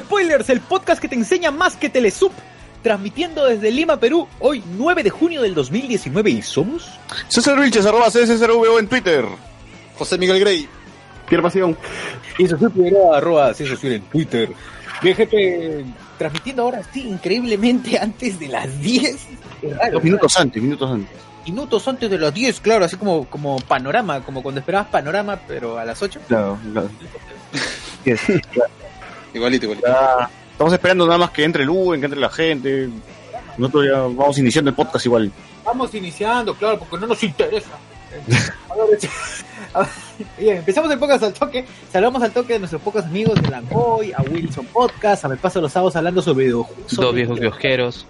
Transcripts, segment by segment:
Spoilers, el podcast que te enseña más que Telesup. Transmitiendo desde Lima, Perú, hoy 9 de junio del 2019 y somos... César Vilches, arroba CSRVO en Twitter. José Miguel Grey. Pierre Pasión. Y Sofía Figueroa, arroba César en Twitter. BGP, transmitiendo ahora sí, increíblemente antes de las 10. Es raro, Dos minutos antes, minutos antes. minutos antes de las 10, claro, así como, como panorama, como cuando esperabas panorama, pero a las 8. Claro, claro. Yes. Igualito, igualito. Ya, estamos esperando nada más que entre el Luen, que entre la gente. Nosotros ya vamos iniciando el podcast igual. Vamos iniciando, claro, porque no nos interesa. A a Bien, empezamos el podcast al toque. Saludamos al toque de nuestros pocos amigos de Langoy, a Wilson Podcast, a Me Paso los Sábados hablando sobre videojuegos. Dos viejos kiosqueros.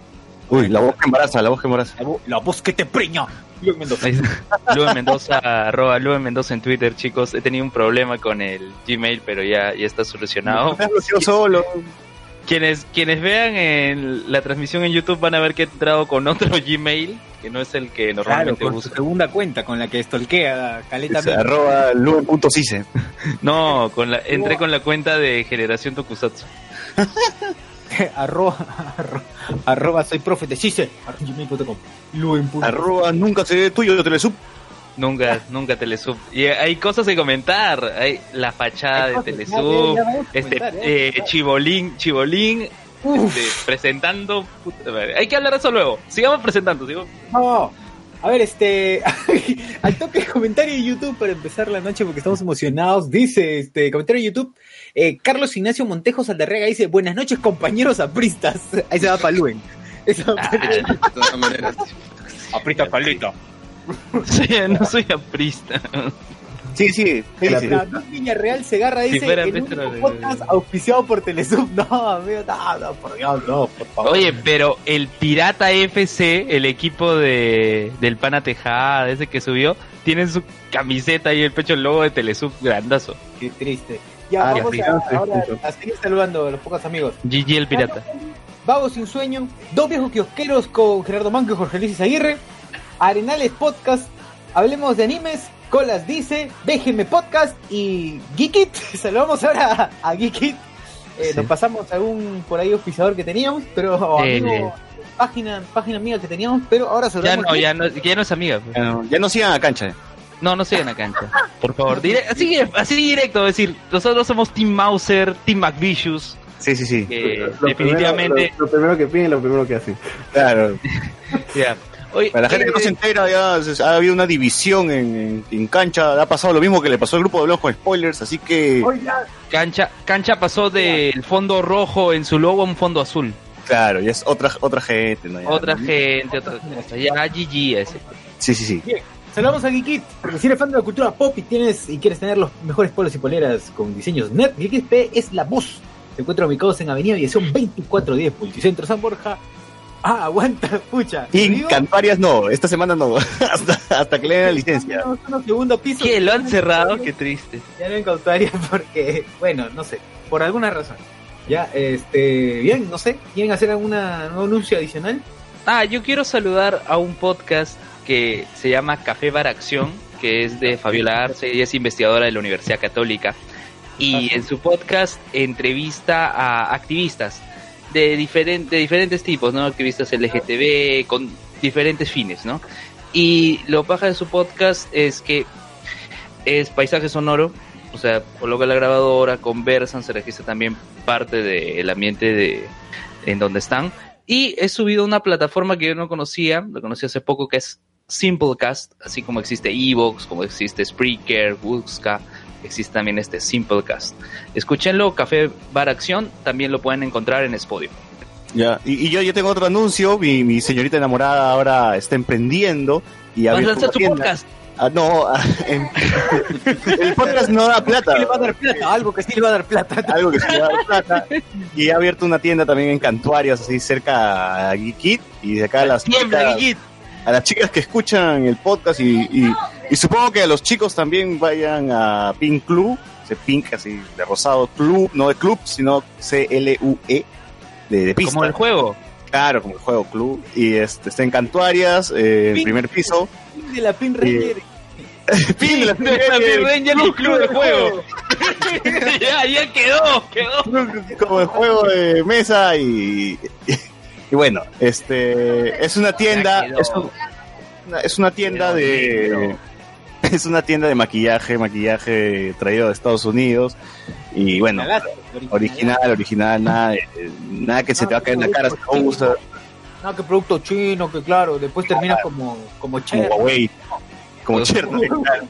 Uy, la voz que embaraza, la voz que embaraza. La, vo- la voz que te preña. Luis Mendoza. Luen Mendoza, arroba Luen Mendoza en Twitter, chicos. He tenido un problema con el Gmail, pero ya, ya está solucionado. Yo solo. Quienes, quienes vean en la transmisión en YouTube van a ver que he entrado con otro Gmail, que no es el que Claro, normalmente con su uso. segunda cuenta con la que estolquea Caleta Es arroba luen.cise. No, con la, entré con la cuenta de Generación Tokusatsu. arroba, arroba, arroba soy profe de Chise, arroba nunca seré tuyo de Telesub. Nunca, nunca Telesub. Y hay cosas que comentar. Hay la fachada Hay de Telesub. Este, eh. Chibolín, Chibolín, este, presentando. puta. Hay que hablar de eso luego. Sigamos presentando. sigamos- No. A ver, este, al toque comentario de YouTube para empezar la noche porque estamos emocionados. Dice, este, comentario de YouTube, eh, Carlos Ignacio Montejo Saldarrega dice, buenas noches compañeros apristas. Ahí se va para Luen. Eso va pa' Luen. De todas maneras. Aprista. Sí, no soy aprista. Sí, sí. sí, sí. La Niña Real Segarra Si dice, fuera el aprista, único no, podcast auspiciado por Telesub. No, amigo, no, no, por Dios, no, por favor. Oye, pero el Pirata FC, el equipo de del Pana Tejada, ese que subió, tiene su camiseta y el pecho el logo de Telesub grandazo. Qué triste. Ya, Ah, vamos ya, a, ahora a seguir saludando a los pocos amigos. GG el Pirata. Vago sin sueño, dos viejos kiosqueros con Gerardo Manco y Jorge Luis Aguirre, Arenales Podcast, Hablemos de Animes, Colas Dice, BGM Podcast y Geekit. Saludamos ahora a, a Geekit. Eh, Sí. Nos pasamos a un por ahí auspiciador que teníamos, pero o Eh. amigo, página, página amiga que teníamos, pero ahora Ya saludamos no, a ya no, ya no es amiga. pues. Ya no- Ya no sigan a cancha. Eh. No, no sigan a cancha. Por favor, dire- así, así directo, es decir, nosotros somos Team Mauser, Team McVicious, Sí, sí, sí. Lo definitivamente... Primero, lo, lo primero que piden, lo primero que hacen. Claro. ya. Oye, Para la gente que no eh, se entera, ya ha habido una división en, en- en cancha. Ha pasado lo mismo que le pasó al grupo de Blog con spoilers. Así que, Cancha, Cancha pasó del fondo rojo en su logo a un fondo azul. claro, ya es otra, otra gente. ¿no? Ya. Otra gente, otra cosa. Ya GG ese. Sí, sí, sí. Saludamos a Geekit, si eres fan de la cultura pop y tienes y quieres tener los mejores polos y poleras con diseños net, Geekit P es la voz. Se encuentra ubicados en Avenida Aviación 2410, Multicentro San Borja. Ah, aguanta, pucha. Y. Cantuarias no, esta semana no. hasta, hasta que le den la licencia. Un segundo piso. ¿Qué? ¿Lo han cerrado? Qué triste. Ya no en Cantuarias porque, bueno, no sé, por alguna razón. Ya, este, bien, no sé, ¿quieren hacer alguna algún anuncio adicional? Ah, yo quiero saludar a un podcast que se llama Café Bar Acción, que es de Fabiola Arce, ella es investigadora de la Universidad Católica. Y en su podcast entrevista a activistas de, diferen- de diferentes tipos, ¿no? Activistas LGTB, con diferentes fines, ¿no? Y lo paja de su podcast es que es paisaje sonoro, o sea, coloca la grabadora, conversan, se registra también parte del ambiente de en donde están. Y he subido a una plataforma que yo no conocía, la conocí hace poco, que es Simplecast, así como existe Evox, como existe Spreaker, Wuxka, existe también este Simplecast. Escúchenlo, Café Bar Acción, también lo pueden encontrar en Spotify. Ya. Y, y yo, yo tengo otro anuncio. Mi, mi señorita enamorada ahora está emprendiendo. Y ha ¿Vas a abierto lanzar una tu tienda. podcast? Ah, no, ah, en- el podcast no da plata. Sí le va a dar plata, algo que sí le va a dar plata. algo que se le va a dar plata. Y ha abierto una tienda también en Cantuarias, así cerca a Geekit. Y de acá a las, Tiembla, Guiguit. A las chicas que escuchan el podcast. Y, y, y supongo que a los chicos también vayan a Pink Club. Se Pink, así de rosado Club, no de club, sino C-L-U-E. De, de pista. Como el juego. Claro, como el juego club. Y este, está en Cantuarias, eh, el Pink. primer piso. De la Pin Ranger. Fin de la de. Ranger y Club de Juego. ya, ya quedó, quedó. como el juego de mesa y, y bueno, este es una tienda, es, un- una, es una tienda de es una tienda de maquillaje, maquillaje traído de Estados Unidos. Y bueno, original, original, nada, de- nada que se te va a caer en la cara si no usas. No, que producto chino, que claro, después termina como, como como. Huawei, como claro.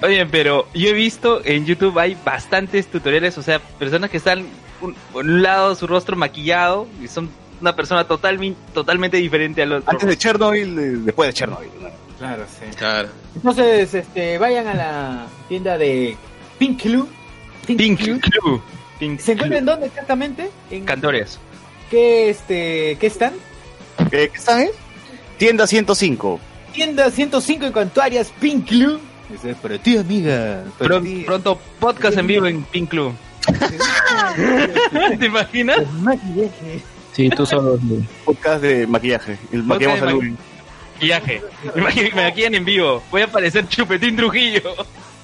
Oye, pero yo he visto en YouTube hay bastantes tutoriales, o sea, personas que están un, por un lado su rostro maquillado y son una persona totalmente totalmente diferente al otro. Antes de Chernobyl, eh, después de Chernobyl. ¿no? Claro, sí. Claro. Entonces, este, vayan a la tienda de Pink Club. Pink. Pink ¿Se encuentra en dónde exactamente? ¿En Cantores. qué, este, qué están? Eh, ¿Qué están? eh? Tienda 105. Tienda 105 en Cantuarias, Pink Club. Eso es para ti, amiga. Para Pron- ti. pronto podcast en vivo en Pink Club. ¿Te imaginas? Sí, tú solo. Podcast de maquillaje. El maquillamos. Maquillaje. Imagínate, Me maquillan en vivo. Voy a aparecer Chupetín Trujillo.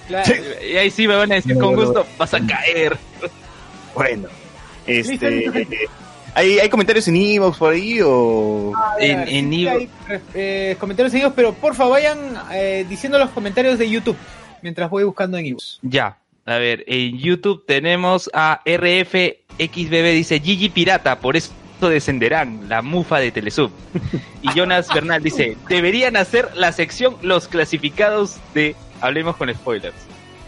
Claro. Y ahí sí me van a decir con gusto, vas a caer. Bueno, este, listo. ¿hay, ¿hay comentarios en Evox por ahí o...? En- ver, en sí hay, eh, comentarios seguidos, pero porfa vayan eh, diciendo los comentarios de YouTube mientras voy buscando en Ivo. Ya, a ver, en YouTube tenemos a RFXBB, dice Gigi Pirata, por eso descenderán, la mufa de Telesub. Y Jonas Bernal dice, deberían hacer la sección Los clasificados de Hablemos con spoilers.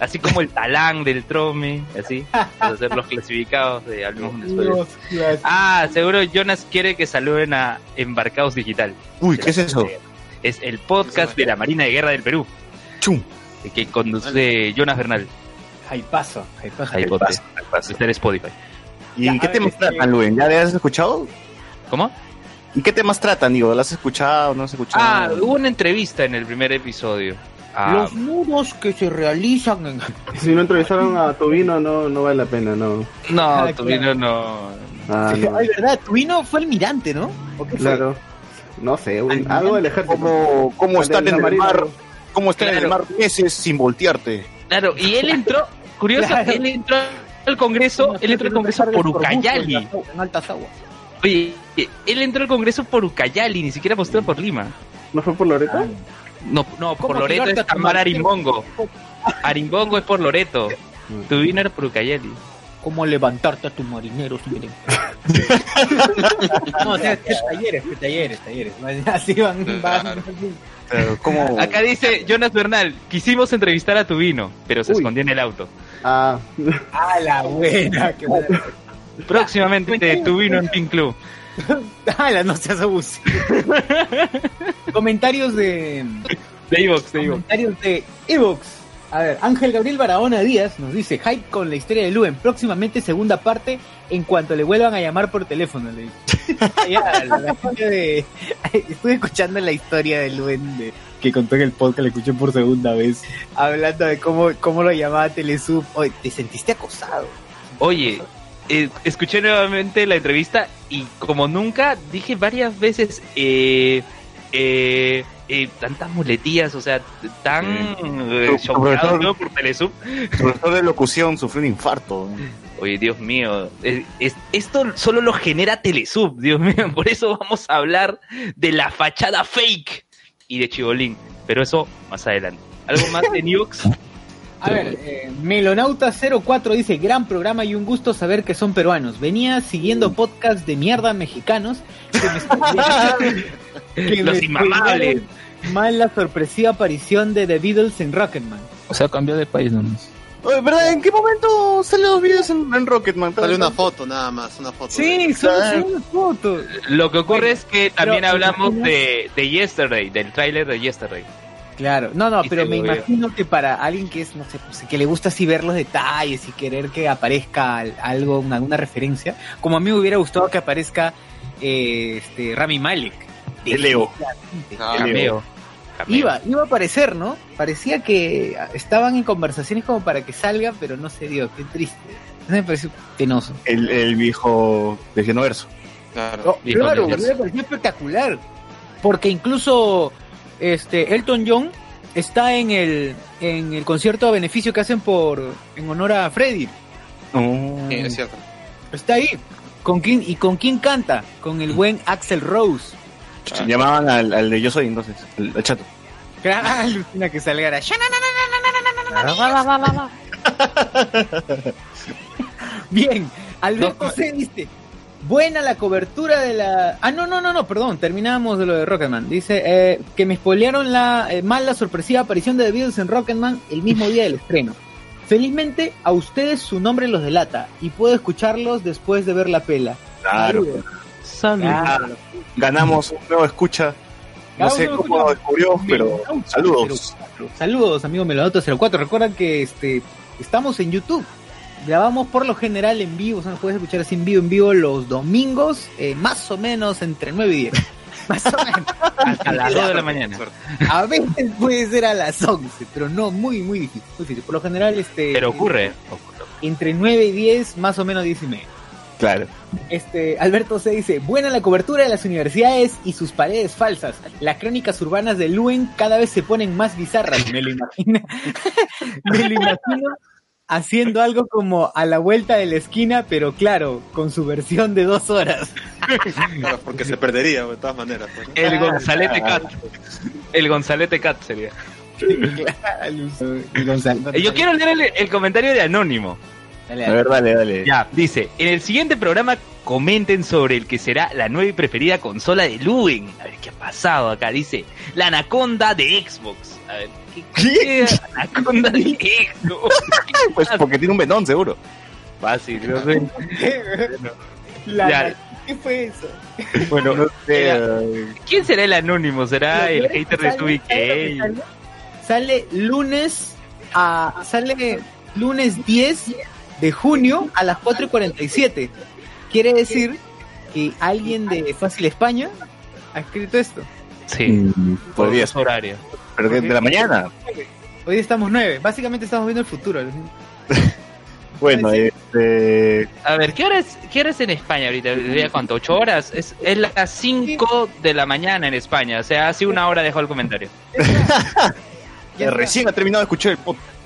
Así como el talán del trome, así. Vamos a hacer los clasificados de Hablemos con spoilers. Ah, seguro Jonas quiere que saluden a Embarcados Digital. Uy, ¿qué es eso? Es el podcast de la Marina de Guerra del Perú, Chum. que conduce Jonas Bernal. Pasa, ahí pasa. Está en Spotify. ¿Y Ya, qué temas este- tratan, Luen? ¿Ya le has escuchado? ¿Cómo? ¿Y qué temas tratan? Digo, ¿las has escuchado no has escuchado? Ah, hubo una entrevista en el primer episodio. Ah, Los nudos que se realizan en... Si no entrevistaron a Tobino, no, no vale la pena, no. no, Ah, Tobino no. Ah, no. Ay, verdad, tu vino fue almirante, ¿no? ¿O qué fue? Claro. No sé, un- algo del ejército. ¿Cómo, cómo Del- estar en el marina, mar? ¿no? ¿Cómo estar en el mar meses sin voltearte? Claro, y él entró, curioso, Claro. él entró al Congreso, él entró al Congreso por Ucayali. En altas aguas. Oye, él entró al Congreso por Ucayali, ni siquiera postó por Lima. ¿No fue por Loreto? No, no, por ¿Cómo Loreto es tu Tamar? Arimbongo. Arimpongo es por Loreto. Tubino era por Ucayali. ¿Cómo levantarte a tus marineros? miren? no, o sea, es talleres, es talleres, talleres. Así van, van. Claro. Pero, ¿Cómo? Acá dice Jonas Bernal, quisimos entrevistar a Tubino, pero se Uy. escondió en el auto. Ah, ¡Ah, la buena! qué buena. Próximamente Tubino en Pink Club. ¡Ah, no seas abusivo! Comentarios de... De Evox, de Evox. Comentarios de Evox. A ver, Ángel Gabriel Barahona Díaz nos dice, hype con la historia de Luen, próximamente segunda parte en cuanto le vuelvan a llamar por teléfono. Le dice. Ya, la- la gente de- Estuve escuchando la historia de Luen de- que contó en el podcast, la escuché por segunda vez, hablando de cómo, cómo lo llamaba Telesub. Oye, te sentiste acosado. Oye, eh, escuché nuevamente la entrevista y como nunca dije varias veces eh, eh, eh, tantas muletillas, o sea, tan eh, Su- profesor- por Telesub. Su profesor de locución sufrió un infarto. Oye, Dios mío, es- es- esto solo lo genera Telesub, Dios mío, por eso vamos a hablar de la fachada fake y de Chibolín, pero eso más adelante. ¿Algo más de Nux? A ver, eh, Melonauta04 dice, gran programa y un gusto saber que son peruanos. Venía siguiendo podcasts de mierda mexicanos. Que me Los inmamables. Mal la sorpresiva aparición de The Beatles en Rocketman. O sea, cambió de país nomás. Oye, ¿verdad? ¿En qué momento salen los videos en, en Rocketman? Sale una foto nada más, una foto. Sí, solo solo una foto. Lo que ocurre es que también hablamos de, de Yesterday, del tráiler de Yesterday. Claro, no, no, Y pero me veo. imagino que para alguien que es, no sé, pues, que le gusta así ver los detalles y querer que aparezca al- algo, una, alguna referencia, como a mí me hubiera gustado que aparezca eh, este Rami Malek. El Leo. Ah, Cameo. Cameo. Iba, iba a aparecer, ¿no? Parecía que estaban en conversaciones como para que salga, pero no se dio, qué triste. Eso me pareció penoso. El, el viejo de Genoverso. Claro. Oh, claro, me pareció espectacular. Porque incluso este Elton John está en el, en el concierto a beneficio que hacen por en honor a Freddy. Oh. Sí, es cierto. Está ahí. ¿Con quién, ¿Y con quién canta? Con el buen Axel Rose. Llamaban al, al de Yo Soy entonces, al, al chato. Ah, alucina que salgara. Bien, Alberto C dice, buena la cobertura de la... Ah, no, no, no, no, perdón, terminamos de lo de Rocketman. Dice eh, que me spoilearon la eh, mal la sorpresiva aparición de The Beatles en Rocketman el mismo día del estreno. Felizmente a ustedes su nombre los delata y puedo escucharlos después de ver la pela. Claro. Saludos. Salud. Claro. Ganamos un nuevo escucha. No sé cómo lo descubrió, pero saludos. Saludos, amigo Melodoto 04. Recuerda que este estamos en YouTube. Grabamos por lo general en vivo, o sea, nos puedes escuchar así en vivo, en vivo los domingos, eh, más o menos entre 9 y 10. Más o menos. Hasta las 2 de la mañana. A veces puede ser a las 11, pero no, muy, muy difícil. muy difícil. Por lo general, este. Pero ocurre. Entre 9 y 10, más o menos 10 y media. Claro. Este, Alberto C. dice, buena la cobertura de las universidades y sus paredes falsas. Las crónicas urbanas de Luen cada vez se ponen más bizarras. Me lo imagino. Me lo imagino haciendo algo como a la vuelta de la esquina, pero claro, con su versión de dos horas. Claro, porque se perdería de todas maneras. pues, ¿no? El Gonzalete Cat. El Gonzalete Cat sería. Eh, Yo quiero leer el, el comentario de Anónimo. Dale, A ver, dale, dale. Ya, dice, en el siguiente programa comenten sobre el que será la nueva y preferida consola de Luen. A ver, ¿qué ha pasado acá? Dice, la Anaconda de Xbox. A ver, ¿qué, qué Anaconda de Xbox? Pues porque tiene un venón, seguro. Fácil, no sé. La- Ya. ¿Qué fue eso? Bueno, No sé, Era- ¿quién será el anónimo? ¿Será el es hater de sale- Tubi ¿sabes lo que sale? Sale lunes a sale lunes 10 de junio a las 4 y 47. Quiere decir que alguien de Fácil España ha escrito esto. Sí, mm, su ser. horario. Pero de la mañana. Hoy estamos 9. Básicamente estamos viendo el futuro. Bueno, este. A ver, ¿qué hora es, qué hora es en España ahorita? ¿Diría ¿Cuánto? ¿Ocho horas? Es, es las 5 de la mañana en España. O sea, hace una hora dejó el comentario. Recién ha terminado de escuchar el podcast.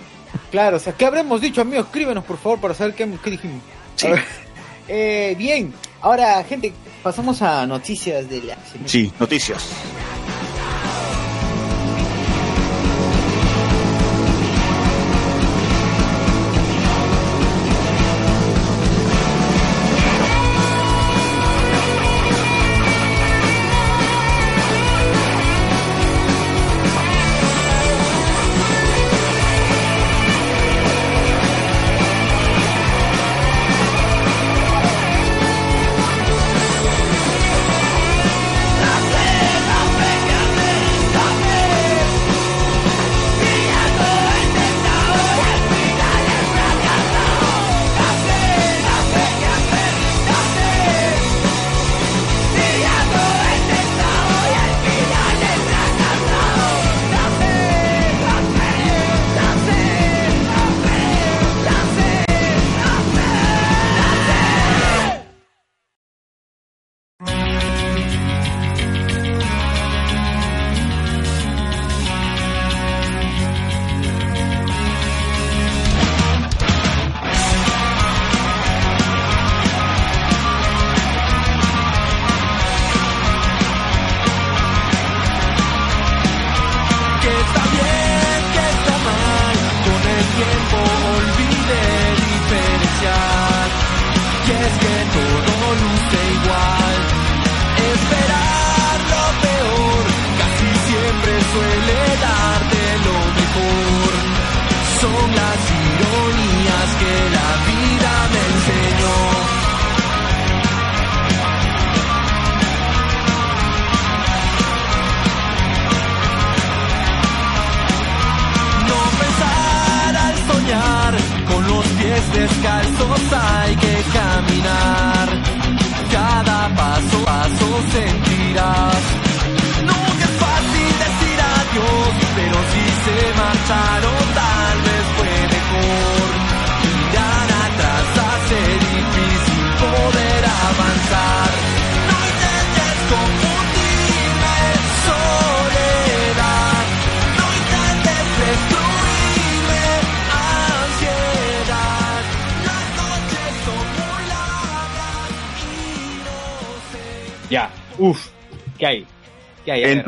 Claro, o sea, ¿qué habremos dicho, amigo? Escríbenos, por favor, para saber qué, qué dijimos. Sí. Eh, bien, ahora, gente, pasamos a noticias de la. Sí, noticias.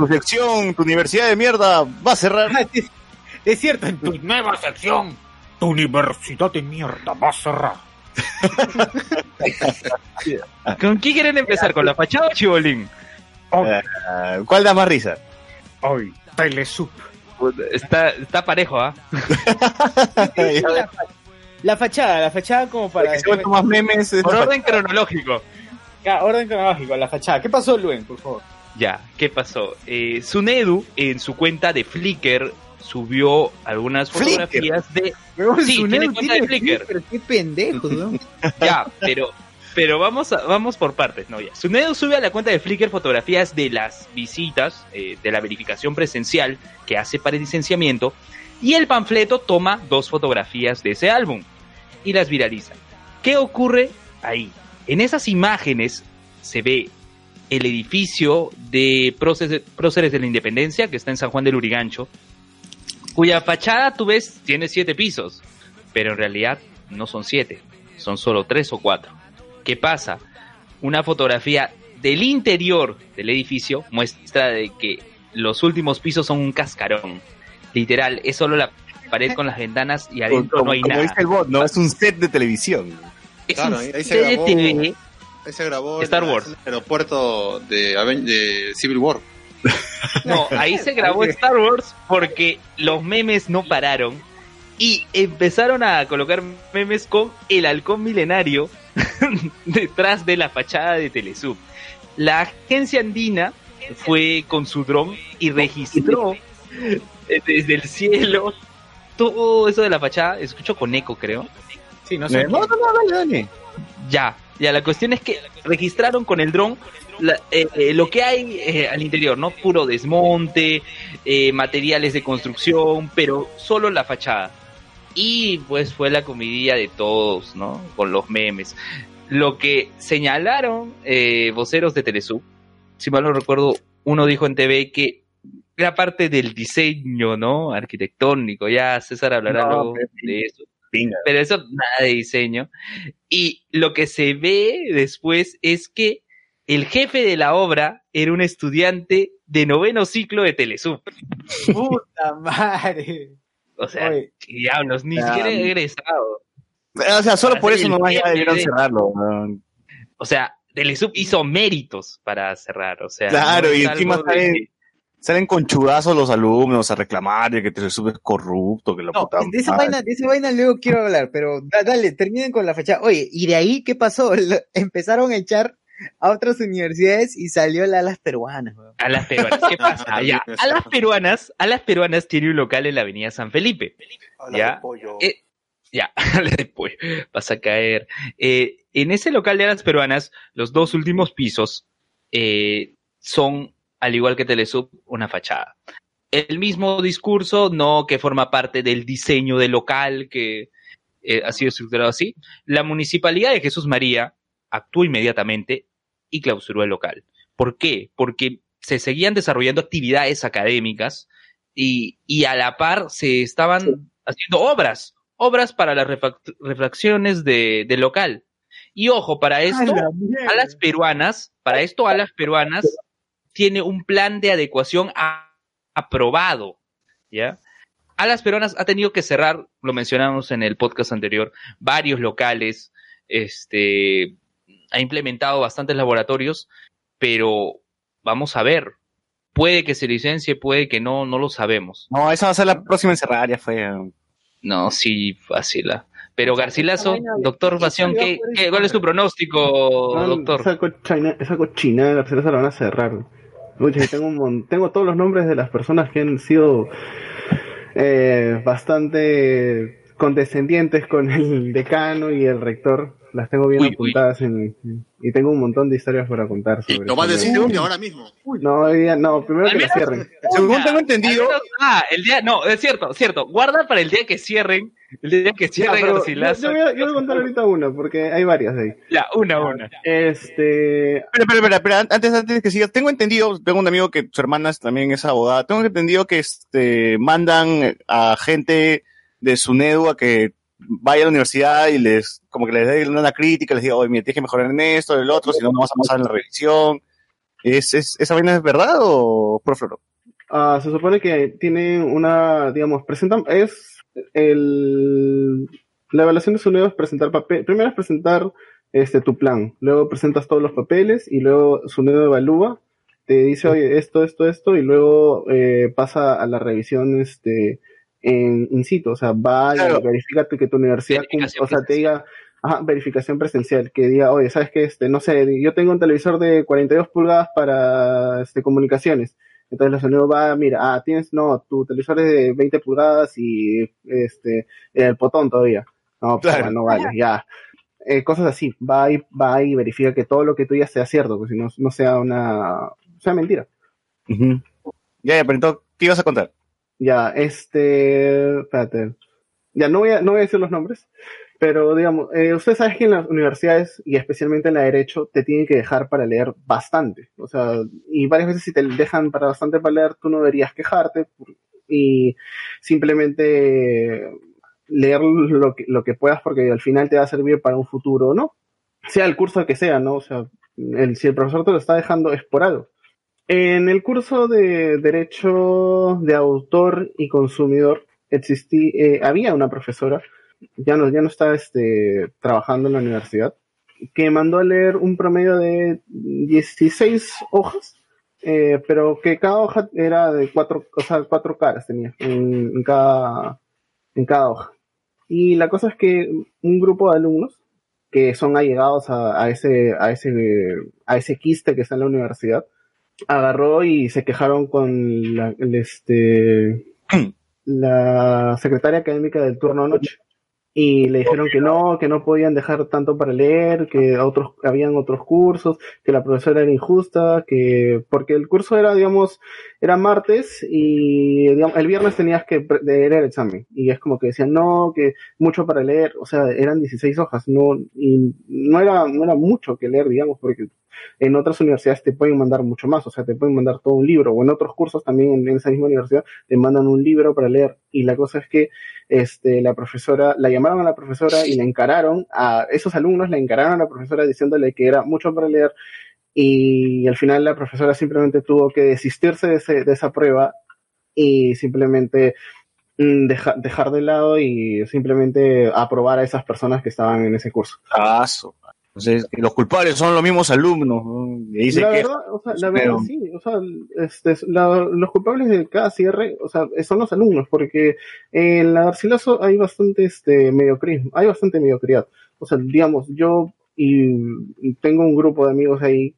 Tu sección, tu universidad de mierda va a cerrar. Ah, es, es cierto, en tu nueva sección, tu universidad de mierda va a cerrar. ¿Con qué quieren empezar? ¿Con la fachada o Chibolín? Ah, ¿Cuál da más risa? Hoy, Telesup. Está, está parejo, ¿ah? La, la fachada, la fachada como para... Que se más memes. es Por orden cronológico. Ya, orden cronológico, la fachada. ¿Qué pasó, Luen, por favor? Ya, ¿qué pasó? Eh, Sunedu en su cuenta de Flickr subió algunas Flickr. fotografías de... Sí, tiene cuenta de Flickr. Pero qué pendejo, ¿no? Ya, pero, pero vamos, a- vamos por partes, ¿no? Ya. Sunedu sube a la cuenta de Flickr fotografías de las visitas, eh, de la verificación presencial que hace para el licenciamiento, y el panfleto toma dos fotografías de ese álbum y las viraliza. ¿Qué ocurre ahí? En esas imágenes se ve el edificio de Próceres Próceres de la Independencia, que está en San Juan del Urigancho, cuya fachada tú ves tiene siete pisos, pero en realidad no son siete, son solo tres o cuatro. ¿Qué pasa? Una fotografía del interior del edificio muestra de que los últimos pisos son un cascarón. Literal, es solo la pared con las ventanas y adentro como, no hay como nada. dice el bot, ¿no? Es un set de televisión. Es Claro, un ahí- ahí se grabó. CDTV. Ahí se grabó Star en Wars. en el aeropuerto de, Aven- de Civil War. No, ahí se grabó Star Wars porque los memes no pararon y empezaron a colocar memes con el halcón milenario detrás de la fachada de Telesub. La agencia andina fue con su dron y registró desde el cielo todo eso de la fachada. Escucho con eco, creo. Sí, no No, sé. no, no, dale, dale. Ya, ya, la cuestión es que registraron con el dron la- eh, eh, lo que hay eh, al interior, ¿no? Puro desmonte, materiales de construcción, pero solo la fachada. Y pues fue la comidilla de todos, ¿no? Con los memes. Lo que señalaron eh, voceros de Telesub, si mal no recuerdo, uno dijo en TV que era parte del diseño, ¿no? Arquitectónico, ya César hablará No, luego pero- de eso Pinga. pero eso nada de diseño. Y lo que se ve después es que el jefe de la obra era un estudiante de noveno ciclo de Telesub. Puta madre. O sea, Oye. diablos, ni Ah, siquiera mm. egresado. O sea, solo por Hacer eso nomás ya debieron de- cerrarlo. O sea, Telesub hizo méritos para cerrar. O sea, Claro, no y encima de salen, con chudazos los alumnos a reclamar de que te subes corrupto, que la No, puta de esa madre. vaina, de esa vaina luego quiero hablar, pero da- dale, terminen con la fachada. Oye, ¿y de ahí qué pasó? Lo- empezaron a echar a otras universidades y salió la las peruanas, weón. A las peruanas, ¿qué pasa? Ya, también, a las peruanas, a las peruanas tiene un local en la avenida San Felipe. Ya, eh, ya, le de pollo, vas a caer. Eh, en ese local de las peruanas, los dos últimos pisos eh, son, al igual que Telesub, una fachada. El mismo discurso, no que forma parte del diseño del local, que eh, ha sido estructurado así. La municipalidad de Jesús María actuó inmediatamente y clausuró el local. ¿Por qué? Porque se seguían desarrollando actividades académicas y, y a la par se estaban haciendo obras, obras para las refac- refracciones de, del local. Y ojo, para esto, a las peruanas, para esto a las peruanas tiene un plan de adecuación a- aprobado, ¿ya? A las peruanas ha tenido que cerrar, lo mencionamos en el podcast anterior, varios locales, este, ha implementado bastantes laboratorios, pero vamos a ver, puede que se licencie, puede que no, no lo sabemos. No, esa va a ser la próxima en cerrar, ya fue. No, sí, fácil. ah. Pero Garcilaso, de- doctor vaina ¿qué, qué- ¿cuál es tu pronóstico, doctor? Esa, cochina, esa cochinada de la preciosa la van a cerrar. Escucha, y tengo, un tengo todos los nombres de las personas que han sido eh, bastante condescendientes con el decano y el rector. Las tengo bien Uy, uy. apuntadas en, y tengo un montón de historias para contar Y sobre lo va a decir Uri ahora mismo. No, hoy día no, primero Al que la cierren. Según Una, tengo entendido, menos- ah, el día, no, es cierto, cierto. Guarda para el día que cierren, el día que Ya, cierren yo, Garcilaso. yo voy a, yo voy a contar ahorita una, porque hay varias de ahí. Ya, una, una. Este, Espera, espera, espera, antes, antes que siga, tengo entendido, tengo un amigo que su hermana también es abogada, tengo entendido que este mandan a gente de SUNEDU a que vaya a la universidad y les, como que les dé una crítica, les diga, oye, mira, tienes que mejorar en esto, en el otro, si no, no vas a pasar en la revisión. ¿Es, es, ¿Esa vaina es verdad o profloro? Ah, se supone que tiene una, digamos, presentan, es el, la evaluación de Sunedo es presentar papel, primero es presentar este tu plan, luego presentas todos los papeles y luego Sunedo evalúa, te dice, oye, esto, esto, esto, y luego eh, pasa a la revisión este en in situ, o sea, va Claro. y verifica que tu universidad, o sea, te diga, ajá, verificación presencial, que diga, oye, sabes que este, no sé, yo tengo un televisor de 42 pulgadas para este comunicaciones. Entonces la sonido va, mira, ah, tienes, no, tu televisor es de 20 pulgadas y este, el potón todavía. No, pues, Claro. no vale, ya. Eh, cosas así, va y, va y verifica que todo lo que tú digas sea cierto, pues si no, no sea una, sea mentira. Ya, ya, pero entonces, ¿qué ibas a contar? Ya, este, espérate. Ya, no voy a, no voy a decir los nombres, pero digamos, eh, usted sabe que en las universidades, y especialmente en la de Derecho, te tienen que dejar para leer bastante. O sea, y varias veces si te dejan para bastante para leer, tú no deberías quejarte y simplemente leer lo que, lo que puedas porque al final te va a servir para un futuro, ¿no? Sea el curso que sea, ¿no? O sea, el, si el profesor te lo está dejando es por algo. En el curso de Derecho de Autor y Consumidor existí, eh, había una profesora, ya no, ya no está este, trabajando en la universidad, que mandó a leer un promedio de 16 hojas, eh, pero que cada hoja era de cuatro, o sea, cuatro caras tenía en, en cada, en cada hoja. Y la cosa es que un grupo de alumnos que son allegados a, a ese, a ese, a ese quiste que está en la universidad, agarró y se quejaron con la, el, este, la secretaria académica del turno noche y le dijeron que no, que no podían dejar tanto para leer, que otros habían otros cursos, que la profesora era injusta, que porque el curso era, digamos, era martes y digamos, el viernes tenías que leer el examen. Y es como que decían no, que mucho para leer, o sea, eran 16 hojas, no y no era no era mucho que leer, digamos, porque en otras universidades te pueden mandar mucho más, o sea, te pueden mandar todo un libro, o en otros cursos también en, esa misma universidad te mandan un libro para leer. Y la cosa es que este, la profesora, la llamaron a la profesora y la encararon, a esos alumnos la encararon a la profesora diciéndole que era mucho para leer. Y al final la profesora simplemente tuvo que desistirse de, ese- de esa prueba y simplemente mm, deja- dejar de lado y simplemente aprobar a esas personas que estaban en ese curso. Caso. Entonces, los culpables son los mismos alumnos. ¿no? Y la que verdad, o sea, la verdad sí, o sea, este, la- los culpables de cada cierre, o sea, son los alumnos, porque en la Garcilaso hay bastante este mediocrismo, hay bastante mediocridad. O sea, digamos, yo y, y tengo un grupo de amigos ahí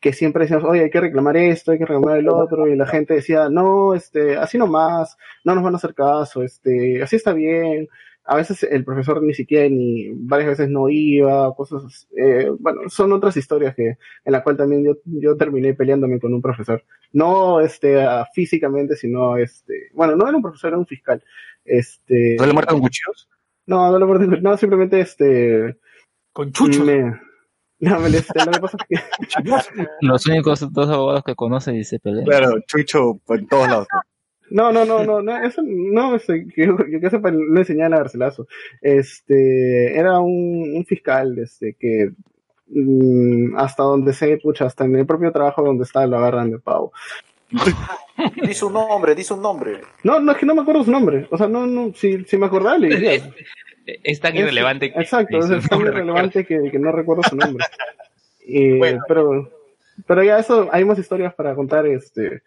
que siempre decíamos, oye, hay que reclamar esto, hay que reclamar el otro, y la gente decía, no, este, así nomás, no nos van a hacer caso, este, así está bien. A veces el profesor ni siquiera ni varias veces no iba, cosas, eh, bueno, son otras historias que en la cual también yo, yo terminé peleándome con un profesor. No este ah, físicamente, sino este, bueno, no era un profesor, era un fiscal. Este, ¿No le muerto con cuchillos? no, no, lo muerto- no, simplemente este, Con chucho. me, no, me, este, lo que pasa es que, Los únicos dos abogados que conoce y se pelean. Claro, chucho por todos lados. No, no, no, no, no, eso no, este, que yo, yo que sepa, lo enseñaba en la Garcilaso. Este, era un, un fiscal, este, que, mm, hasta donde sé, pucha, hasta en el propio trabajo donde está lo agarran de pavo. Dice un nombre, dice un nombre. No, no, es que no me acuerdo su nombre. O sea, no, no, si, si me acordaba le diría. Es, es tan Es- irrelevante que Exacto, es, es tan irrelevante que, que no recuerdo su nombre. Y, Bueno. pero, pero ya eso, hay más historias para contar este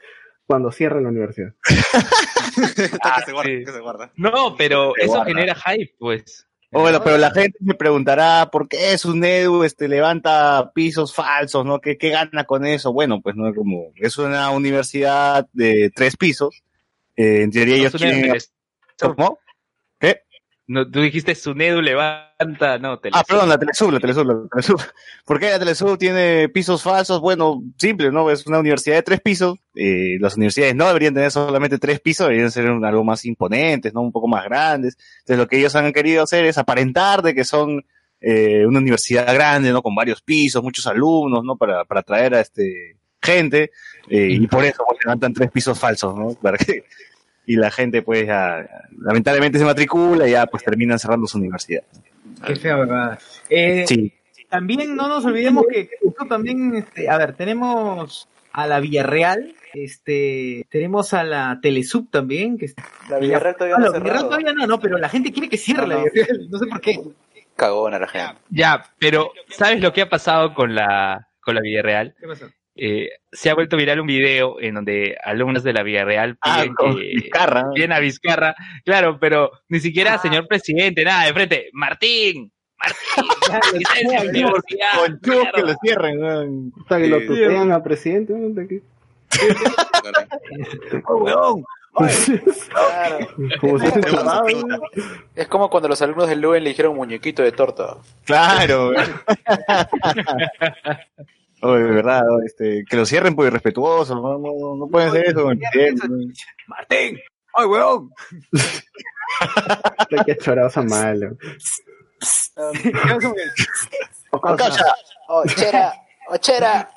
cuando cierre la universidad. Que se guarda, sí. que se guarda. No, pero Se eso guarda. genera hype, pues. O Bueno, pero la gente se preguntará por qué Sunedu este, levanta pisos falsos, ¿no? ¿Qué, ¿Qué gana con eso? Bueno, pues no como es una universidad de tres pisos. Eh, en teoría ellos No, es- ¿Cómo? No, tú dijiste Sunedu levanta, no, te Ah, perdón, la Telesub, la Telesub, la Telesub. ¿Por qué la Telesub tiene pisos falsos? Bueno, simple, ¿no? Es una universidad de tres pisos. Eh, las universidades no deberían tener solamente tres pisos, deberían ser algo más imponentes, ¿no? Un poco más grandes. Entonces lo que ellos han querido hacer es aparentar de que son eh, una universidad grande, ¿no? Con varios pisos, muchos alumnos, ¿no? Para, para atraer a este gente. eh, y por eso pues, levantan tres pisos falsos, ¿no? Para que, y la gente pues ya, lamentablemente se matricula y ya pues terminan cerrando su universidad. Qué fea verdad. Eh, Sí. También no nos olvidemos que, justo también, este, a ver, tenemos a la Villarreal, este, tenemos a la Telesub también, que está... La Villarreal todavía no la Villarreal cerrado. todavía no, no, pero la gente quiere que cierre No, la. Villarreal, no sé por qué. Cagona la gente. Ya, pero ¿sabes lo que ha pasado con la, con la Villarreal? ¿Qué pasó? Eh, se ha vuelto viral un video en donde alumnos de la Villarreal Ah, piden que Vizcarra. piden a Vizcarra, claro, pero ni siquiera señor presidente, nada, de frente, Martín, Martín, Con chubos que lo cierren, weón. Hasta que lo Sí. tutean a presidente. Es como cuando los alumnos del Luen le dijeron muñequito de torta. Claro. Oye, de verdad, este, que lo cierren por irrespetuoso, no, no, no pueden hacer eso. ¡Martín! ¡Ay, weón! Hasta que malo. Ocacha. ¡Ochera! ¡Ochera!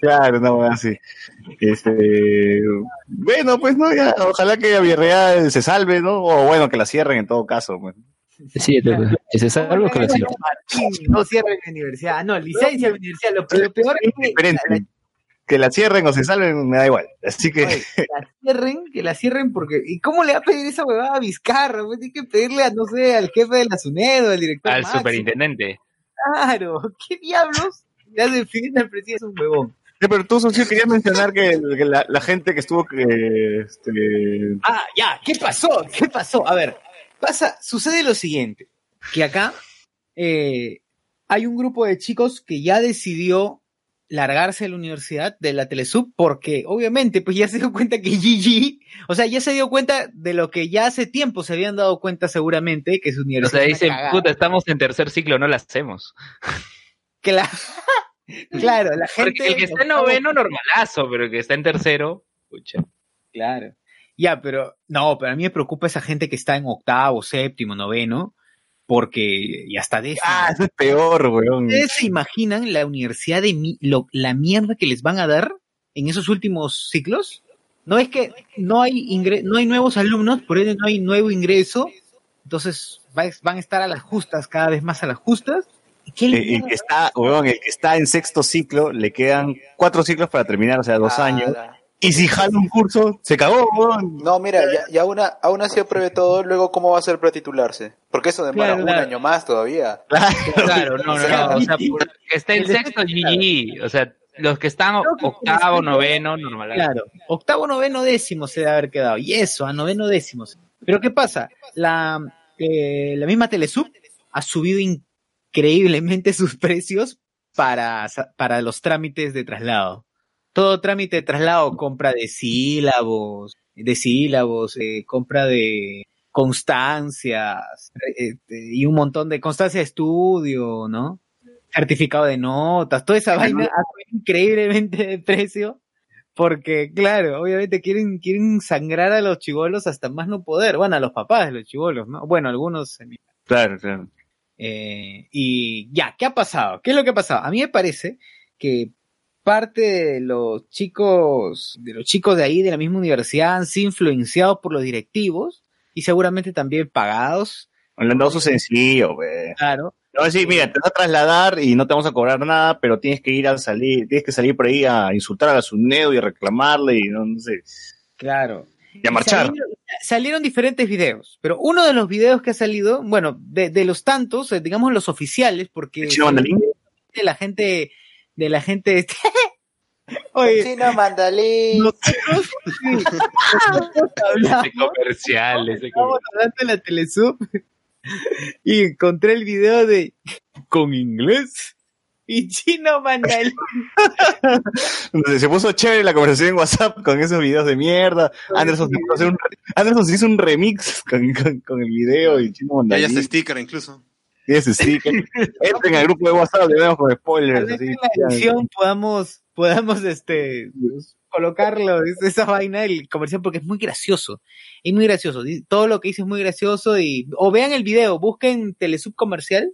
Claro, no, así. Este, bueno, pues no, ya, ojalá que Villarreal se salve, ¿no? O bueno, que la cierren en todo caso, pues. Sí, te- que se salga o que lo. Martín, no cierre la universidad. No, licencia de universidad. Lo, lo peor es que la, Que cierren o se salven, me da igual. Así que, oye, la cierren, que la cierren porque... ¿Y cómo le va a pedir esa huevada a Vizcarra? Pues tiene que pedirle a, no sé, al jefe de la SUNEDO, al director al máximo. superintendente. Claro, ¿qué diablos? Ya defiende al presidente, es un huevón. Sí, pero tú, socio, querías mencionar que, que la, la gente que estuvo, que, este, Ah, ya, ¿qué pasó? ¿Qué pasó? A ver, pasa, sucede lo siguiente, que acá eh, hay un grupo de chicos que ya decidió largarse de la universidad de la Telesub porque obviamente pues ya se dio cuenta que GG, o sea, ya se dio cuenta de lo que ya hace tiempo se habían dado cuenta seguramente que su O universidad sea, es una dicen, puta, estamos en tercer ciclo, no la hacemos. Cla- claro, la gente Porque el que está en noveno, normalazo, pero el que está en tercero, pucha. Claro. Ya, pero no, pero a mí me preocupa esa gente que está en octavo, séptimo, noveno, porque ya está décimo. ah, eso es peor, weón. ¿Ustedes se imaginan la universidad de mi- lo- la mierda que les van a dar en esos últimos ciclos? No es que no hay ingre- no hay nuevos alumnos, por ende no hay nuevo ingreso, entonces va- van a estar a las justas, cada vez más a las justas. ¿Y qué Eh, El, a que está, weón, el que está en sexto ciclo, le quedan cuatro ciclos para terminar, o sea, dos Ah, años. la- Y si jala un curso, se cagó, weón. No, mira, ya, ya una, aún así apruebe todo, luego cómo va a ser para titularse. Porque eso demora Claro, un claro. año más todavía. Claro, no, no, no. O sea, está en sexto, GG. O sea, los que están octavo, noveno, normal. Claro, octavo, noveno, décimo se debe haber quedado. Y eso, a noveno, décimo. Pero ¿qué pasa? La, eh, la misma Telesub ha subido increíblemente sus precios para los trámites de traslado. Todo trámite de traslado, compra de sílabos, de sílabos, eh, compra de constancias eh, eh, y un montón de constancia de estudio, ¿no? Certificado de notas, toda esa vaina increíblemente de precio porque, claro, obviamente quieren, quieren sangrar a los chivolos hasta más no poder. Bueno, a los papás de los chivolos, ¿no? Bueno, algunos. Claro, claro. Eh, y ya, ¿qué ha pasado? ¿Qué es lo que ha pasado? A mí me parece que parte de los chicos, de los chicos de ahí, de la misma universidad, han sido influenciados por los directivos y seguramente también pagados, Le han dado su sencillo, weón. claro. No, sí, mira, te vas a trasladar y no te vamos a cobrar nada, pero tienes que ir a salir, tienes que salir por ahí a insultar a la SUNEDO y a reclamarle y no, no sé, Claro. y a marchar. Salieron, salieron diferentes videos, pero uno de los videos que ha salido, bueno, de, de los tantos, eh, digamos los oficiales, porque la gente, de la gente, oye, Chino mandalín. nosotros, sí, nosotros hablamos, Ese comercial, ese estábamos hablando en la Telesub y encontré el video de con inglés y chino mandalín. Se puso chévere la conversación en WhatsApp con esos videos de mierda. Anderson se, puso a hacer un re- Anderson se hizo un remix con, con, con el video y chino Ya hay mandalín. hasta sticker incluso. Tiene ese sticker. Entren al grupo de WhatsApp, le vemos con spoilers. Así, en la edición podamos, podamos este colocarlo, es- esa vaina, el comercial, porque es muy gracioso. Es muy gracioso. Todo lo que dice es muy gracioso y, o vean el video, busquen Telesub comercial.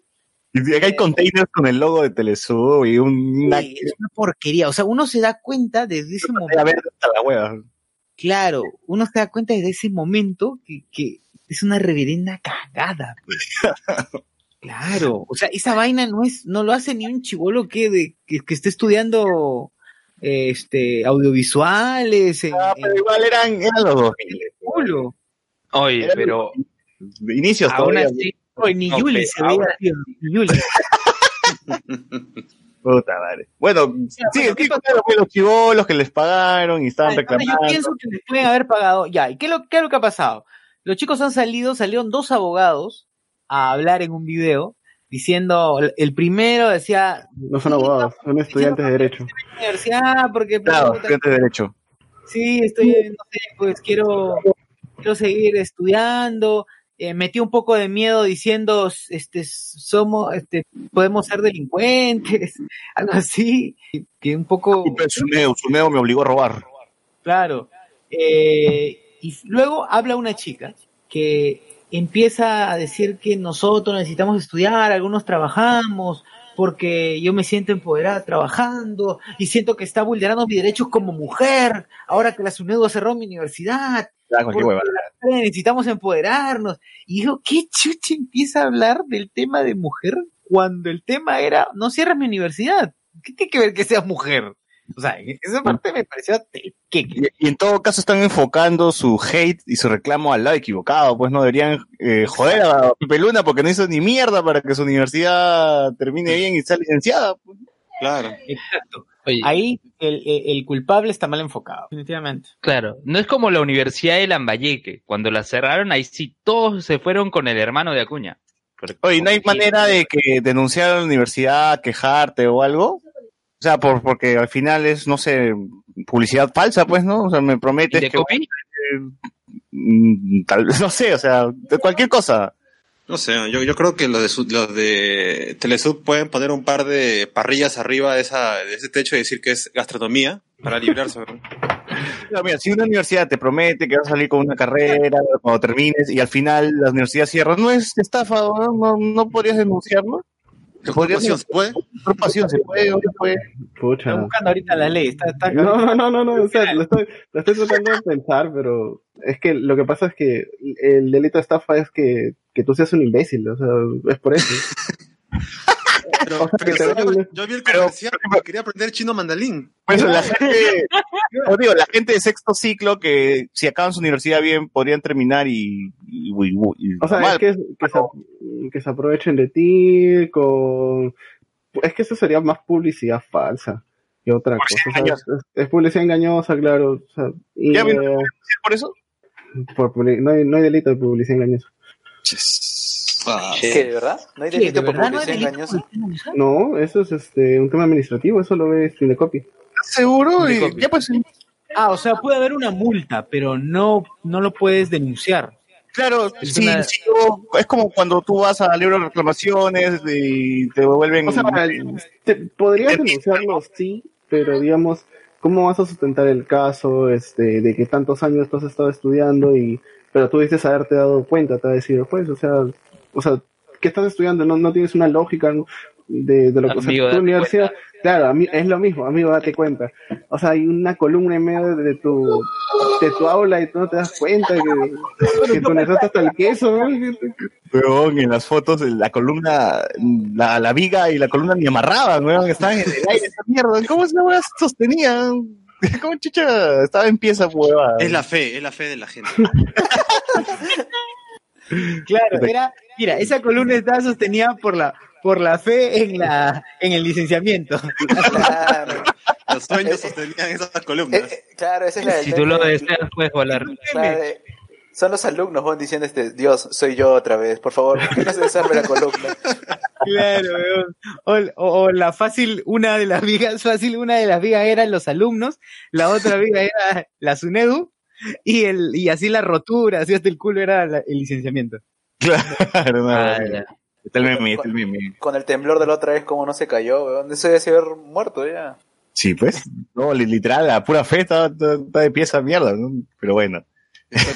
Y acá hay containers con el logo de Telesub y un- una es una porquería. O sea, uno se da cuenta desde ese a momento. ver hasta la hueva. Claro, uno se da cuenta desde ese momento que, que es una reverenda cagada. Claro, o sea, esa vaina no es, no lo hace ni un chivolo que, de, que, que esté estudiando este, audiovisuales. en- Ah, en- pero igual eran, eran los dos. culo. Oye, pero Inicios Aún todavía. así, oye, ni No, Yuli se veía, tío, ni Yuli. Puta madre. Bueno, sí, bueno, ¿qué sí, pasó? claro, pues, los chivolos que les pagaron y estaban reclamando. Yo pienso que les pueden haber pagado. Ya, ¿y qué es, lo, qué es lo que ha pasado? Los chicos han salido, salieron dos abogados a hablar en un video diciendo, el- primero decía, No son abogados, son estudiantes de derecho. universidad, porque Claro, puta, estudiantes de derecho. sí, estoy, no sé, pues quiero, quiero seguir estudiando. Eh, metí un poco de miedo diciendo, este, somos, este, podemos ser delincuentes, algo así, que un poco... Suneo, Suneo me obligó a robar. Claro. Eh, y luego habla una chica que empieza a decir que nosotros necesitamos estudiar, algunos trabajamos, porque yo me siento empoderada trabajando y siento que está vulnerando mis derechos como mujer, ahora que la SUNEDU cerró mi universidad, necesitamos empoderarnos. Y digo, ¿qué chucha empieza a hablar del tema de mujer cuando el tema era, no cierras mi universidad? ¿Qué tiene que ver que seas mujer? O sea, esa parte me pareció que Y, y en todo caso están enfocando su hate y su reclamo al lado equivocado, pues no deberían eh, joder a Pepe Luna porque no hizo ni mierda para que su universidad termine bien y sea licenciada. pues. Claro. Exacto. Oye, Ahí el, el- el culpable está mal enfocado. Definitivamente. claro, no es como la Universidad de Lambayeque. Cuando la cerraron, ahí sí todos se fueron con el hermano de Acuña. Oye, ¿no hay manera de que denunciar a la universidad, quejarte o algo? O sea, por, porque al final es, no sé, publicidad falsa, pues, ¿no? O sea, me prometes que... ¿Indecopy? Mm, Tal vez, no sé, o sea, de cualquier cosa. No sé, yo, yo creo que los de, los de Telesub pueden poner un par de parrillas arriba de, esa, de ese techo y decir que es gastronomía para librarse. ¿no? Mira, si una universidad te promete que vas a salir con una carrera cuando termines y al final la universidad cierra, no es estafa, ¿no? No, no podrías denunciarlo. Usurpación, ¿se puede? Usurpación, se puede, se puede. Pucha. Está buscando ahorita la ley. Está, está- No, no, no, no, no, o sea, lo estoy, lo estoy tratando de pensar, pero es que lo que pasa es que el delito de estafa es que, que tú seas un imbécil, o sea, es por eso. Pero, O sea, pero que te yo- vi el pero- comercial y quería aprender chino mandalín. Por eso la gente, os digo, la gente de sexto ciclo que si acaban su universidad bien podrían terminar y, y, y- y- O sea, es que, que, se, que se aprovechen de ti con... Es que eso sería más publicidad falsa que otra cosa. Publicidad o sea, es, es publicidad engañosa, claro. O sea, y, ¿Ya vino eh, por eso? por no, hay, no hay delito de publicidad engañosa. Ah, ¿Qué, de verdad? ¿No eso es este un tema administrativo, eso lo ves de copy. ¿Estás seguro? Y- ya pues, Ah, o sea, puede haber una multa, pero no, no lo puedes denunciar. claro, Es sí, una- sí, o- es como cuando tú vas a libro de reclamaciones y te devuelven... O sea, te, podrías denunciarlo, sí, pero digamos, ¿cómo vas a sustentar el caso este, de que tantos años tú has estado estudiando y pero tú dices haberte dado cuenta, te va a decir, pues, o sea, o sea, ¿qué estás estudiando? No, no tienes una lógica de, de lo que o sea, tu universidad. Claro, a mí, es lo mismo, amigo, date cuenta. O sea, hay una columna en medio de, tu de tu aula y tú no te das cuenta que, que tu universidad está hasta el queso, ¿no? Weón, en las fotos, la columna, la, la viga y la columna ni amarraban, weón, estaban en el aire, esa mierda. ¿Cómo se sostenía? ¿Cómo chucha estaba en pieza, hueva? Es la fe, es la fe de la gente. Claro, era, mira, esa columna estaba sostenida por la, por la fe en la, en el licenciamiento. Claro. Los sueños sostenían esas Eh, columnas. eh, claro, esa es la del Si tú lo deseas, puedes volar. Claro, eh, Son los alumnos, van diciendo este, Dios, soy yo otra vez, por favor, ¿por qué no se desarme la columna? Claro, weón. o, o- o la fácil, una de las vigas, fácil, una de las vigas eran los alumnos, la otra viga era la SUNEDU, y el, y así la rotura, así hasta el culo era la- el licenciamiento. Claro, no, Ah. Está el meme, está el meme. Con el temblor de la otra vez, como no se cayó, weón. Eso debe ser muerto ya. Sí, pues. No, li- literal, a pura fe está, de pieza mierda, ¿no? Pero bueno.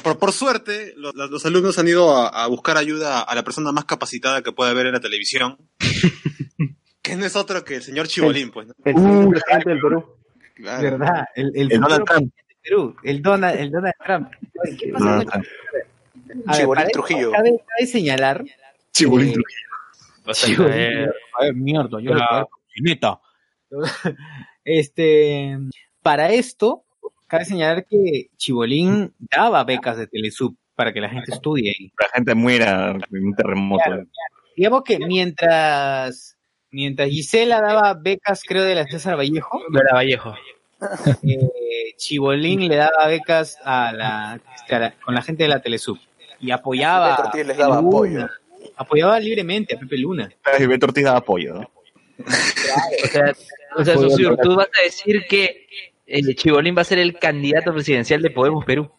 Por, por suerte, los, los alumnos han ido a, a buscar ayuda a la persona más capacitada que puede haber en la televisión. que no es otro que el señor Chibolín, pues. ¿no? El Uh, presidente del Perú. Claro. ¿Verdad? El, el, El Donald futuro Trump. De Perú, el Donald, el Donald Trump. ¿qué pasa con-. A ver, para Trujillo. Cabe, cabe señalar. Chibolín eh, O sea, Chibolín. eh, A ver, mierda, yo por Pineta. Este, para esto, cabe señalar que Chibolín daba becas de Telesub para que la gente estudie ahí. La gente muera en un terremoto. Claro, Digamos que mientras, mientras Gisela daba becas, creo, de la César Vallejo, No era Vallejo. eh, Chibolín le daba becas a la, este, a la- con la gente de la Telesub y apoyaba Beto Ortiz les daba a Luna, apoyo. apoyaba libremente a Pepe Luna. Y Beto Ortiz daba apoyo, ¿no? O sea, o sea Sosur, tú vas a decir que eh, Chibolín va a ser el candidato presidencial de Podemos Perú.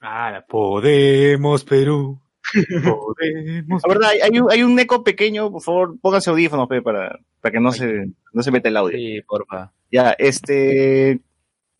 Ah, Podemos Perú. Podemos. La verdad, hay, un, hay un eco pequeño, por favor, pónganse audífonos pe, para, para que no se, no se meta el audio. Sí, porfa. Ya, este...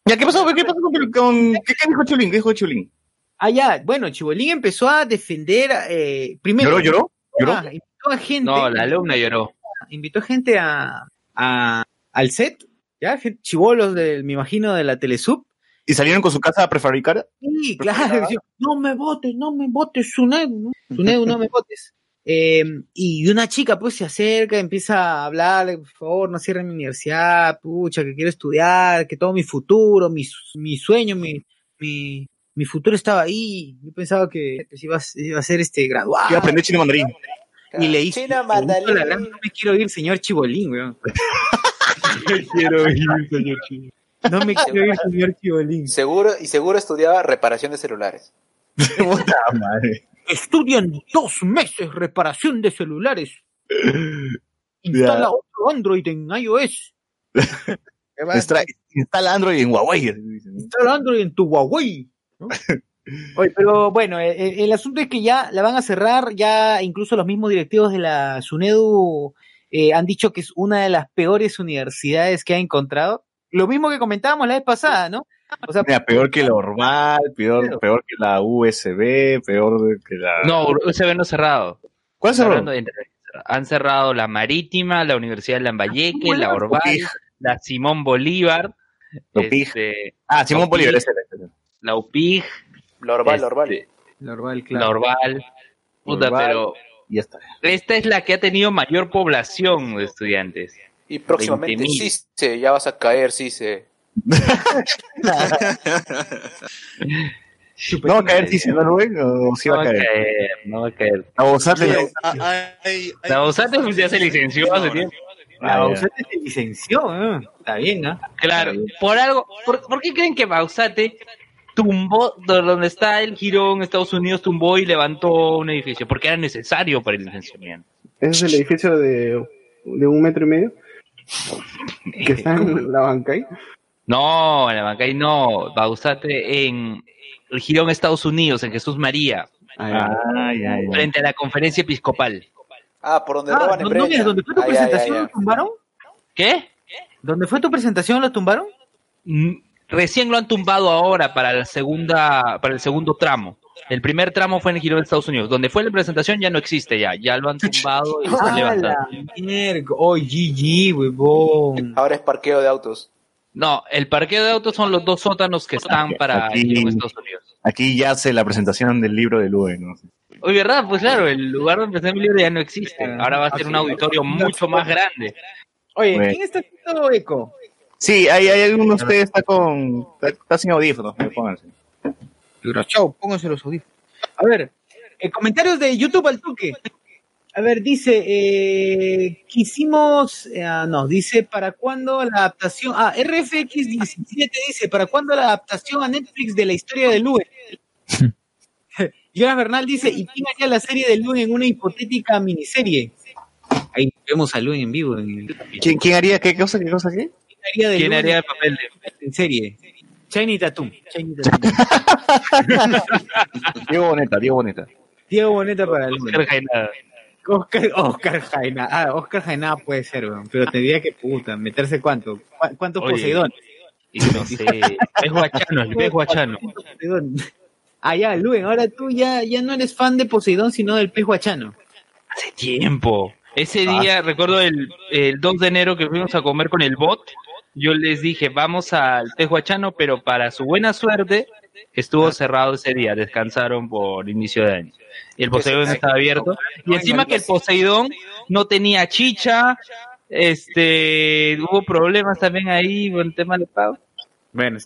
Ya, ¿qué pasó? ¿Qué pasó con, con- ¿qué, qué dijo Chulín? ¿Qué dijo Chulín? Ah, ya, bueno, Chibolín empezó a defender, eh, primero. ¿Lloró, lloró? ¿Lloró? Ah, invitó a gente. No, la alumna lloró. invitó gente a, a- al set, ya, chibolos del, me imagino, de la Telesub. ¿Y salieron con su casa prefabricada? Sí, claro, no me votes, no me votes, Sunedu, ¿no? Sunedu, no me votes. Eh, y una chica pues se acerca, empieza a hablar, por favor, no cierren mi universidad, pucha, que quiero estudiar, que todo mi futuro, mi, mi sueño, mi, mi, mi futuro estaba ahí. Yo pensaba que pues, iba, a- iba a ser este graduado. Iba a aprender chino mandarín. Y le dije, China "Puta, la gran, Mandalín. no me quiero ir, señor Chibolín, weón. quiero ir, señor Chibolín. No me quiero ir, señor Chibolín. Seguro, y seguro estudiaba reparación de celulares. Puta madre. Estudian dos meses reparación de celulares. Instala otro Android en iOS. Instala Android en Huawei. Instala Android en tu Huawei. ¿no? Oye, pero bueno, el, el- el asunto es que ya la van a cerrar, ya incluso los mismos directivos de la SUNEDU eh, han dicho que es una de las peores universidades que ha encontrado. Lo mismo que comentábamos la vez pasada, ¿no? O sea, Mira, peor que la Orval, peor, peor que la USB, peor que la... No, USB no cerrado. ¿Cuál de- Han cerrado la Marítima, la Universidad de Lambayeque, la Orval, la Simón Bolívar, La UPIG. este, Ah, Simón la Bolívar, la UPIG, La Orval, la Orval. este, la Orval, la claro. Orval. Puta, Orval. pero ya está. esta es la que ha tenido mayor población de estudiantes. Y próximamente 20.000. sí, ya vas a caer, sí, se. ¿No va a caer si se va Rubén o sí No va a caer? no va a caer. A Bosate, Sí, ah, Bosate pues, ya se licenció hace tiempo. La Ah, Bausate se licenció, ¿eh? está bien, ¿ah? Claro, por algo. ¿Por, por qué creen que Bausate tumbó de donde está el Girón, Estados Unidos, tumbó y levantó un edificio? Porque era necesario para el licenciamiento. Ese es el edificio de, de un metro y medio que está en la banca ahí. No, en la Bancay no. Bausate en el Girón, Estados Unidos, en Jesús María, ya, ya. frente a la conferencia episcopal. Ah, por donde Ah, roban en ¿dónde, Breña. ¿Dónde fue tu presentación lo tumbaron? ¿Qué? ¿Dónde fue tu presentación lo tumbaron? Mm, Recién lo han tumbado ahora para la segunda, para el segundo tramo. El primer tramo fue en el Girón de Estados Unidos. Donde fue la presentación ya no existe ya. Ya lo han tumbado y están levantando. la mierda. Oh, GG, huevón. Ahora es parqueo de autos. No, el parqueo de autos son los dos sótanos que están para Aquí- Estados Unidos. Aquí ya hace la presentación del libro de Lue, ¿no? Oye, ¿verdad? Pues claro, el lugar donde está mi libro ya no existe. Ahora va a ser un auditorio mucho más grande. Oye. ¿quién está haciendo eco? Sí, hay, hay alguno de ustedes está con... Está, está sin audífonos, pónganse. Chao, pónganse los audífonos. A ver, eh, comentarios de YouTube al toque. A ver, dice, eh, quisimos, eh, ah, no, dice, ¿para cuándo la adaptación? Ah, RFX17 dice, ¿para cuándo la adaptación a Netflix de la historia de Lue? Jonas Bernal dice, ¿y quién haría la serie de Lue en una hipotética miniserie? Ahí vemos a Lue en vivo. En el, ¿Quién, quién haría qué cosa, qué cosa, qué? ¿Quién haría de ¿Quién Lue haría el papel de en serie? Tatum. Tatum. Diego Boneta, Diego Boneta. Diego Boneta para el Oscar? Oscar, Jaina. Ah, Oscar Jaina puede ser, weón. Pero tendría que, puta, meterse cuánto. ¿Cu- ¿Cuántos Oye. Poseidones? Y no sé, es guachano, pez guachano. ¿Cuántos Poseidón? Ah, ya, Luen, ahora tú ya, ya no eres fan de Poseidón, sino del pez guachano. Hace tiempo. Ese día, recuerdo el, el 2 de enero que fuimos a comer con el bot, yo les dije, vamos al Tehuachano, pero para su buena suerte, estuvo cerrado ese día, descansaron por inicio de año. Y el Poseidón estaba abierto. Y encima que el Poseidón no tenía chicha, Este, hubo problemas también ahí con el tema del pago. Bueno,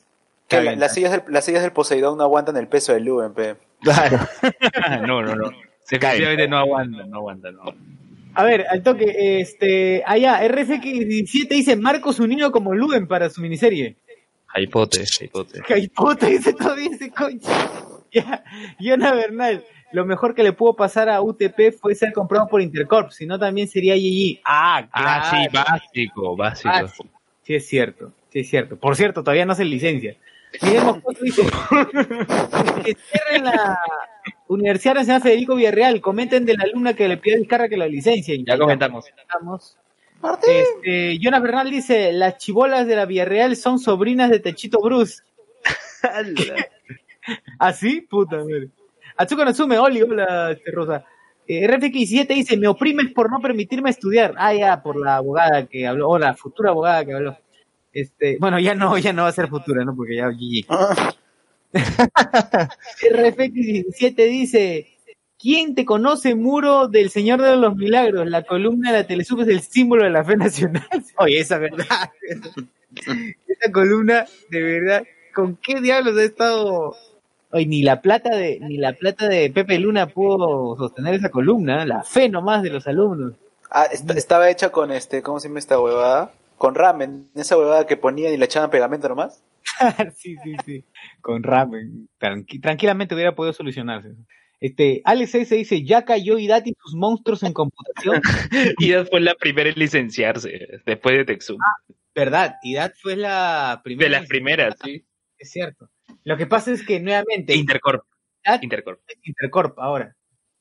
Que la- las, sillas del, las sillas del Poseidón no aguantan el peso del Luben, pe. Claro. no, no, no. Definitivamente no aguanta, no aguanta, no. A ver, al toque, este, allá, RFX17 dice Marcos Unino como Luen para su miniserie. Hipote, hipote. Caipota, dice todavía ese coño. Ya, Yona Bernal, lo mejor que le pudo pasar a UTP fue ser comprado por Intercorp, si no también sería GG. Ah, Ah, sí, claro. básico, básico. Ah, sí. Sí, es cierto, sí es cierto. Por cierto, todavía no se licencia. Miguel Moscoso dice que cierren la Universidad Nacional Federico Villarreal, comenten de la alumna que le pidió a Vizcarra que la licencien. Ya comentamos. Estamos. Este, Jonas Bernal dice, las chibolas de la Villarreal son sobrinas de Techito Bruce. ¿Así? Puta madre. Atsuko Natsume, Oli, hola, este, Rosa. Eh, RFX7 dice, me oprimes por no permitirme estudiar. Ah, ya, por la abogada que habló, o la futura abogada que habló. Este, bueno, ya no, ya no va a ser futura, ¿no? Porque ya GG. RFX17 dice, ¿quién te conoce, muro del Señor de los Milagros? La columna de la Telesub es el símbolo de la fe nacional. Oye, esa verdad. esa columna, de verdad, ¿con qué diablos ha estado? Oye, ni la plata de, ni la plata de Pepe Luna pudo sostener esa columna, la fe nomás de los alumnos. Ah, est- estaba hecha con este, ¿cómo se llama esta huevada? Con ramen, esa huevada que ponían y le echaban pegamento nomás. sí, sí, sí. Con ramen. Tranqui- tranquilamente hubiera podido solucionarse. Este, Alex se dice, ya cayó Idat y sus monstruos en computación. Y fue la primera en licenciarse, después de Texum. Verdad, Idat fue la primera. de las primeras, sí. Es cierto. Lo que pasa es que nuevamente, Intercorp. Idat Intercorp. es Intercorp ahora.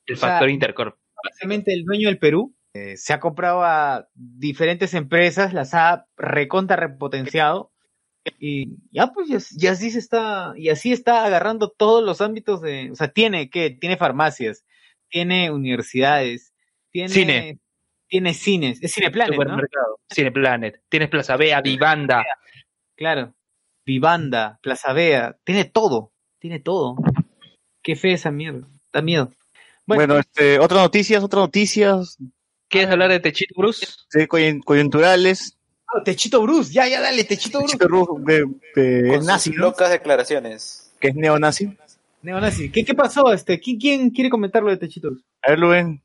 El O sea, factor Intercorp. Básicamente el dueño del Perú eh, se ha comprado a diferentes empresas, las ha recontra repotenciado y ya pues ya, ya así se está y así está agarrando todos los ámbitos de, o sea, tiene que tiene farmacias, tiene universidades, tiene Cine. tiene cines, es Cineplanet, ¿no? Supermercado. Cineplanet. Tienes Plaza Vea, Vivanda. Claro. Vivanda, Plaza Vea, tiene todo, tiene todo. Qué fe esa mierda, da miedo. Bueno, Bueno, este, otras noticias, otras noticias ¿Quieres hablar de Techito Bruce? sí, coyun- coyunturales. Ah, Techito Bruce, ya, ya dale, Techito Bruce. De, de- Con nazi, locas declaraciones. Que es neonazi. Neonazi. ¿Qué, ¿Qué pasó? Este? ¿Quién, quién quiere comentar lo de Techito Bruce? A ver, Luen.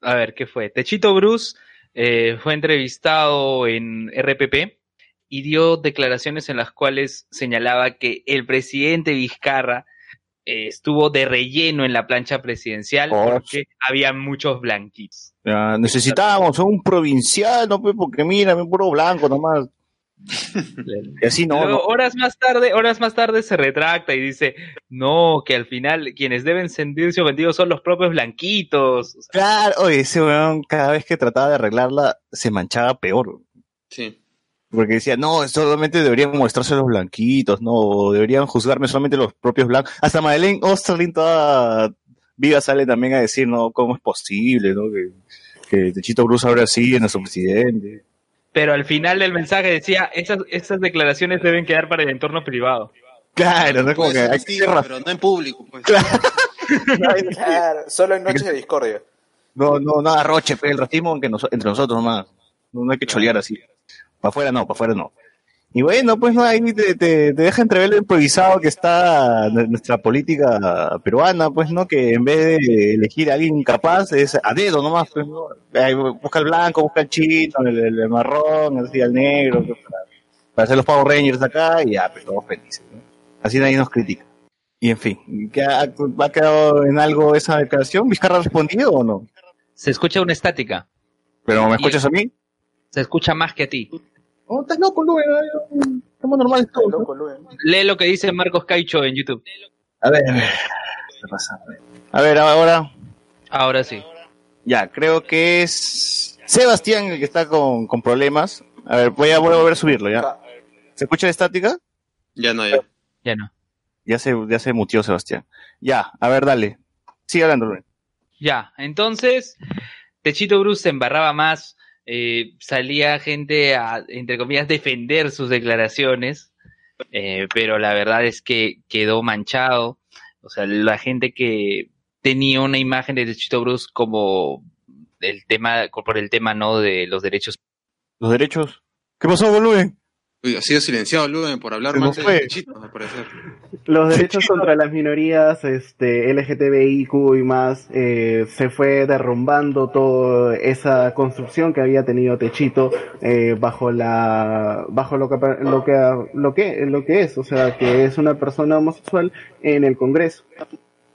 A ver, ¿qué fue? Techito Bruce eh, fue entrevistado en RPP y dio declaraciones en las cuales señalaba que el presidente Vizcarra eh, estuvo de relleno en la plancha presidencial Oh. porque había muchos blanquitos. Ya, necesitábamos un provincial, no, pues, porque mira, un puro blanco nomás. Y así no, Luego, no. horas más tarde, horas más tarde se retracta y dice, no, que al final quienes deben sentirse ofendidos son los propios blanquitos. O sea, Claro, oye, ese weón cada vez que trataba de arreglarla se manchaba peor. Sí. Porque decía, no, solamente deberían mostrarse los blanquitos, no, deberían juzgarme solamente los propios blancos. Hasta Madeleine Osterlin toda viva sale también a decir, no, ¿cómo es posible, no? Que, que Techito Bruce ahora sí es nuestro presidente. Pero al final del mensaje decía, esas, esas declaraciones deben quedar para el entorno privado. Claro, no es como que hay que pero no en público. Pues. Claro, solo en noches de discordia. No, no, no arroche, fe, el racismo entre, nos- entre nosotros nomás. No, no hay que cholear así. Para afuera no, para afuera no. Y bueno, pues no, ahí te, te, te deja entrever lo improvisado que está nuestra política peruana, pues no, que en vez de elegir a alguien capaz es a dedo nomás, pues no. Busca el blanco, busca el chino, el, el- el marrón, así al negro, pues, para, para hacer los Power Rangers acá y ya, pues todos felices. ¿no? Así nadie nos critica. Y en fin, ¿qué ha, ¿ha quedado en algo esa declaración? ¿Vizcarra ha respondido o no? Se escucha una estática. ¿Pero me escuchas a mí? Se escucha más que a ti. Oh, estás loco, Luen. Estamos normales todos. ¿no? Loco, Luen. Lee lo que dice Marcos Caicho en YouTube. A ver, a ver. ¿Qué pasa? A ver, ahora. Ahora sí. Ya, creo que es Sebastián el que está con, con problemas. A ver, voy a, voy a volver a subirlo, ¿ya? ¿Se escucha la estática? Ya no, ya. Ya no. Ya se, ya se mutió Sebastián. Ya, a ver, dale. Sigue hablando, Luen. Ya, entonces, Techito Bruce se embarraba más, eh, salía gente a, entre comillas, defender sus declaraciones, eh, pero la verdad es que quedó manchado. O sea, la gente que tenía una imagen de Techito Bruce como el tema, por el tema, ¿no? De los derechos Los derechos. ¿Qué pasó? Uy, ha sido silenciado Luen por hablar mal de al parecer. Los derechos contra las minorías, este, LGTBIQ y más, eh, se fue derrumbando toda esa construcción que había tenido Techito eh, bajo la, bajo lo que, lo que, lo que, lo que es, o sea, que es una persona homosexual en el Congreso.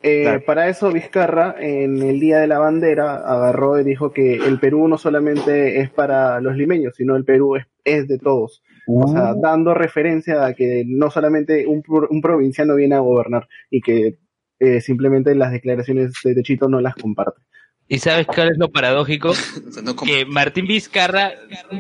Eh, Claro. Para eso Vizcarra, en el Día de la Bandera, agarró y dijo que el Perú no solamente es para los limeños, sino el Perú es, es de todos. O sea, dando referencia a que no solamente un, pro- un provinciano viene a gobernar y que eh, simplemente las declaraciones de Techito no las comparte. ¿Y sabes cuál es lo paradójico? O sea, no como- Que Martín Vizcarra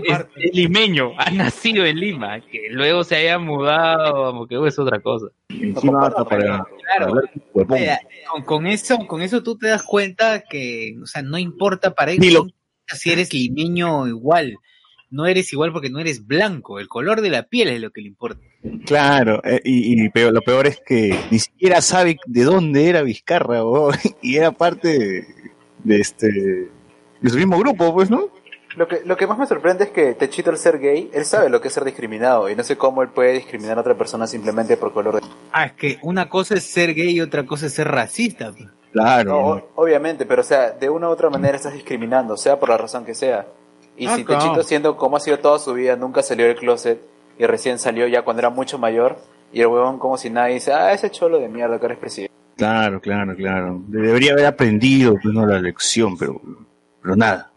es, limeño, ha nacido en Lima, que luego se haya mudado a Moquegua es otra cosa. Encima hasta para, para hablar huevón. Mira, con, eso, con eso tú te das cuenta que, o sea, no importa para ellos lo- si eres limeño igual. No eres igual porque no eres blanco. El color de la piel es lo que le importa. Claro, eh, y, y peor- lo peor es que ni siquiera sabe de dónde era Vizcarra, huevón, y era parte de, de este de su mismo grupo, pues, ¿no? Lo que, lo que más me sorprende es que Techito al ser gay, él sabe lo que es ser discriminado y no sé cómo él puede discriminar a otra persona simplemente por color de... Ah, es que una cosa es ser gay y otra cosa es ser racista. Claro. No, o- obviamente, pero o sea, de una u otra manera estás discriminando, sea por la razón que sea. Y Ah, si claro. Techito siendo como ha sido toda su vida, nunca salió del closet y recién salió ya cuando era mucho mayor y el huevón como si nadie dice, ah, ese cholo de mierda que eres presidente. Claro, claro, claro. De- Debería haber aprendido pues, no, la lección, pero, pero nada.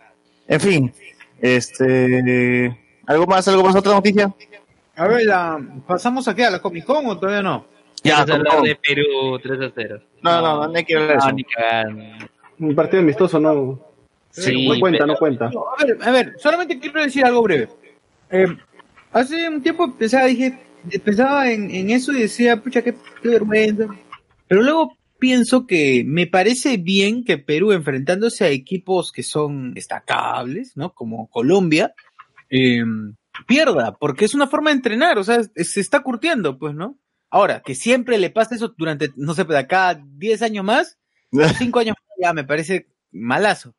En fin, este, ¿algo más, algo más, otra noticia? A ver, la- ¿pasamos aquí a la Comic Con o todavía no? Ya, hablar de Perú 3 a 0. No, no, no hay que hablar de No, eso. ni cagando. Un partido amistoso no, Sí, no cuenta, pero- no cuenta. No, a ver, a ver, solamente quiero decir algo breve. Eh, hace un tiempo pensaba, dije, pensaba en, en eso y decía, pucha, qué, qué vergüenza. Pero luego pienso que me parece bien que Perú, enfrentándose a equipos que son destacables, ¿no? Como Colombia, eh, pierda, porque es una forma de entrenar, o sea, se está curtiendo, pues, ¿no? Ahora, que siempre le pase eso durante, no sé, de acá 10 años más, 5 años más, ya me parece malazo.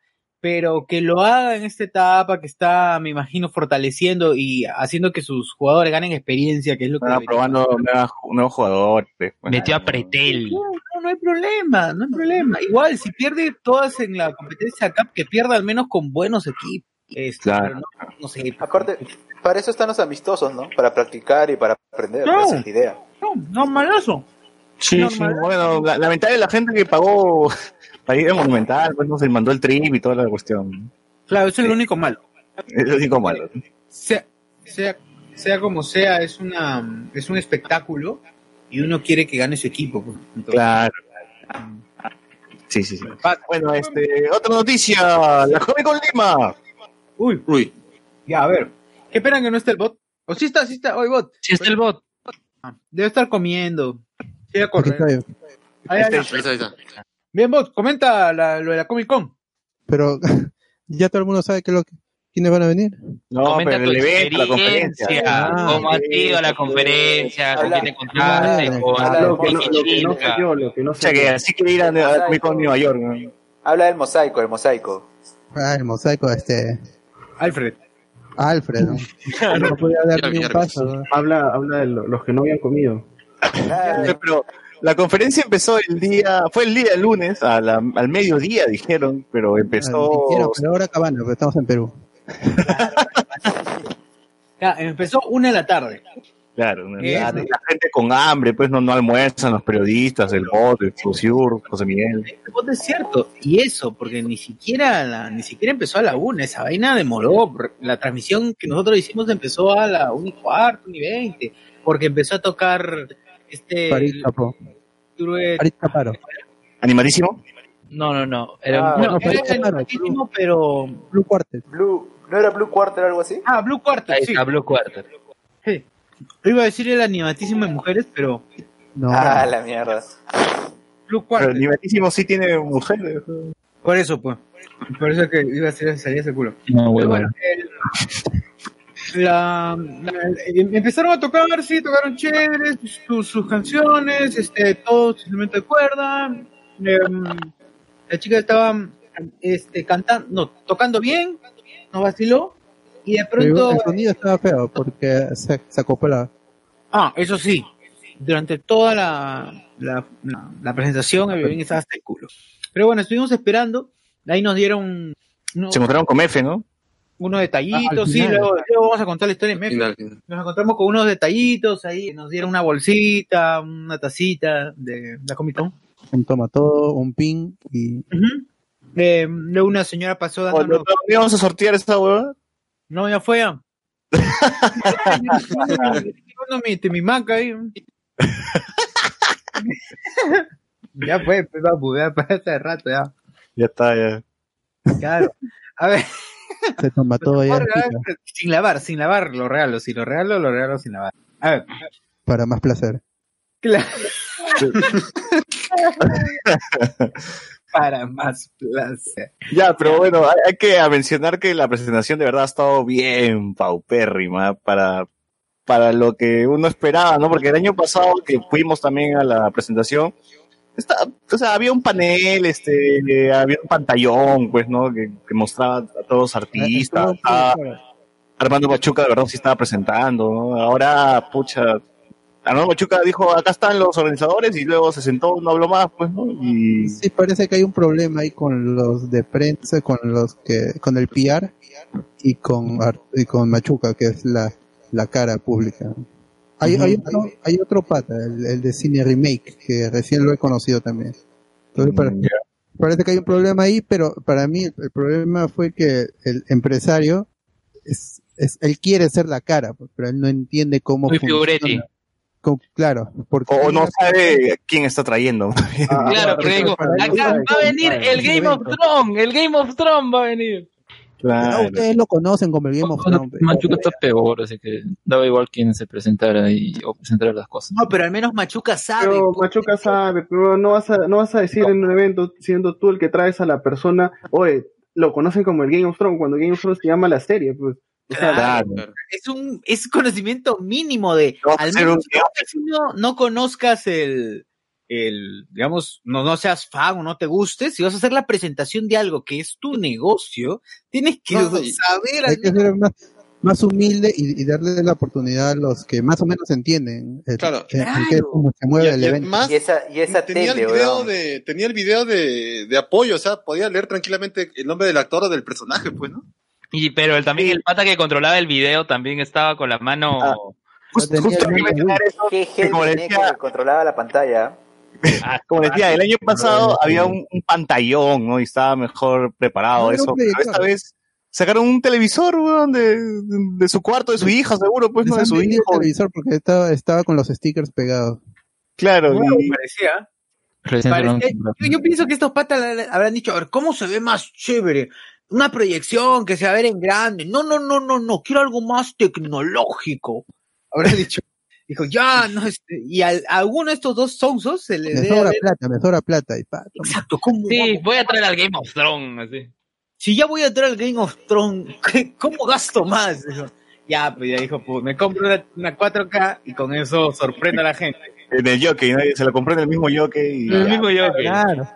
Pero que lo haga en esta etapa que está, me imagino, fortaleciendo y haciendo que sus jugadores ganen experiencia, que es lo que... Debería- probando nuevas- nuevos jugadores. pues, bueno. Metió a Pretel. No, no, no hay problema, no hay problema. Igual, si pierde todas en la competencia acá, que pierda al menos con buenos equipos. Este, Claro. pero no, no sé. Aparte, para eso están los amistosos, ¿no? Para practicar y para aprender, No. esa es la idea. No, no, malazo. Sí, sí, bueno, la- lamentable la gente que pagó para ir a Monumental, pues no se mandó el trip y toda la cuestión. Claro, eso es lo único malo. Es lo único malo. Sea, sea, sea como sea, es una es un espectáculo y uno quiere que gane su equipo. pues. Entonces, Claro. Sí, sí, sí. Bueno, este, otra noticia, la Comic Con Lima. Uy, Uy, ya, a ver. ¿Qué esperan que no esté el bot? ¿O sí está, sí está? Oye, bot. Si está el bot. Ah, Debe estar comiendo. Sí, a correr. Ahí, ahí, ahí está, ahí está. Bien, bot, comenta la- lo de la Comic Con. Pero ya todo el mundo sabe que lo, quiénes van a venir. No, Comenta pero tu el evento, la conferencia. Ah, cómo ha sí, sido la conferencia, con quién te encontraste, Ah, lo, que no, sé Chilca. yo, lo que no O sea que así que ir a, a Comic Con Nueva York. ¿no? Habla del mosaico, el mosaico. Ah, el mosaico, este. Alfred. Alfred, ¿no? No podía dar ni un paso. ¿no? Habla, habla de lo- los que no habían comido. Pero la conferencia empezó el día, fue el día lunes, a la- al mediodía dijeron, pero empezó... Dijeron, pero ahora acabando, pero estamos en Perú. Empezó una de la tarde. Claro, ¿no? Es- la, la gente con hambre, pues no, no almuerzan, los periodistas, el bot, el Fusur, José Miguel. El bot es cierto. Y eso, porque ni siquiera la, ni siquiera empezó a la una. Esa vaina demoró. La transmisión que nosotros hicimos empezó a la una y cuarto, una y veinte. Porque empezó a tocar este. París. Chaparo. ¿Animadísimo? No, no, no. Era Ah, No, era pero. Blue Quartet. Blue, ¿no era Blue Quarter o algo así? Ah, Blue Quarter, Ahí sí. está Blue Quarter. Sí. Iba a decir el animatísimo de mujeres, pero. No, Ah, la mierda. Blue Pero Quarter. animadísimo sí tiene mujeres. Por eso, pues. Por eso que iba a decir salía ese culo. No, Pero huevón. bueno, el- la, la- em- empezaron a tocar, sí, tocaron chéveres, sus, sus canciones, este, todo su instrumento de cuerda. em, la chica estaba este, cantando, no, tocando bien, no vaciló. Y de pronto, el sonido estaba feo porque se, se acoplaba. ah, eso sí, durante toda la, la, la- la presentación el violín estaba hasta el culo. Pero bueno, estuvimos esperando, ahí nos dieron Se encontraron con F, ¿no? Unos Ah, detallitos, al sí, luego, luego vamos a contar la historia en. Final, final. Nos encontramos con unos detallitos ahí, nos dieron una bolsita, una tacita de la Comic Con. Un tomatodo, un pin y. Eh, luego una señora pasó ¿O dándonos... ¿No íbamos a sortear esa hueva? No, ya fue. ya. Llevando mi, mi maca ahí. ya fue, pues, papu, ya fue hace rato, ya. Ya está, ya. Claro. A ver, se tomató ya por favor, sin lavar, sin lavar, lo regalo. Si lo regalo, lo regalo sin lavar. A ver, para más placer. claro. Para más placer. Ya, pero bueno, hay, hay que mencionar que la presentación de verdad ha estado bien paupérrima para, para lo que uno esperaba, ¿no? Porque el año pasado que fuimos también a la presentación, está, o sea, había un panel, este, eh, había un pantallón, pues, ¿no? Que, que mostraba a todos los artistas. estaba Armando Machuca de verdad sí estaba presentando, ¿no? Ahora, pucha, Armando Machuca dijo, acá están los organizadores y luego se sentó, no habló más, pues, ¿no? Y Sí, parece que hay un problema ahí con los de prensa, con los que, con el PR y con, y con Machuca, que es la, la cara pública. Hay, hay, otro, hay otro pata, el, el de Cine Remake, que recién lo he conocido también. Entonces, para- parece que hay un problema ahí, pero para mí el, el problema fue que el empresario, es, es, él quiere ser la cara, pues, pero él no entiende cómo Muy funciona. figuretti. Cómo- claro, porque o no sabe quién está trayendo. Ah, Claro, porque digo, acá va a venir el Game of Thrones, el Game of Thrones va a venir. Ustedes lo conocen como el Game of Thrones. Machuca está peor, así que daba igual quién se presentara y, o presentara las cosas. No, pero al menos Machuca sabe. Pero Machuca sabe, pero no vas a, no vas a decir en un evento, siendo tú el que traes a la persona, oye, lo conocen como el Game of Thrones, cuando Game of Thrones se llama la serie, pues. Claro. Es un es conocimiento mínimo de No, al menos un- si no, no conozcas el el digamos no no seas fan o no te guste si vas a hacer la presentación de algo que es tu negocio tienes que No, saber Hay que ser más, más humilde y, y darle la oportunidad a los que más o menos entienden el- Claro. qué cómo se mueve Y- el y evento. además, esa, y esa tenía tele, el video de tenía el video de, de apoyo, o sea, podía leer tranquilamente el nombre del actor o del personaje, pues, ¿no? Y, pero el, también el pata que controlaba el video también estaba con la mano. Ah. Justo el Qué que como gente decía, que controlaba la pantalla. Ah, como decía, el año pasado había un, un pantallón, ¿no? Y estaba mejor preparado No, era eso. Pero esta vez sacaron un televisor, weón, de, su cuarto, de su hija, seguro, pues, no, de su hijo. el televisor porque estaba, estaba con los stickers pegados. Claro, Bueno, y- parecía yo, yo pienso que estos patas habrán dicho, a ver, ¿cómo se ve más chévere? Una proyección que se va a ver en grande. No, no, no, no, no, quiero algo más tecnológico. Habrá dicho. Dijo, ya, no, este, y al- a alguno de estos dos sonsos se le Me sobra haber- plata, me sobra plata. Y pa. Exacto, ¿cómo Sí, vamos? voy a traer al Game of Thrones. Así. Si ya voy a entrar al Game of Thrones, ¿qué- ¿cómo gasto más? Dijo, ya, pues ya dijo, pues me compro una, una 4K y con eso sorprendo a la gente. en el jockey, ¿no? Se lo compró en el mismo jockey y El ya. mismo que. Claro.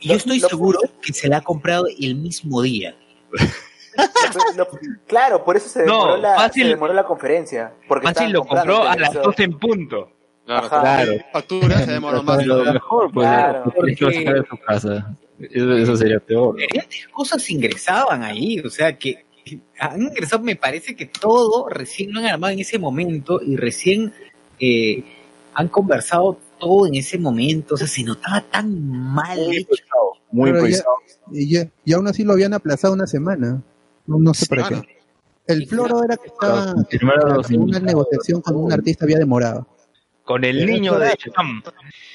Y yo estoy Lo- seguro que se la ha comprado el mismo día. Lo- claro, por eso se No, demoró, la, fácil- se demoró la conferencia. Porque Fácil lo compró a las televisor. 12 en punto. Claro, Ajá. Claro. Factura, se demoró más. Lo mejor, pues, Claro. porque de tu casa. Eso, eso sería peor. Diferentes cosas ingresaban ahí, o sea que que han ingresado, me parece que todo recién lo han armado en ese momento y recién eh, han conversado todo en ese momento, o sea, se notaba tan mal Muy hecho. Muy improvisado. Y, ya- y aún así lo habían aplazado una semana. No, no sé para qué. El floro era que estaba los una negociación con un artista había demorado. Con el niño de Shazam.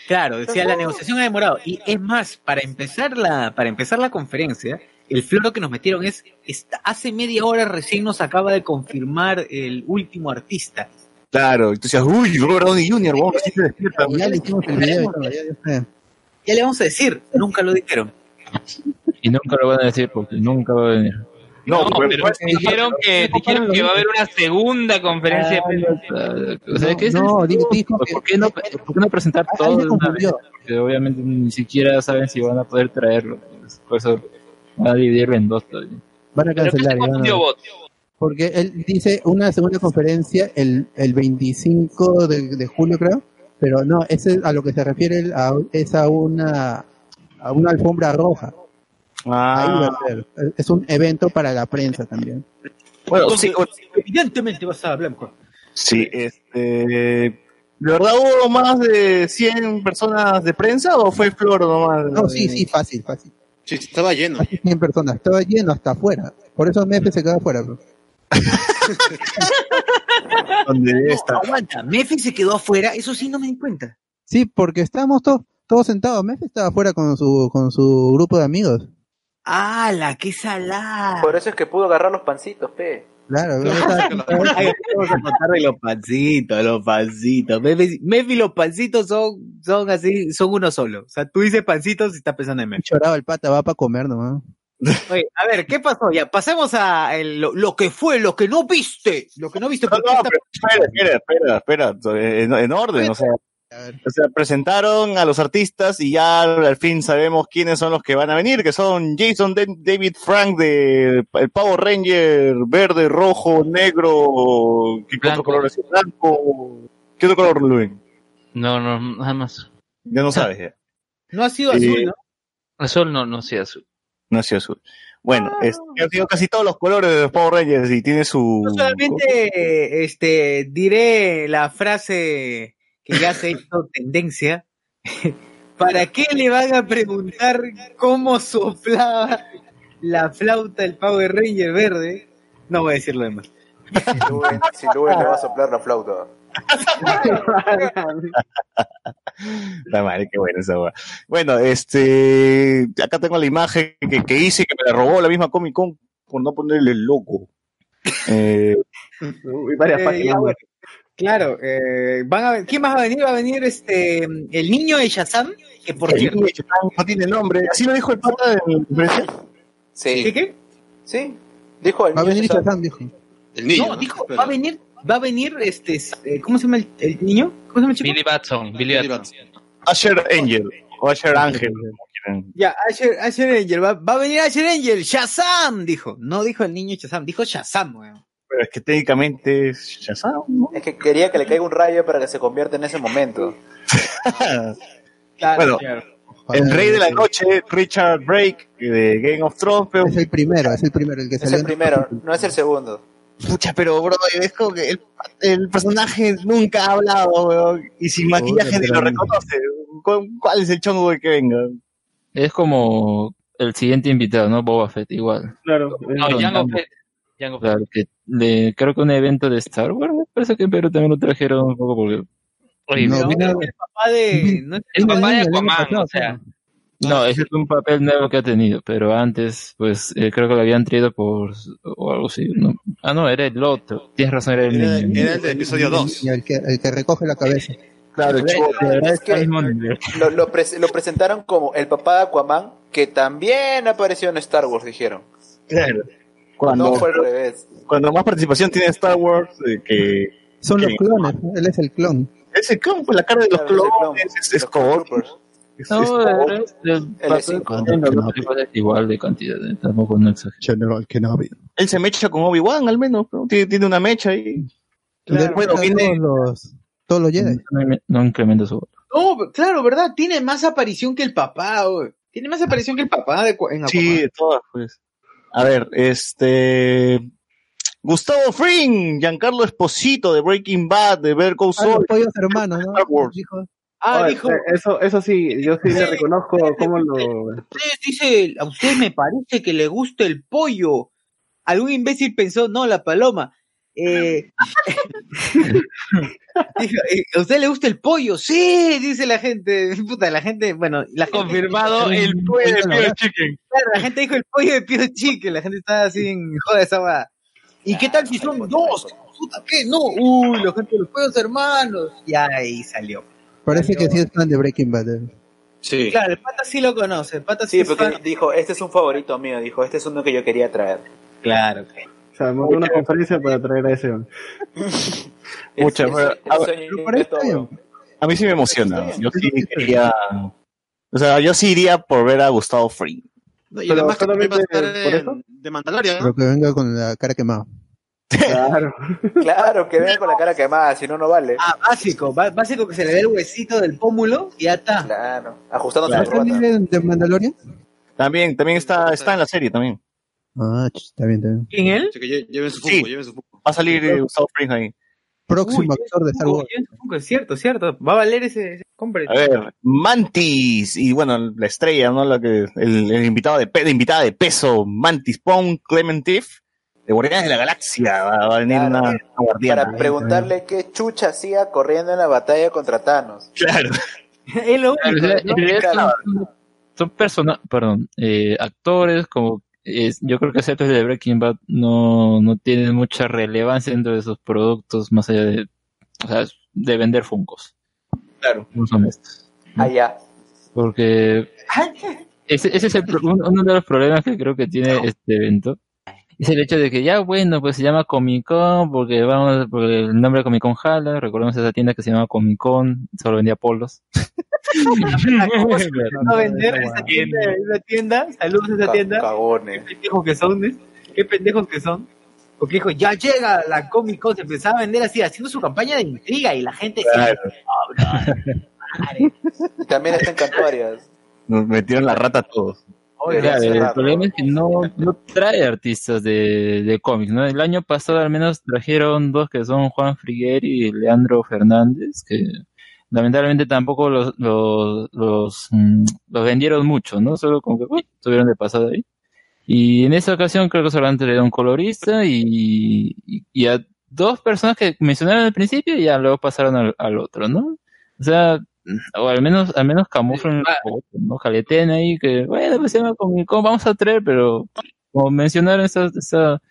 Claro, decía la negociación ha demorado. Y es más, para empezar la, para empezar la conferencia, el floro que nos metieron es, está- hace media hora recién nos acaba de confirmar el último artista. Claro, y tú decías, uy, Robert Downey Jr., despierta. Y ya le hicimos el video. Ya le vamos a decir, nunca lo dijeron. Y nunca lo van a decir porque nunca va a venir. No, No, pero- dijeron que, dijeron que va a haber una segunda conferencia de prensa. O sea, ¿qué es No, esto? di- dijo ¿Por, que- por qué no, por qué no presentar todo de una vez? Porque obviamente ni siquiera saben si van a poder traerlo. Por eso van a dividirlo en dos todavía. Van a ¿Pero qué cancelar. ya vos? Porque él dice una segunda conferencia el, el 25 de, de julio, creo. Pero no, ese a lo que se refiere a- es a una, a una alfombra roja. Ahí va Ah, a ser. Es un evento para la prensa también. bueno, Entonces, sí, bueno, evidentemente vas a hablar mejor. sí, este... ¿De verdad hubo más de 100 personas de prensa o fue Flor nomás? No, sí, sí, fácil, fácil. Sí, estaba lleno. Casi 100 personas. Estaba lleno hasta afuera. Por eso Mefe se quedó afuera. bro. Donde No, está. aguanta, Mefi se quedó afuera, eso sí no me di cuenta. Sí, porque estábamos todos todos sentados. Mefe estaba afuera con su, con su grupo de amigos. ¡Hala, qué salada! Por eso es que pudo agarrar los pancitos, pe. Claro, Ay, vamos a contar de los pancitos, los pancitos. Mefi, Mefi, los pancitos son, son así, son uno solo. O sea, tú dices pancitos y estás pensando en Mefi. choraba el pata, va para comer nomás. Oye, a ver, ¿qué pasó? Ya, pasemos a el- lo, lo que fue, lo que no viste. Lo que no viste. No, no, pero espera, espera, espera, espera, en, en orden, o sea, o sea, presentaron a los artistas y ya al fin sabemos quiénes son los que van a venir, que son Jason Da- David Frank de el Pavo Ranger verde, rojo, negro, ¿qué otro color es? Blanco, ¿qué otro color, Luen? No, no, nada más. Ya no sabes, ya. No ha sido Eh, azul, ¿no? Azul no, no sea azul. no es azul. Bueno, es, han sido casi todos los colores de los Power Rangers y tiene su... Yo solamente este, diré la frase que ya se hizo tendencia. ¿Para qué le van a preguntar cómo soplaba la flauta el Power Ranger verde? No voy a decir lo demás. Si Luen le va a soplar la flauta. La madre, qué buena esa weá. Bueno, este, acá tengo la imagen que, que hice, que me la robó la misma Comic Con por no ponerle el logo. Eh, Y varias Eh, páginas ya, bueno. Claro, eh, van a, ¿quién más va a venir? Va a venir este el niño de Shazam, que por el cierto. niño de Chapán no tiene nombre. Así lo dijo el pata de la conferencia. Sí. ¿Qué qué? Sí. Dijo el Va a venir Shazam. Shazam, dijo. El niño. no, ¿no? dijo, Pero- va a venir, va a venir este, eh, ¿cómo se llama el, el niño? ¿Cómo se llama el chico? Billy Batson, Billy Billy Batson. Asher Angel. O Asher quieran. Ya, Asher, Asher Angel, va, va a venir Asher Angel, Shazam, dijo. No dijo el niño Shazam, dijo Shazam, weón. Pero es que técnicamente es Shazam, ¿no? Es que quería que le caiga un rayo para que se convierta en ese momento. Claro, Bueno, claro. El rey de la noche, Richard Drake, de Game of Thrones, pero Es el primero, es el primero, el que Es el primero, no es el segundo. Pucha, pero bro, es como que el, el personaje nunca ha hablado, weón, y sin maquillaje ni lo reconoce. ¿Cuál es el chongo de que venga? Es como el siguiente invitado, ¿no? Boba Fett, igual. Claro. No, Jango Fett. Jango Fett. Claro, que de, creo que un evento de Star Wars, me parece que en Perú también lo trajeron un poco porque... Oye, No, el papá de. No es el papá de Aquaman, pasado, o sea, No, ese es un papel nuevo que ha tenido, pero antes, pues, eh, creo que lo habían traído por... o algo así, ¿no? Ah, no, era el otro. Tienes razón, era el Era, niño. era el del episodio 2. Y el que, el que recoge la cabeza. Claro, el chico- De verdad Es que-. Lo, lo, pres- lo presentaron como el papá de Aquaman, que también apareció en Star Wars, dijeron. claro. No Cuando, fue al revés. cuando más participación tiene Star Wars, eh, que Son los clones, ¿no? él es el clon. es el clon, pues la cara de los Claro, es clones, es, es Troopers. es- No, es es es igual de cantidad, eh, tampoco no. General Kenobi. Él se mecha con Obi-Wan al menos, ¿no? tiene, tiene una mecha ahí. Claro. Bueno, viene- todos los, todos los Jedi. No, no incrementa su No, claro, ¿verdad? Tiene más aparición que el papá. Tiene más aparición que el papá de, en Aquaman. Sí, de todas, pues. A ver, este. Gustavo Fring, Giancarlo Esposito de Breaking Bad, de Ver Call Ah, los pollos hermanos, ¿no? Star Wars. Dijo, Ah, dijo, eh, Eso, eso sí, yo sí le reconozco cómo lo. ustedes dice, a usted me parece que le gusta el pollo. Algún imbécil pensó, no, la paloma. Eh, dijo, eh, ¿A usted le gusta el pollo? Sí, dice la gente. Puta, la gente, bueno, la gente, confirmado el pollo de Pure Chicken. claro, la gente dijo el pollo de Pio Chique, la gente estaba así en joda esa va. ¿Y qué tal si son dos? Puta, ¿qué? No, uy, la gente de los pollos hermanos. Y ahí salió. Parece que sí es fan de Breaking Bad. eh. Sí. Claro, el pata sí lo conoce, el pata sí, Sí, es porque fan. dijo, este es un favorito mío, dijo, este es uno que yo quería traer. Claro. O sea, montó una conferencia para traer a ese. hombre. Mucha, Es- pero- es- a mí sí me emociona. Yo sí quería. O sea, yo sí iría por ver a Gustavo Fring. No, y Pero además que también va a estar en- de Mandalorian. Pero que venga con la cara quemada. Claro. Claro, que venga con la cara quemada, si no, no vale. Ah, básico, básico que se le ve el huesito del pómulo y ya está. Claro, ajustándose Claro. la corbata. ¿De, de Mandalorian? También, también está, está en la serie también. Ah, está bien, está bien. ¿Quién él? Así que lle- lleven su Sí. lleven su fumo. Va a salir eh, Gustavo Fring ahí. Próximo Uy, actor de Star Wars. Es cierto, cierto. Va a valer ese, ese compre. A ver, Mantis, y bueno, la estrella, ¿no? La que, el, el invitado de, pe- de invitada de peso, Mantis Pong Clementif, de Guardianes de la Galaxia, va, va a venir Claro. una, una guardiana. Para preguntarle qué chucha hacía corriendo en la batalla contra Thanos. Claro. es lo Claro, único, o sea, ¿no? en realidad Claro. son, son persona, perdón, eh, actores como es, yo creo que el de Breaking Bad no, no tienen mucha relevancia dentro de sus productos más allá de, o sea, de vender funcos. Claro. No son estos. Allá. Porque ese, ese es el uno de los problemas que creo que tiene este evento. Es el hecho de que ya, bueno, pues se llama Comic Con porque vamos, porque el nombre de Comic Con jala. Recordemos esa tienda que se llama Comic Con, solo vendía polos. ¿Cómo se a vender esa tienda, esa tienda? Saludos a esa tienda. Qué pendejos que son, ¿eh? Qué pendejos que son. Porque dijo, ya llega la Comic Con, se empezaba a vender así, haciendo su campaña de intriga y la gente Claro. "Oh, madre". Y También está en Cantuarias. Nos metieron la rata a todos. Claro, el problema es que no, no trae artistas de, de cómics, ¿no? El año pasado al menos trajeron dos que son Juan Frigueri y Leandro Fernández, que lamentablemente tampoco los, los, los, mm, los vendieron mucho, ¿no? Solo como que, uy, estuvieron de pasada ahí. Y en esa ocasión creo que solamente le un colorista y, y, y a dos personas que mencionaron al principio y ya luego pasaron al, al otro, ¿no? O sea, o al menos, al menos camuflan un poco, ¿no? Jaleteen ahí que, bueno, pues se llama Comic Con, vamos a traer, pero como mencionaron esa, esa,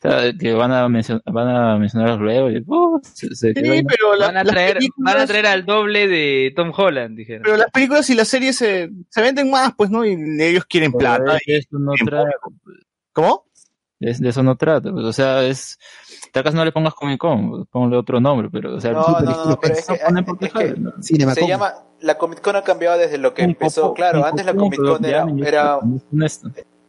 esa- que van a mencionar, van a mencionar luego, y, uh, se, se quedó ahí. pero Van a traer, van a traer al doble de Tom Holland, dijeron. Pero las películas y las series se, se venden más, pues, ¿no? Y ellos quieren plata. No ¿Cómo? De, de eso no trata, pues, o sea, es, tal caso no le pongas Comic Con, ponle otro nombre, pero, o sea, No, super- no, no, pero es que- porque es que- ¿no? Cinema Se llama, la Comic Con ha cambiado desde lo que empezó. poco- Claro, antes la Comic Con era, era,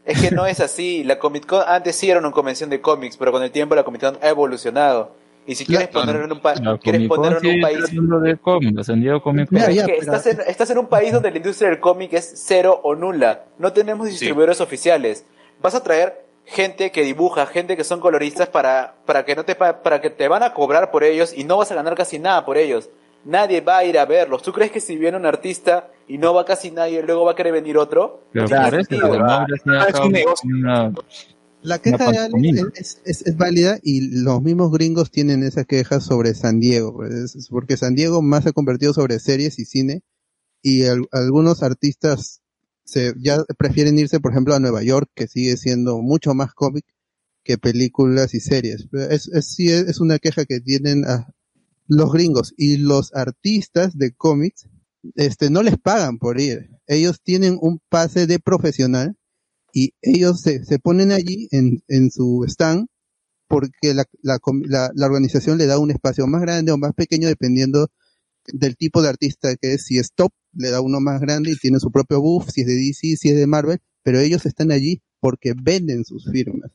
es que no es así. La Comic Con antes sí era una convención de cómics, pero con el tiempo la Comic Con ha evolucionado. Y si quieres Claro. ponerlo en un, pa- quieres Con ponerlo en un país, de Comic Con. Mira, es ya, que pero- estás, en, estás en un país donde la industria del cómic es cero o nula. No tenemos distribuidores oficiales. Vas a traer gente que dibuja, gente que son coloristas para, para que no te pa- para que te van a cobrar por ellos y no vas a ganar casi nada por ellos. Nadie va a ir a verlos. ¿Tú crees que si viene un artista y no va casi nadie, luego va a querer venir otro? Ah, es un negocio. La queja de Alex es, es, es válida y los mismos gringos tienen esa queja sobre San Diego, pues, es- porque San Diego más se ha convertido sobre series y cine y al- algunos artistas se, ya prefieren irse, por ejemplo, a Nueva York, que sigue siendo mucho más cómic que películas y series. Es, es, sí, es una queja que tienen los gringos y los artistas de cómics este, no les pagan por ir. Ellos tienen un pase de profesional y ellos se, se ponen allí en, en su stand porque la, la, la- la organización le da un espacio más grande o más pequeño dependiendo del tipo de artista que es. Si es top, le da uno más grande y tiene su propio buff, si es de DC, si es de Marvel, pero ellos están allí porque venden sus firmas.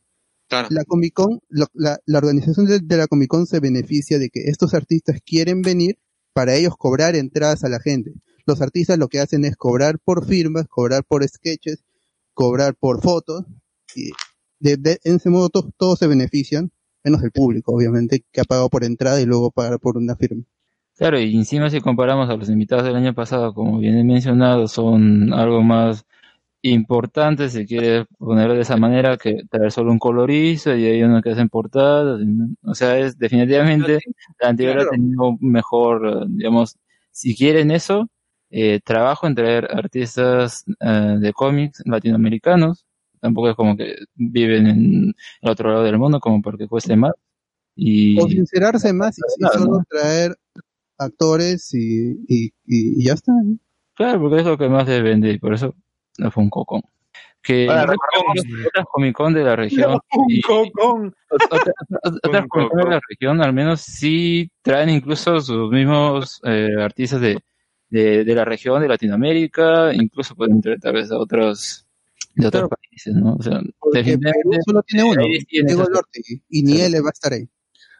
Claro. La Comic Con, la, la organización de, de la Comic Con se beneficia de que estos artistas quieren venir para ellos cobrar entradas a la gente. Los artistas lo que hacen es cobrar por firmas, cobrar por sketches, cobrar por fotos, y de, de- en ese modo to- todos se benefician, menos el público, obviamente, que ha pagado por entrada y luego pagar por una firma. Claro, y encima si comparamos a los invitados del año pasado, como bien he mencionado, son algo más importantes, si quieres ponerlo de esa manera, que traer solo un colorista y hay uno que hacen portadas. O sea, es definitivamente la anterior Claro. ha tenido mejor, digamos, si quieren eso, eh, trabajo en traer artistas eh, de cómics latinoamericanos. Tampoco es como que viven en el otro lado del mundo, como porque cueste más. Y O sincerarse más y, Claro, solo ¿no? traer actores y, y, y- y ya está. Claro, porque es lo que más se vende y por eso no fue un cocón. Que otras- otras Comic Con de la región y otra- otras Un Comic Con de la región al menos sí traen incluso sus mismos eh, artistas de, de, de la región de Latinoamérica, incluso pueden traer tal vez a otros de otros países, ¿no? O sea, Perú solo tiene uno, Diego Lorte, y ni él va a estar ahí.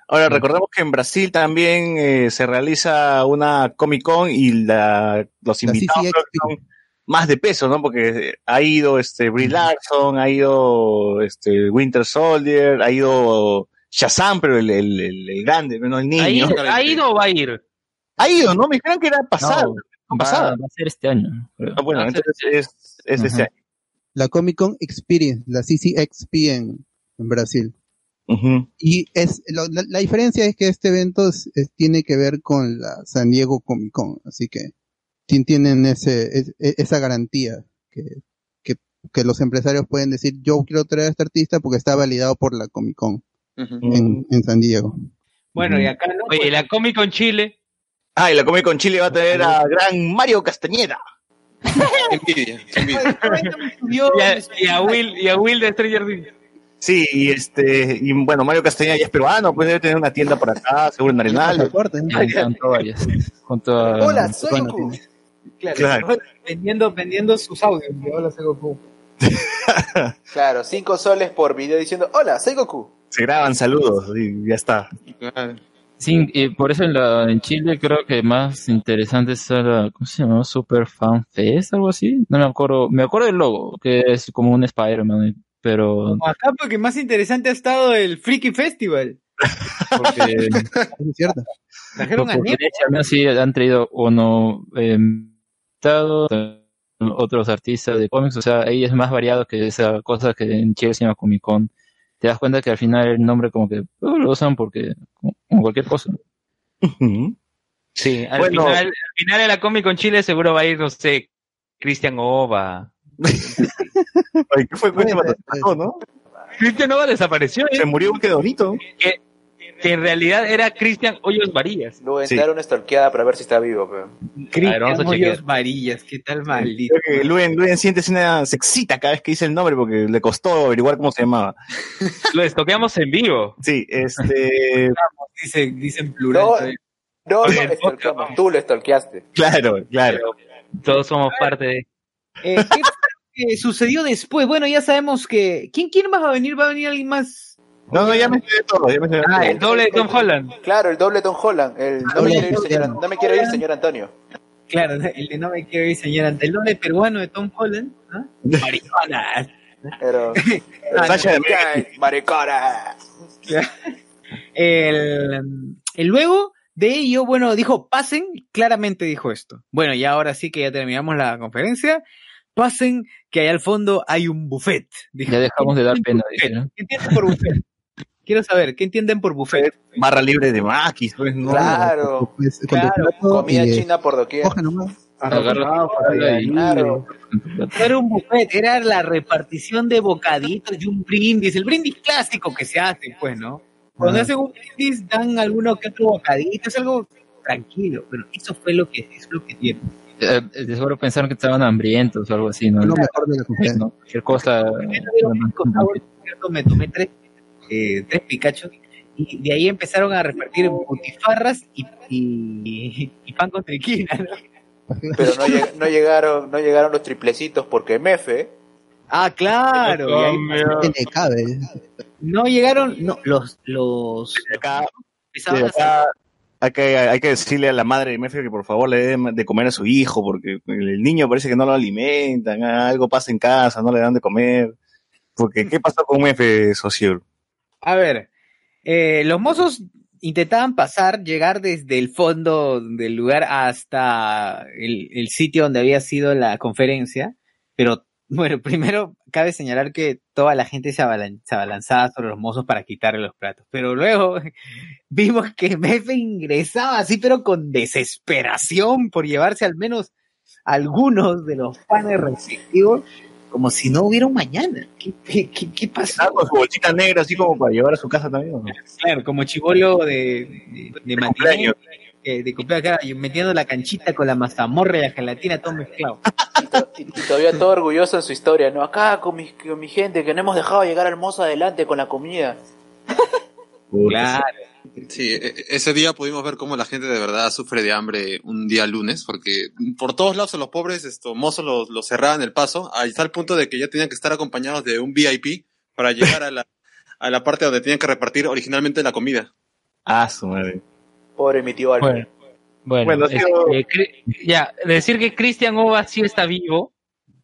Ahora, recordemos que en Brasil también eh, se realiza una Comic Con y la, los invitados son más de peso, ¿no? Porque ha ido este Brie Larson, ha ido este Winter Soldier, ha ido Shazam, pero el, el, el, grande, no el ¿Ha niño. ido, ¿Ha ido o va a ir? Ha ido, ¿no? Me dijeron que era pasado. No, va, pasada. va a ser este año. Ah, bueno, va a ser entonces es, es este año. La Comic Con Experience, la CCXP en, en Brasil. Y es lo- la, la diferencia es que este evento es- es- tiene que ver con la San Diego Comic Con, así que tien- tienen ese, es- e- esa garantía que, que, que los empresarios pueden decir yo quiero traer a este artista porque está validado por la Comic Con Ujú. en, en San Diego. Bueno, y acá no. Oye, la Comic Con Chile. Ah, y la Comic Con Chile va a tener a gran Mario Castañeda. Envidia, envidia. Yo- Y a, y a Will, y a Will de Stranger Things. Sí, y este, y bueno, Mario Castañeda ya es peruano, pues debe tener una tienda por acá, seguro en Arenal. ¿eh? Hola, soy Goku. Claro, Claro. Vendiendo, vendiendo sus audios. de Hola, soy Goku. Claro, cinco soles por video diciendo, hola, soy Goku. Se graban saludos y ya está. Sí, y por eso en, la, en Chile creo que más interesante es la, ¿cómo se llama? Super Fan Fest, algo así. No me acuerdo, me acuerdo del logo, que es como un Spider-Man, pero Como acá, porque más interesante ha estado el Freaky Festival. porque, es cierto. Trajeron a sí han traído uno eh, otros artistas de cómics, o sea, ahí es más variado que esa cosa que en Chile se llama Comic Con. Te das cuenta que al final el nombre como que oh, lo usan porque como, cualquier cosa. Sí, al, Bueno. final, al final de la Comic Con Chile seguro va a ir, no sé, Cristian Ova. Ay, ¿Qué fue batazo, no? Cristian Ova desapareció, ¿eh? Se murió igual que Donito. que, que en realidad era Cristian Hoyos Varillas. Luego Sí. entrar una stalkeada para ver si está vivo. Pero... Cristian. Hoyos Varillas, qué tal maldito. Creo que Luen, Luen siente una sexita cada vez que dice el nombre porque le costó averiguar cómo se llamaba. Lo estoqueamos en vivo. Sí, este, Dice, dicen plural. No, no, no, stalkeamos, tú lo stalkeaste. claro, claro. Todos somos parte de... Eh, ¿Qué sucedió después? Bueno, ya sabemos que. ¿Quién, ¿Quién más va a venir? ¿Va a venir alguien más? No, no, ya me estoy de todo, ya me estoy de Ah, todo. el doble de Tom Holland. Claro, el doble Tom Holland. El, no, me Doble quiero ir, Tom señor, Holland. no me quiero ir, señor Antonio. Claro, el de no me quiero ir, señora. El nombre peruano de Tom Holland. ¿ah? Marihuana. Pero, Sasha de Ay, maricona. El, el luego de ello, bueno, dijo, pasen, claramente dijo esto. Bueno, y ahora sí que ya terminamos la conferencia. Pasen, que allá al fondo hay un buffet. Dijo, Ya dejamos de dar ¿qué pena. ¿Qué entienden por buffet? Quiero saber, ¿qué entienden por buffet? Barra libre de maquis, pues, no. Claro. Pues, Claro, Comida y, eh, china por doquier. coge nomás. Claro. No era un buffet, era la repartición de bocaditos y un brindis, el brindis clásico que se hace, pues, ¿no? Cuando Ah. hacen un brindis dan alguno que otro bocadito, es algo tranquilo, pero eso fue lo que, eso es lo que tiene. Eh, de seguro pensaron que estaban hambrientos o algo así, ¿no? Lo mejor de la. ¿no? Cualquier cosa. Me tomé tres, eh, tres Pikachu y de ahí empezaron a repartir butifarras y, y, y pan con triquina, ¿no? Pero no, lleg- no llegaron, no llegaron los triplecitos porque Mefe. Ah, claro, y ahí Que le cabe. no llegaron, no, los, los Acá, empezaban Sí, a hay que, hay que decirle a la madre de Mefe que por favor le dé de comer a su hijo, porque el niño parece que no lo alimentan, algo pasa en casa, no le dan de comer. Porque, ¿qué pasó con Mefe, socio? A ver, eh, los mozos intentaban pasar, llegar desde el fondo del lugar hasta el, el sitio donde había sido la conferencia, pero bueno, primero cabe señalar que toda la gente se, abalan- se abalanzaba sobre los mozos para quitarle los platos, pero luego vimos que Mefe ingresaba así, pero con desesperación por llevarse al menos algunos de los panes respectivos, como si no hubiera un mañana. ¿Qué, qué, qué- qué pasó? Ah, con su bolsita negra así como para llevar a su casa también. Claro, como chivolo de, de, de eh, de cumpleaños, y metiendo la canchita con la mazamorra y la gelatina todo mezclado. Y, to- y- y todavía todo orgulloso en su historia, ¿no? Acá con mi, con mi gente que no hemos dejado llegar al mozo adelante con la comida. Claro. Sí, e- e- ese día pudimos ver cómo la gente de verdad sufre de hambre un día lunes, porque por todos lados a los pobres estos mozos los, los cerraban el paso, a tal punto de que ya tenían que estar acompañados de un VIP para llegar a la, a la parte donde tenían que repartir originalmente la comida. Ah, su madre. Pobre mi tío Albert. Bueno, bueno, Bueno, ha este, ya, decir que Cristian Ova sí está vivo.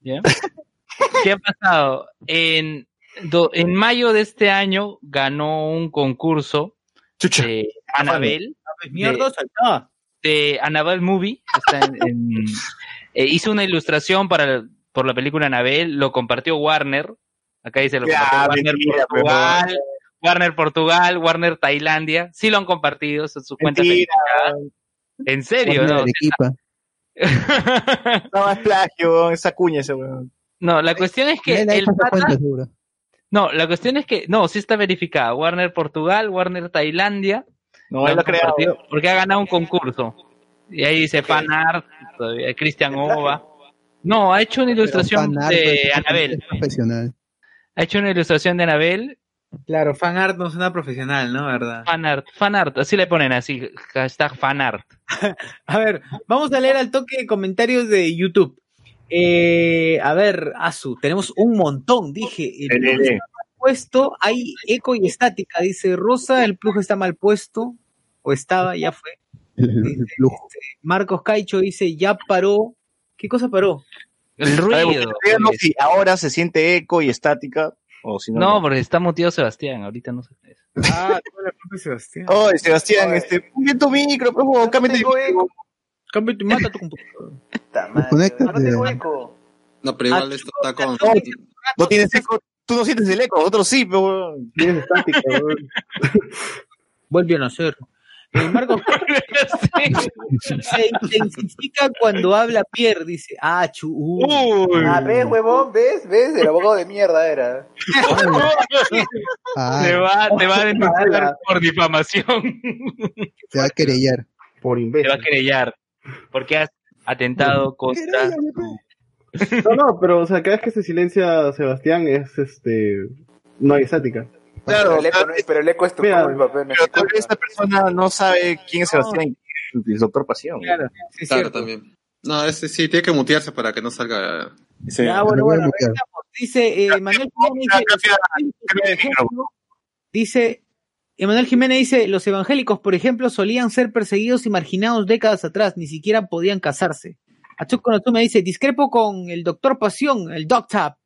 ¿ya? ¿Qué ha pasado? En, do- en mayo de este año ganó un concurso Chucha. de Anabel, Mierda, saltá. de Anabel Movie. Está en- en- eh, hizo una ilustración para por la película Anabel, lo compartió Warner. Acá dice lo Ya, compartió Warner mentira, Portugal, Warner Portugal, Warner Tailandia. Sí lo han compartido, es su cuenta. En serio, Warner ¿no? Arequipa. No, es plagio, esa cuña ese weón. No, la cuestión es que el pata- cuenta, no, la cuestión es que no, sí está verificada. Warner Portugal, Warner Tailandia, No, él lo ha creado. porque ha ganado un concurso. Y ahí dice fan art, todavía Cristian Ova. No, ha hecho una ilustración de Anabel. profesional. Ha hecho una ilustración de Anabel, Claro, fan art no suena profesional, ¿no? ¿Verdad? fan art, fan art, así le ponen así, hashtag fan art. A ver, vamos a leer al toque comentarios de YouTube. Eh, a ver, Azu, tenemos un montón, dije. El plug está mal puesto, hay eco y estática, dice Rosa, el plug está mal puesto, o estaba, ya fue. El, el flujo. Marcos Caicho dice, ya paró. ¿Qué cosa paró? El ver, ruido. ahora se siente eco y estática o si no. No, porque está muteado Sebastián, ahorita no sé. Ah, la es Sebastián. Oye, Sebastián, Oye. este, bien tu micro, pues, huevón, cámbiate tengo micro. Cambia tu mata tu computadora. Desconéctate. no tengo eco. No, pero igual esto está con... No tienes eco, tú no sientes el eco, nosotros sí, pero. Tienes estática, weón. Vuelve a nacer. Marcos se intensifica cuando habla Pierre, dice. Ah, chu. uh. Ah, ves, huevón, ves, ves, el abogado de mierda era. Ah, Te va, te va a denunciar por difamación. se va a querellar. Por Te imbécil. va a querellar. Porque has atentado contra. No, no, pero o sea, cada vez que se silencia Sebastián es este. No hay estática. Claro, pero, el eco, pero el eco es tu Mira, culpa, pero tal vez esta persona no sabe quién es Sebastián y el doctor Pasión. Claro, sí, Claro, cierto. también. No, ese sí, tiene que mutearse para que no salga... Ah, bueno, Me bueno. Dice eh, Manuel Jiménez, dice, Emanuel Jiménez dice, los evangélicos, por ejemplo, solían ser perseguidos y marginados décadas atrás, ni siquiera podían casarse. Achuco Natsume dice, discrepo con el doctor Pasión, el Doctor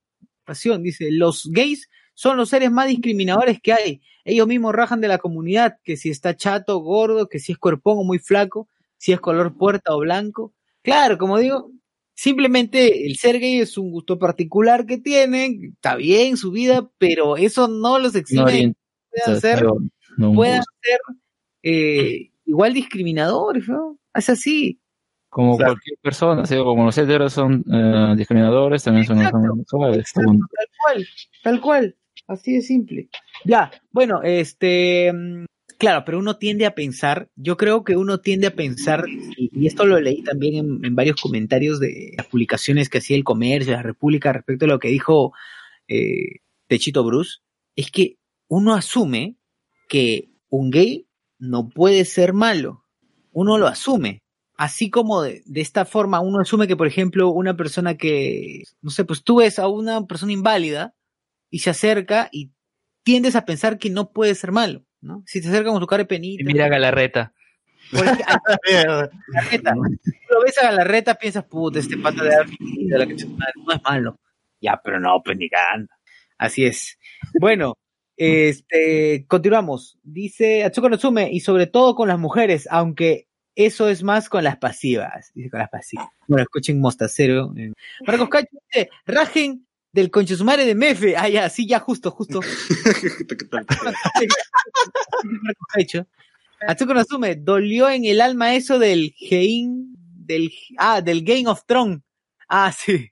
Pasión, dice, los gays son los seres más discriminadores que hay. Ellos mismos rajan de la comunidad, que si está chato, gordo, que si es cuerpón o muy flaco, si es color puerta o blanco. Claro, como digo, simplemente el ser gay es un gusto particular que tienen, está bien su vida, pero eso no los exime No puedan ser, no puedan ser eh, igual discriminadores, ¿no? Es así. Como cualquier persona, como los heteros son eh, discriminadores, también son Exacto. homosexuales. Exacto, tal cual, tal cual, así de simple. Ya, bueno, este, mm, claro, pero uno tiende a pensar, yo creo que uno tiende a pensar, y, esto lo leí también en, en varios comentarios de las publicaciones que hacía el comercio, la República, respecto a lo que dijo eh, Techito Bruce, es que uno asume que un gay no puede ser malo, uno lo asume. Así como de, de esta forma uno asume que, por ejemplo, una persona que, no sé, pues tú ves a una persona inválida y se acerca y tiendes a pensar que no puede ser malo, ¿no? Si te acerca con su cara de penita. Y mira a Galarreta. por ejemplo, a Galarreta. Tú lo ves a Galarreta, piensas, puta, este pata de la que se- no es malo. Ya, pero no, pues ni cagando. Así es. Bueno, este, continuamos. Dice Atsuko Natsume, y sobre todo con las mujeres, aunque eso es más con las pasivas. Dice con las pasivas. Bueno, escuchen Mostacero. eh. Marcos Cacho dice, rajen del conchesumare de Mefe. Ah, ya, sí, ya, justo, justo. Atsuko Natsume, dolió en el alma eso del del, ah, del Game of Thrones. Ah, sí.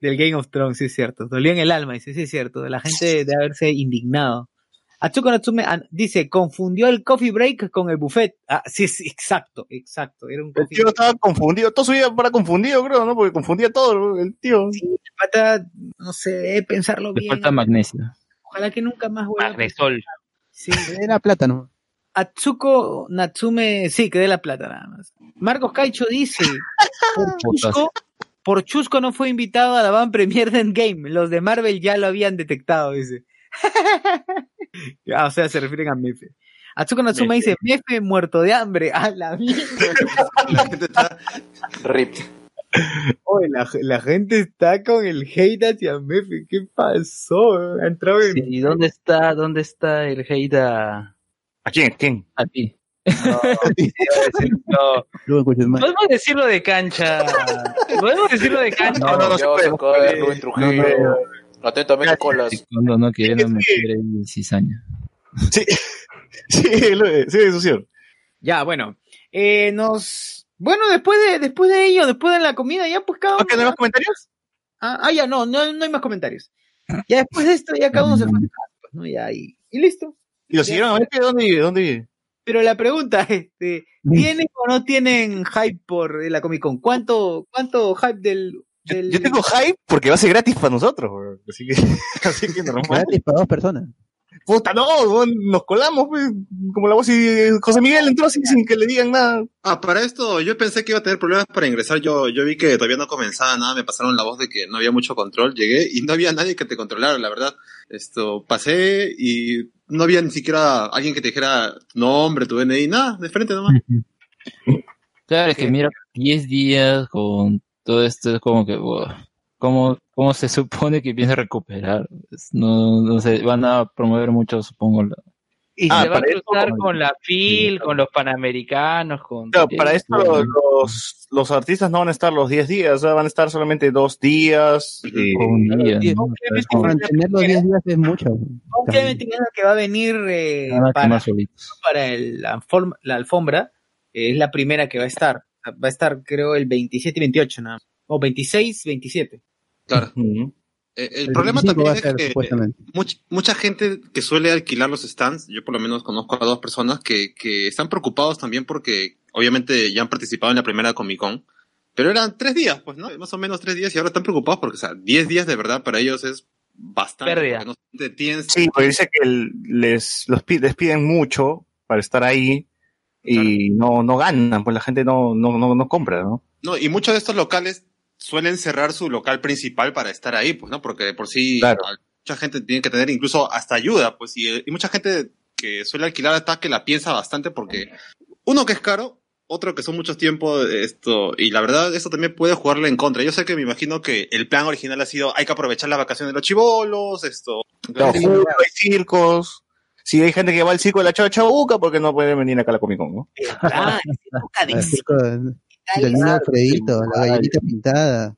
Del Game of Thrones, sí es cierto. Dolió en el alma, dice, sí es cierto. De la gente de haberse indignado. Atsuko Natsume ah, dice, confundió el coffee break con el buffet. Ah, sí, sí, exacto, exacto. Era un El coffee tío estaba confundido, todo su vida para confundido, creo, ¿no? Porque confundía todo, el tío. Sí, pata, no sé, debe pensarlo Le bien. falta magnesio. Ojalá que nunca más vuelva. Magnesol. Sí. Que dé la plata, ¿no? Atsuko Natsume, sí, que dé la plata nada más. Marcos Caicho dice, por Chusco, por Chusco no fue invitado a la van premier de Endgame, los de Marvel ya lo habían detectado, dice. Ah, o sea, se refieren a Mefe. Atsuko Natsume dice, Mefe muerto de hambre, a la mierda. La gente está Rip. Oye, la, la gente está con el hate hacia Mefe, ¿qué pasó? Ha entrado en... ¿Y dónde está, dónde está el hate a, ¿A quién? ¿Quién? a ti? No, escuches más. podemos decirlo de cancha. Podemos decirlo de cancha. No, no, no no se puede. Rubén Trujillo. Atentamente con las... Cuando no quieren meter en cizaña. Sí, sí, lo- sí, eso es cierto. Ya, bueno. Eh, nos... Bueno, después de, después de ello, después de la comida, ya pues cada uno... ¿Ok, no hay más comentarios? Ah, ah, ya, no, no, no hay más comentarios. Ya después de esto, ya cada uno se fue pues, ¿no? Ya, y, y listo. ¿Y lo siguieron a ver? ¿Dónde vive? ¿Dónde vive? Pero la pregunta, este, ¿tienen o no tienen hype por la Comic Con? ¿Cuánto, cuánto hype del, del... yo tengo hype porque va a ser gratis para nosotros, así que, así que normal. Gratis para dos personas. Puta, no, nos colamos, pues, como la voz y José Miguel entró así sin que le digan nada. Ah, para esto yo pensé que iba a tener problemas para ingresar. Yo, yo vi que todavía no comenzaba nada, me pasaron la voz de que no había mucho control. Llegué y no había nadie que te controlara, la verdad. Esto, pasé y no había ni siquiera alguien que te dijera tu nombre, tu DNI, nada, de frente nomás. Claro, es que mira, 10 días con todo esto es como que, wow, ¿cómo, cómo se supone que piensa recuperar? No, no sé, van a promover mucho, supongo. la- Y Ah, se va a para eso- cruzar con la FIL, con los panamericanos, con... Claro, para esto los, los artistas no van a estar los 10 días, o sea, van a estar solamente dos días. y- un día. Es Mantener los 10 días es mucho. Con Tienda que va a venir eh, para, para el- la, la alfombra, es la primera que va a estar. Va a estar, creo, el 27 y 28, nada más. O 26, 27. Claro. Eh, el, El problema 25 también es ser, que supuestamente. much- mucha gente que suele alquilar los stands, yo por lo menos conozco a dos personas que, que están preocupados también porque obviamente ya han participado en la primera Comic Con, pero eran tres días, pues, ¿no? Más o menos tres días y ahora están preocupados porque, o sea, diez días de verdad para ellos es bastante. Pérdida. no Sí, porque dice que el- les, los les piden mucho para estar ahí y no, no ganan, pues la gente no, no, no, no compra, ¿no? No, y muchos de estos locales suelen cerrar su local principal para estar ahí, pues, ¿no? Porque de por sí Claro. mucha gente tiene que tener incluso hasta ayuda, pues, y, y mucha gente que suele alquilar hasta que la piensa bastante porque uno que es caro, otro que son muchos tiempos, esto, y la verdad, esto también puede jugarle en contra. Yo sé que me imagino que el plan original ha sido, hay que aprovechar las vacaciones de los chivolos, esto. Hay circos. Si hay gente que va al circo de la Chava Chabuca, porque no pueden venir acá a la Comic Con, ¿no? Ah, es época de El circo del niño Alfredito, la galletita pintada.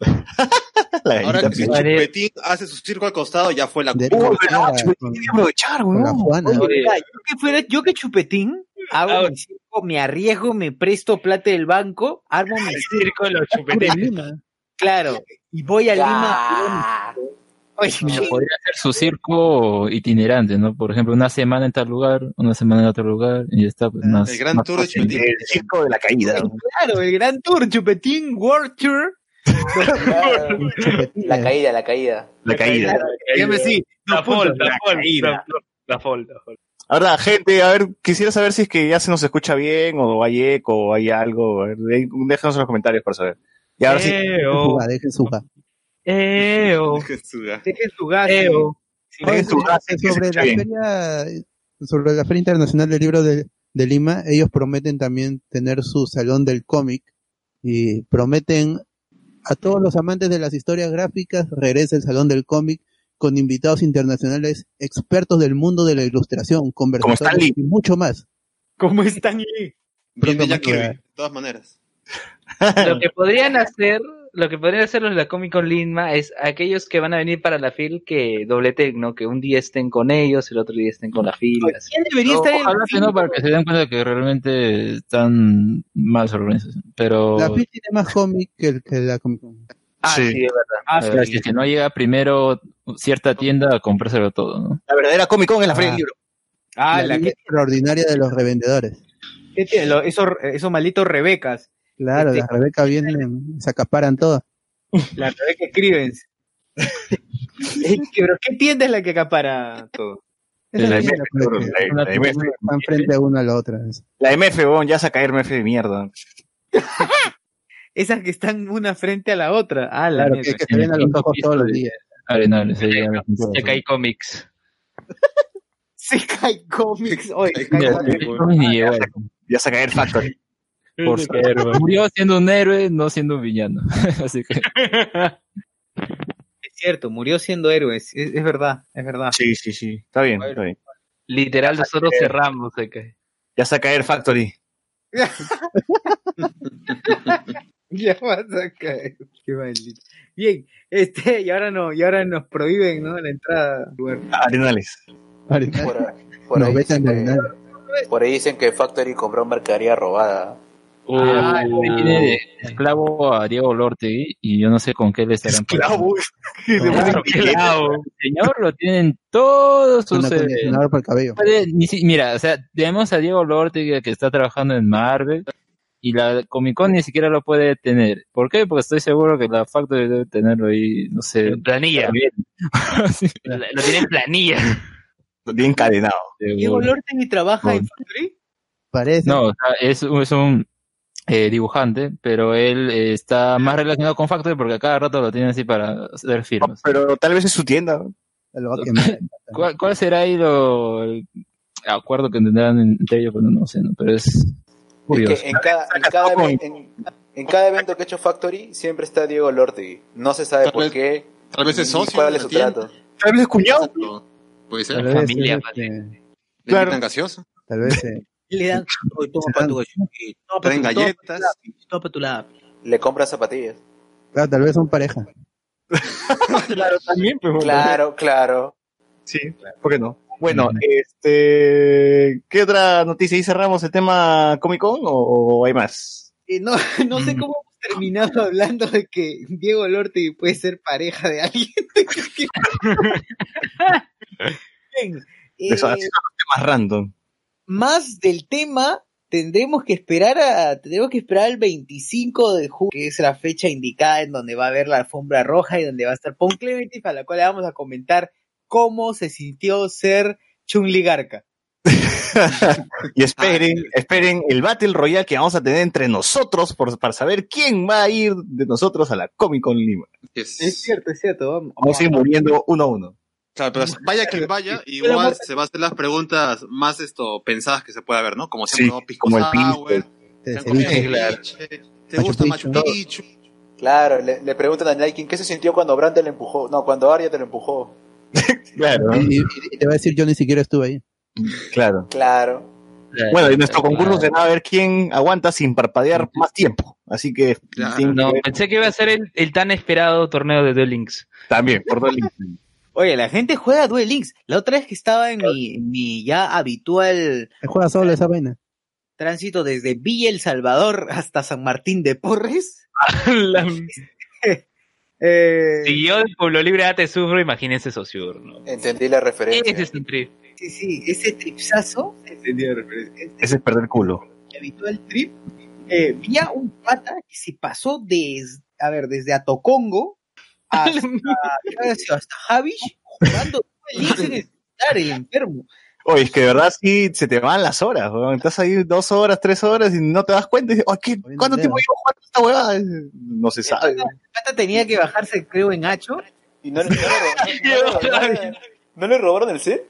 La Ahora que si. Chupetín hace su circo al costado, ya fue la De- Uy, Chupetín tiene que aprovechar, weón. Yo que chupetín, hago Ah, mi circo, me arriesgo, me presto plata del banco, armo mi circo, de los De. Lima. claro, y voy a Lima. Oye, podría ser su circo itinerante, ¿no? Por ejemplo, una semana en tal lugar, una semana en otro lugar, y ya está. Pues, más, El gran más tour de. Chupetín. El circo de la caída. weón. claro, el gran tour, chupetín, World Tour. La caída, la caída. La caída. Dígame sí, La caída. la fol, la fol, la fol. Ahora, gente, a ver, quisiera saber si es que ya se nos escucha bien, o hay eco, o hay algo. A ver, déjanos en los comentarios para saber. Y ahora sí. Eo, dejen suba. eo, Dejen su gas. Sí, Dejen su gas, sobre la bien. feria sobre la feria internacional del libro de, de Lima ellos prometen también tener su salón del cómic y prometen a todos los amantes de las historias gráficas regresa el salón del cómic con invitados internacionales expertos del mundo de la ilustración Lee. y mucho más ¿Cómo están Jack Pronto, Kirby, de todas maneras. Lo que podrían hacer, lo que podrían hacer los de la Comic Con Lima es aquellos que van a venir para la FIL que dobleten, ¿no? Que un día estén con ellos, el otro día estén con la FIL. ¿Quién debería estar en que no, para que se den cuenta que realmente están mal su organización. Pero la FIL tiene más cómic que, el, que la Comic Con Ah, Sí. sí, es verdad. Ah, es que no llega primero cierta tienda a comprárselo todo, ¿no? La verdadera Comic Con es la Feria Ah. del Libro. Ah, la la que, extraordinaria de los revendedores que tiene lo- esos, esos malditos Rebecas. Claro Este- las Rebeca vienen se acaparan todo La Rebeca Scrivens. Eh, Pero ¿qué tienda es la que acapara todo? Esa La es MF, la MF. Están frente a una a la otra. La MF, weón, ya saca MF de mierda. Esas que están una frente a la otra. Ah, la Claro, mierda. que, que se ven a los ojos todos los días. Arenales, me apuntó. Sekai Comics. Sekai Comics. Oye. Ya saca el Factory. Por ser, murió siendo un héroe, no siendo un villano. Así que Es cierto, murió siendo héroe. Es, es verdad, es verdad. Sí, sí, sí. Está bien, está bien. Literal, nosotros cerramos. Ya saca el Factory. Ya vas a caer. Qué maldito. Bien, este, y ahora no, y ahora nos prohíben, ¿no? La entrada. Arenales. Por, ahí- por No, ahí vete a dicen que, envenenar. por ahí dicen que Factory compró mercadería robada. Ah, tiene de esclavo a Diego Lortegui y yo no sé con qué le estarán Esclavo. Claro. El señor lo tienen todos sus... Eh, para el cabello. ni mira, o sea, tenemos a Diego Lortegui que está trabajando en Marvel y la Comic Con ni siquiera lo puede tener. ¿Por qué? Porque estoy seguro que la Factory debe tenerlo ahí, no sé. En planilla. Sí, Lo tiene en planilla. Lo tiene encadenado. Diego. Lorten y trabaja en Factory. Parece. No, o sea, es, es un eh, dibujante, pero él eh, está más relacionado con Factory porque a cada rato lo tiene así para hacer firmas. Pero tal vez es su tienda. Lo. ¿Cuál, cuál será ahí lo, el acuerdo que tendrán entre ellos? Bueno, no sé, ¿no? pero es Es curioso. que en cada, en, cada, ev- en, en cada evento que ha hecho Factory siempre está Diego Lortegui. No se sabe Tal por vez- qué. Tal vez es socio. cuál de es la su tienda. trato. Tal vez es cuñado. Puede ser. Tal Le vez, familia, este, invitan gaseosa. tal vez eh, Le dan, oye, toma para tu galleta, toma Traen galletas. para tu lápiz, Toma para tu lápiz. Le compra zapatillas. claro, tal vez son pareja. claro, también. Pues, Claro, claro. Sí, ¿por qué no? Bueno, este, ¿qué otra noticia? ¿Y cerramos el tema Comic Con o, o hay más? Eh, no, no sé cómo hemos terminado hablando de que Diego Lorte puede ser pareja de alguien. Bien, Eso, eh, así son los temas random. Más del tema tendremos que esperar a tendremos que esperar al 25 de julio que es la fecha indicada en donde va a haber la alfombra roja y donde va a estar Pon Clemente a la cual le vamos a comentar cómo se sintió ser Chun-Li Garca. Y esperen, esperen el Battle Royale que vamos a tener entre nosotros por, para saber quién va a ir de nosotros a la Comic Con Lima. Es- Es cierto, es cierto. Vamos, Vamos a ir muriendo uno a uno. Claro, pero vaya quien vaya, igual se va a hacer las preguntas más esto pensadas que se pueda ver, ¿no? Como Sí, siempre, ¿no? Pisco como el Sour, De ¿te Machu gusta. Machu Picchu? Claro, le, le preguntan a Nike qué se sintió cuando Bran te lo empujó. No, cuando Arya te lo empujó. Claro, Y, y- y te va a decir, yo ni siquiera estuve ahí. claro. Claro. Bueno, y nuestro concurso será a ver quién aguanta sin parpadear más tiempo. Así que Claro. No, pensé que iba a ser el, el tan esperado torneo de Duel Links. también por dos links. Oye, la gente juega Duel Links. La otra vez que estaba en mi, mi ya habitual juega solo esa vaina. tránsito desde Villa El Salvador hasta San Martín de Porres. La- Eh, si yo del Pueblo Libre ya te sufro, imagínense Sociur, ¿no? Entendí la referencia. Ese es un trip. sí, sí, ese tripsazo, entendí la referencia, ese Ese es perder culo. Oye, es que de verdad sí se te van las horas, weón. Estás ahí dos horas, tres horas y no te das cuenta. Y dices, "Ay, ¿qué- ¿Cuánto tiempo llevo jugando esta huevada? No se sabe. El pata tenía que bajarse, creo, en Hacho. ¿Y no, le- robaron- no le robaron el set?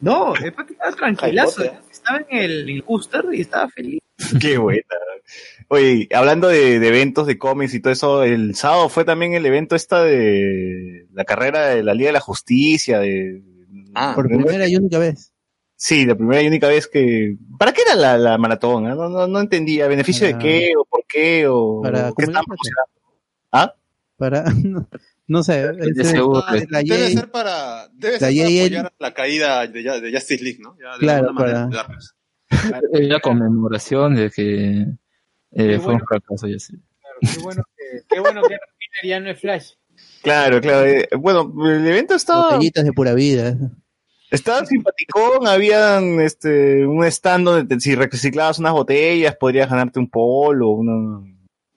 No, el pata estaba tranquilazo. Jaipote. Estaba en el, el y estaba feliz. Qué buena. Oye, hablando de, de eventos de cómics y todo eso, el sábado fue también el evento esta de la carrera de la Liga de la Justicia, de... Ah, Por primera y única vez. Sí, la primera y única vez que... ¿Para qué era la, la maratón? ah? No, no, no entendía. ¿Beneficio de qué? ¿O por qué? ¿O Para qué estaban? ¿Ah? Para, no, no sé. De ese- seguro. Ah, la debe ser para, debe la ser para apoyar a la caída de, Justice League, ¿no? Ya de Claro, alguna manera para- ayudarlos. Es la conmemoración de que eh, fue un fracaso, ya sé. Qué bueno que, qué bueno que Peter ya no es Flash. Claro, claro. eh, bueno, el evento estaba... Botellitas de pura vida. Estaba simpaticón, habían este, un stand donde te- si reciclabas unas botellas podrías ganarte un polo, una,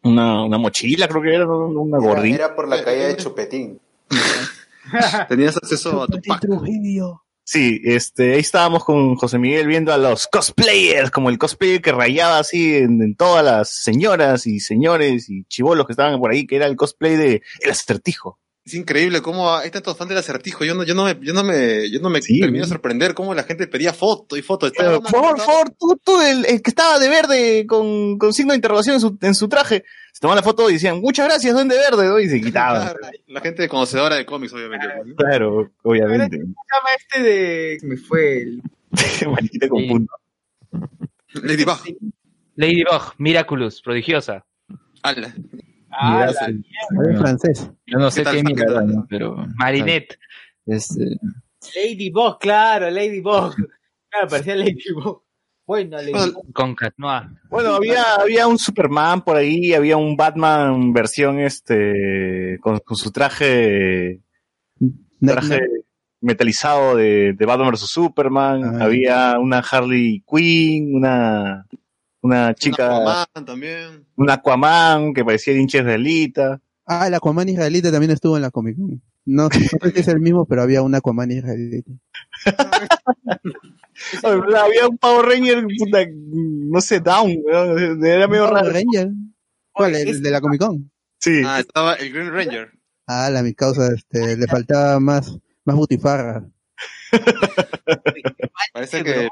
una, una mochila, creo que era, una gordita. era por la caída de Chupetín. Tenías acceso a tu pack. Trujillo. Sí, este, ahí estábamos con José Miguel viendo a los cosplayers, como el cosplayer que rayaba así en, todas las señoras y señores y chivolos que estaban por ahí, que era el cosplay de El Acertijo. Es increíble cómo hay tantos fans del acertijo. Yo no, yo no me, yo no me, yo no me Sí, termino de sorprender cómo la gente pedía foto y foto. Pero, por favor, por favor, tú, tú, el, el que estaba de verde con, con signo de interrogación en su, en su traje, se tomaban la foto y decían, muchas gracias, duende verde, ¿no? y se quitaban. Claro, la gente conocedora de cómics, obviamente. Claro, obviamente. ¿Cómo se llama este de. Me fue el. Maldita con punto. Ladybug. Ladybug, Miraculous, prodigiosa. Ala. Ah, francés. Yo no sé ¿Qué qué tal? ¿no? pero Marinette. este, Ladybug, claro, Ladybug. Claro, parecía Ladybug. Bueno, Ladybug. Con Catnoa. Bueno, había, había un Superman por ahí, había un Batman versión este con, con su traje, traje metalizado de, de Batman vs Superman, Ah. había una Harley Quinn, una una chica, una, Aquaman también. Aquaman que parecía hincha israelita. Ah, el Aquaman israelita también estuvo en la Comic Con. No, no sé si es el mismo, pero había un Aquaman israelita. había un Power Ranger, puta, no sé, Down, era medio Power raro. Ranger. ¿Cuál? ¿El de la Comic Con? Sí. Ah, estaba el Green Ranger. Ah, la mi causa, este, le faltaba más, más butifarra. Parece que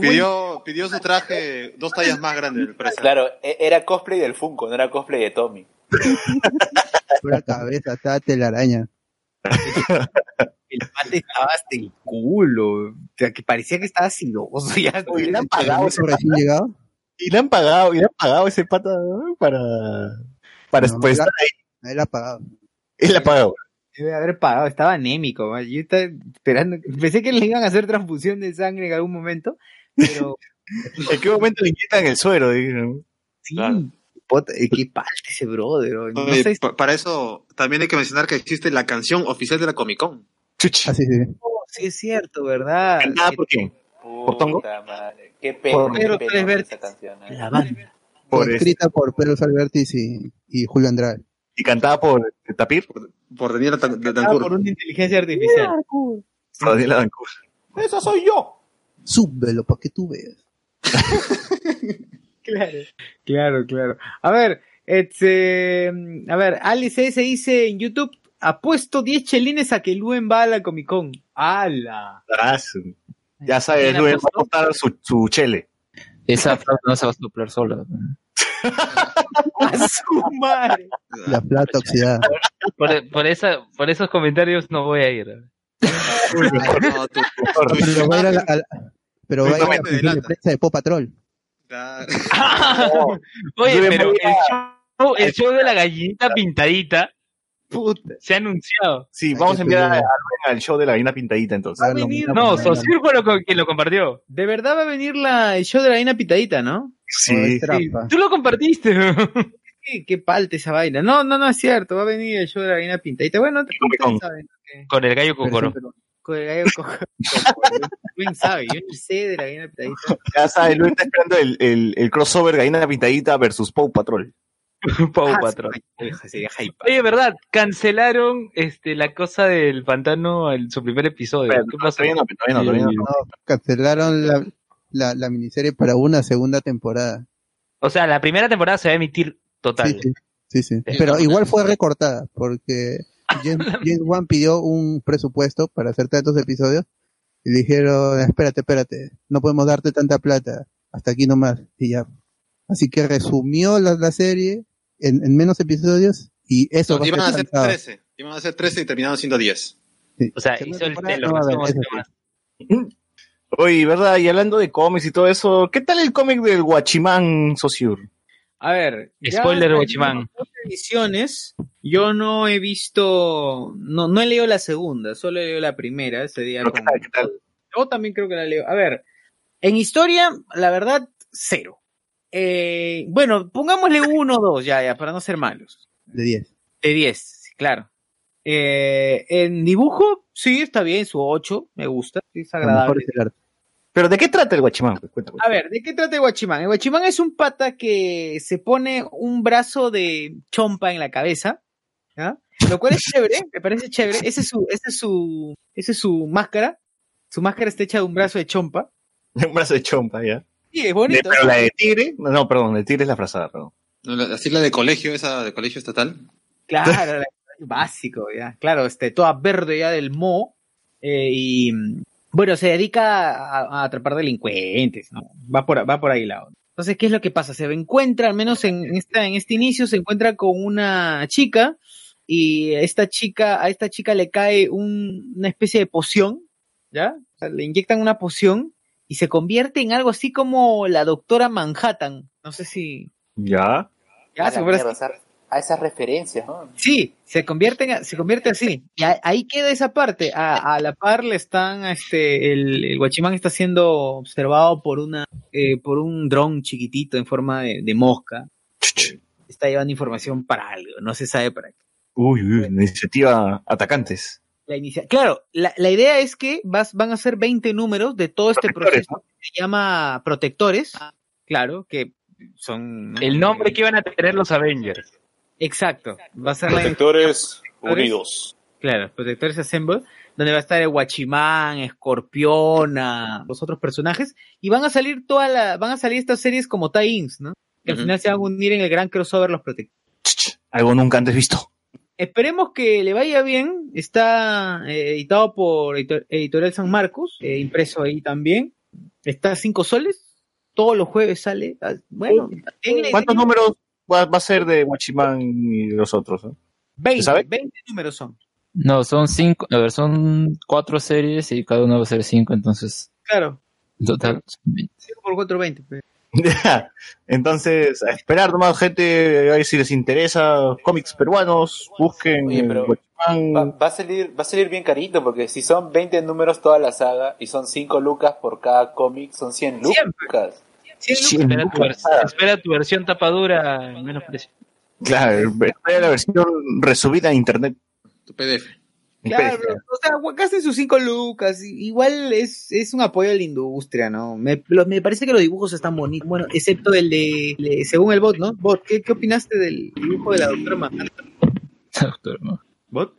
pidió, pidió su traje dos tallas más grande, me parece. Claro, e- era cosplay del Funko, no era cosplay de Tommy. Pura cabeza, estaba telaraña. El pate estaba hasta el culo. O sea, que parecía que estaba sidoso ya. Oye, le han pagado ese recién llegado? Y le han pagado, y le han pagado ese pata ¿no? para, para No, pues, ahí. Él ha pagado. Él le ha pagado. Debe haber pagado, estaba anémico. man. Yo estaba esperando. Pensé que le iban a hacer transfusión de sangre en algún momento, pero ¿En qué momento le inyectan el suero? Dijeron. sí. Claro. Puta, qué palte ese brother. oh. No Oye, sé si pa- para eso también hay que mencionar que existe la canción oficial de la Comic Con. Chuchi. Ah, sí, sí. sí es cierto, ¿verdad? ¿Cantada Que- por quién? Puta Tongo? madre. Qué pena, Por qué Pedro canción. ¿eh? La banda. Por Escrita por Pedro Salvertis y, y Julio Andrade. Y cantada por Tapir, Por Daniela Tan- Betancourt. por una inteligencia artificial. por Daniela Dancourt. ¡Esa soy yo! Súbelo para que tú veas. Claro, claro, claro. A ver, este, a ver, Alice se dice en YouTube, apuesto 10 chelines a que Luen va a la Comic Con. ¡Hala! Ah, su- Ya sabes, ¿Quién Luis va a apostó? apostar su, su chele. esa flauta no se va a soplar sola. ¡A su madre! La plata oxidada. Por, por, esa, por esos comentarios no voy a ir. No, tú- Pero va a ir a la, a la- pero va a ir a la Justamente función de delata. prensa de Pop Patrol. Claro. Oye, pero el show, el show de la gallinita pintadita Puta. se ha anunciado. Sí, vamos a enviar a, al show de la gallina pintadita entonces. Va a venir, No, Sosir fue lo quien lo compartió. De verdad va a venir la, el show de la vaina pitadita, ¿no? Sí. Tú lo compartiste. Qué, qué palte esa vaina. No, no, no es cierto. Va a venir el show de la vaina pintadita. Bueno, Con. saben que- Con el gallo cocoro. con el gallo cojo. ¿Quién sabe? Yo ni sé de la vaina pitadita. Ya sabes, Luis está esperando el, el, el crossover gallina pintadita versus Paw Patrol. Pau Ah, Patrón. sí. Oye, verdad, cancelaron este la cosa del pantano en su primer episodio. Pero, ¿Qué pasó? todavía no, todavía no, todavía no. No, cancelaron la, la, la miniserie para una segunda temporada. O sea, la primera temporada se va a emitir total. Sí, sí, sí, sí. Sí. Pero igual fue recortada porque James, James Wan pidió un presupuesto para hacer tantos episodios y le dijeron, espérate, espérate, no podemos darte tanta plata, hasta aquí nomás. Y ya. Así que resumió la, la serie en, en menos episodios y eso va Iban a ser ser lanzado. 13. Iban a ser 13 y terminaron siendo 10. Sí. O sea, hizo el temporada telo. no Oye, ¿verdad? Y hablando de cómics y todo eso, ¿qué tal el cómic del Guachimán Sociur? A ver. Spoiler, Guachimán. dos ediciones. Yo no he visto. No, no he leído la segunda, solo he leído la primera. Ese día Pero ¿Qué con- tal? ¿Qué tal? Yo también creo que la leo. A ver, en historia, la verdad, cero. Eh, bueno, pongámosle uno o dos, ya, ya, para no ser malos. De 10. De 10, sí, claro. Eh, en dibujo, sí, está bien, su 8, me gusta, sí, es agradable. ¿Pero de qué trata el Guachimán? Cuéntame. A ver, ¿de qué trata el Guachimán? El Guachimán es un pata que se pone un brazo de chompa en la cabeza, ¿ya? Lo cual es chévere, me parece chévere. Ese es su, ese es su, esa es su máscara. Su máscara está hecha de un brazo de chompa. Un brazo de chompa, ya. Sí, es bonito. Pero la de tigre, no, no, perdón, de tigre es la frazada, perdón. No, la- Así la de colegio, esa de colegio estatal. Claro, la- básico, ya. Claro, este, toda verde ya del Mo. eh, y bueno, se dedica a, a atrapar delincuentes, ¿no? Va por, va por ahí la onda. Entonces, ¿qué es lo que pasa? Se encuentra, al menos en, en esta, en este inicio, se encuentra con una chica. Y esta chica, a esta chica le cae un- una especie de poción, ¿ya? O sea, le inyectan una poción y se convierte en algo así como la doctora Manhattan. No sé si. Ya. Ya, se a esas referencias, ¿no? Sí, se convierte, en- se convierte así. Y a- ahí queda esa parte. A, a la par le están, este, el, el guachimán está siendo observado por una, eh, por un dron chiquitito en forma de, de mosca. Está llevando información para algo, no se sabe para qué. Uy, uy, iniciativa atacantes. La inicia- Claro, la, la idea es que vas, van a ser 20 números de todo este proceso que se llama protectores. Claro, que son. El nombre que iban a tener los Avengers. Exacto. Va a ser la Protectores Unidos. Claro, Protectores Assemble, donde va a estar el Guachimán, Escorpiona, los otros personajes, y van a salir toda la, van a salir estas series como tie-ins, ¿no? Que al final se van a unir en el gran crossover los Protectores. Algo nunca antes visto. Esperemos que le vaya bien. Está eh, editado por Editor- Editorial San Marcos, eh, impreso ahí también. Está a 5 soles. Todos los jueves sale. Ah, Bueno, denle- ¿Cuántos números va, va a ser de Guachimán y de los otros? eh? 20, sabe? 20 números son. No, son cinco, a ver, son cuatro series y cada una va a ser cinco, entonces, Claro, en total, son 20. 5 por 4, 20. pues. Ya. Entonces, a esperar nomás, gente, a ver si les interesa cómics peruanos, busquen Oye, pero-. Va, va a salir, va a salir bien carito, porque si son 20 números toda la saga y son 5 lucas por cada cómic, son 100 lucas. 100 Cien Espera tu, lucas. vers- espera tu versión tapadura en menos precio. Claro, espera la versión resubida a internet. Tu PDF. Claro, o sea, gasten sus cinco lucas. Igual es, es un apoyo a la industria, ¿no? Me, lo- me parece que los dibujos están bonitos. Bueno, excepto el de, de- según el bot, ¿no? Bot, ¿qué, qué opinaste del dibujo de la doctora Manhattan? Doctor, ¿no? ¿Bot?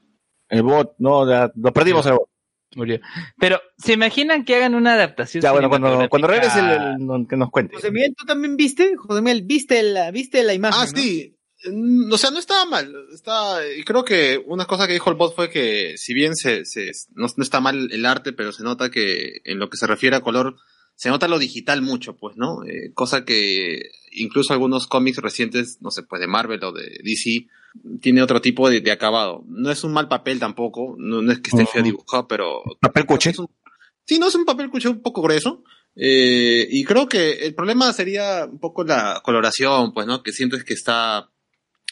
El bot, no, ya, lo perdimos el bot. Murió. Pero, ¿se imaginan que hagan una adaptación? Ya, bueno, cuando, cuando regrese, el- el- que nos cuente. José Miguel, ¿tú también viste? José Miguel, ¿viste la, viste la imagen? Ah, ¿no? sí. Mm, O sea, no estaba mal. Está, y creo que una cosa que dijo el bot fue que si bien se, se no, no está mal el arte, pero se nota que en lo que se refiere a color, se nota lo digital mucho, pues, ¿no? Eh, cosa que incluso algunos cómics recientes, no sé, pues de Marvel o de DC, tiene otro tipo de, de acabado. No es un mal papel tampoco, no, no es que esté feo dibujado, pero Papel coche. un- Sí, no es un papel cuché un poco grueso. Eh, y creo que el problema sería un poco la coloración, pues, ¿no? Que siento es que está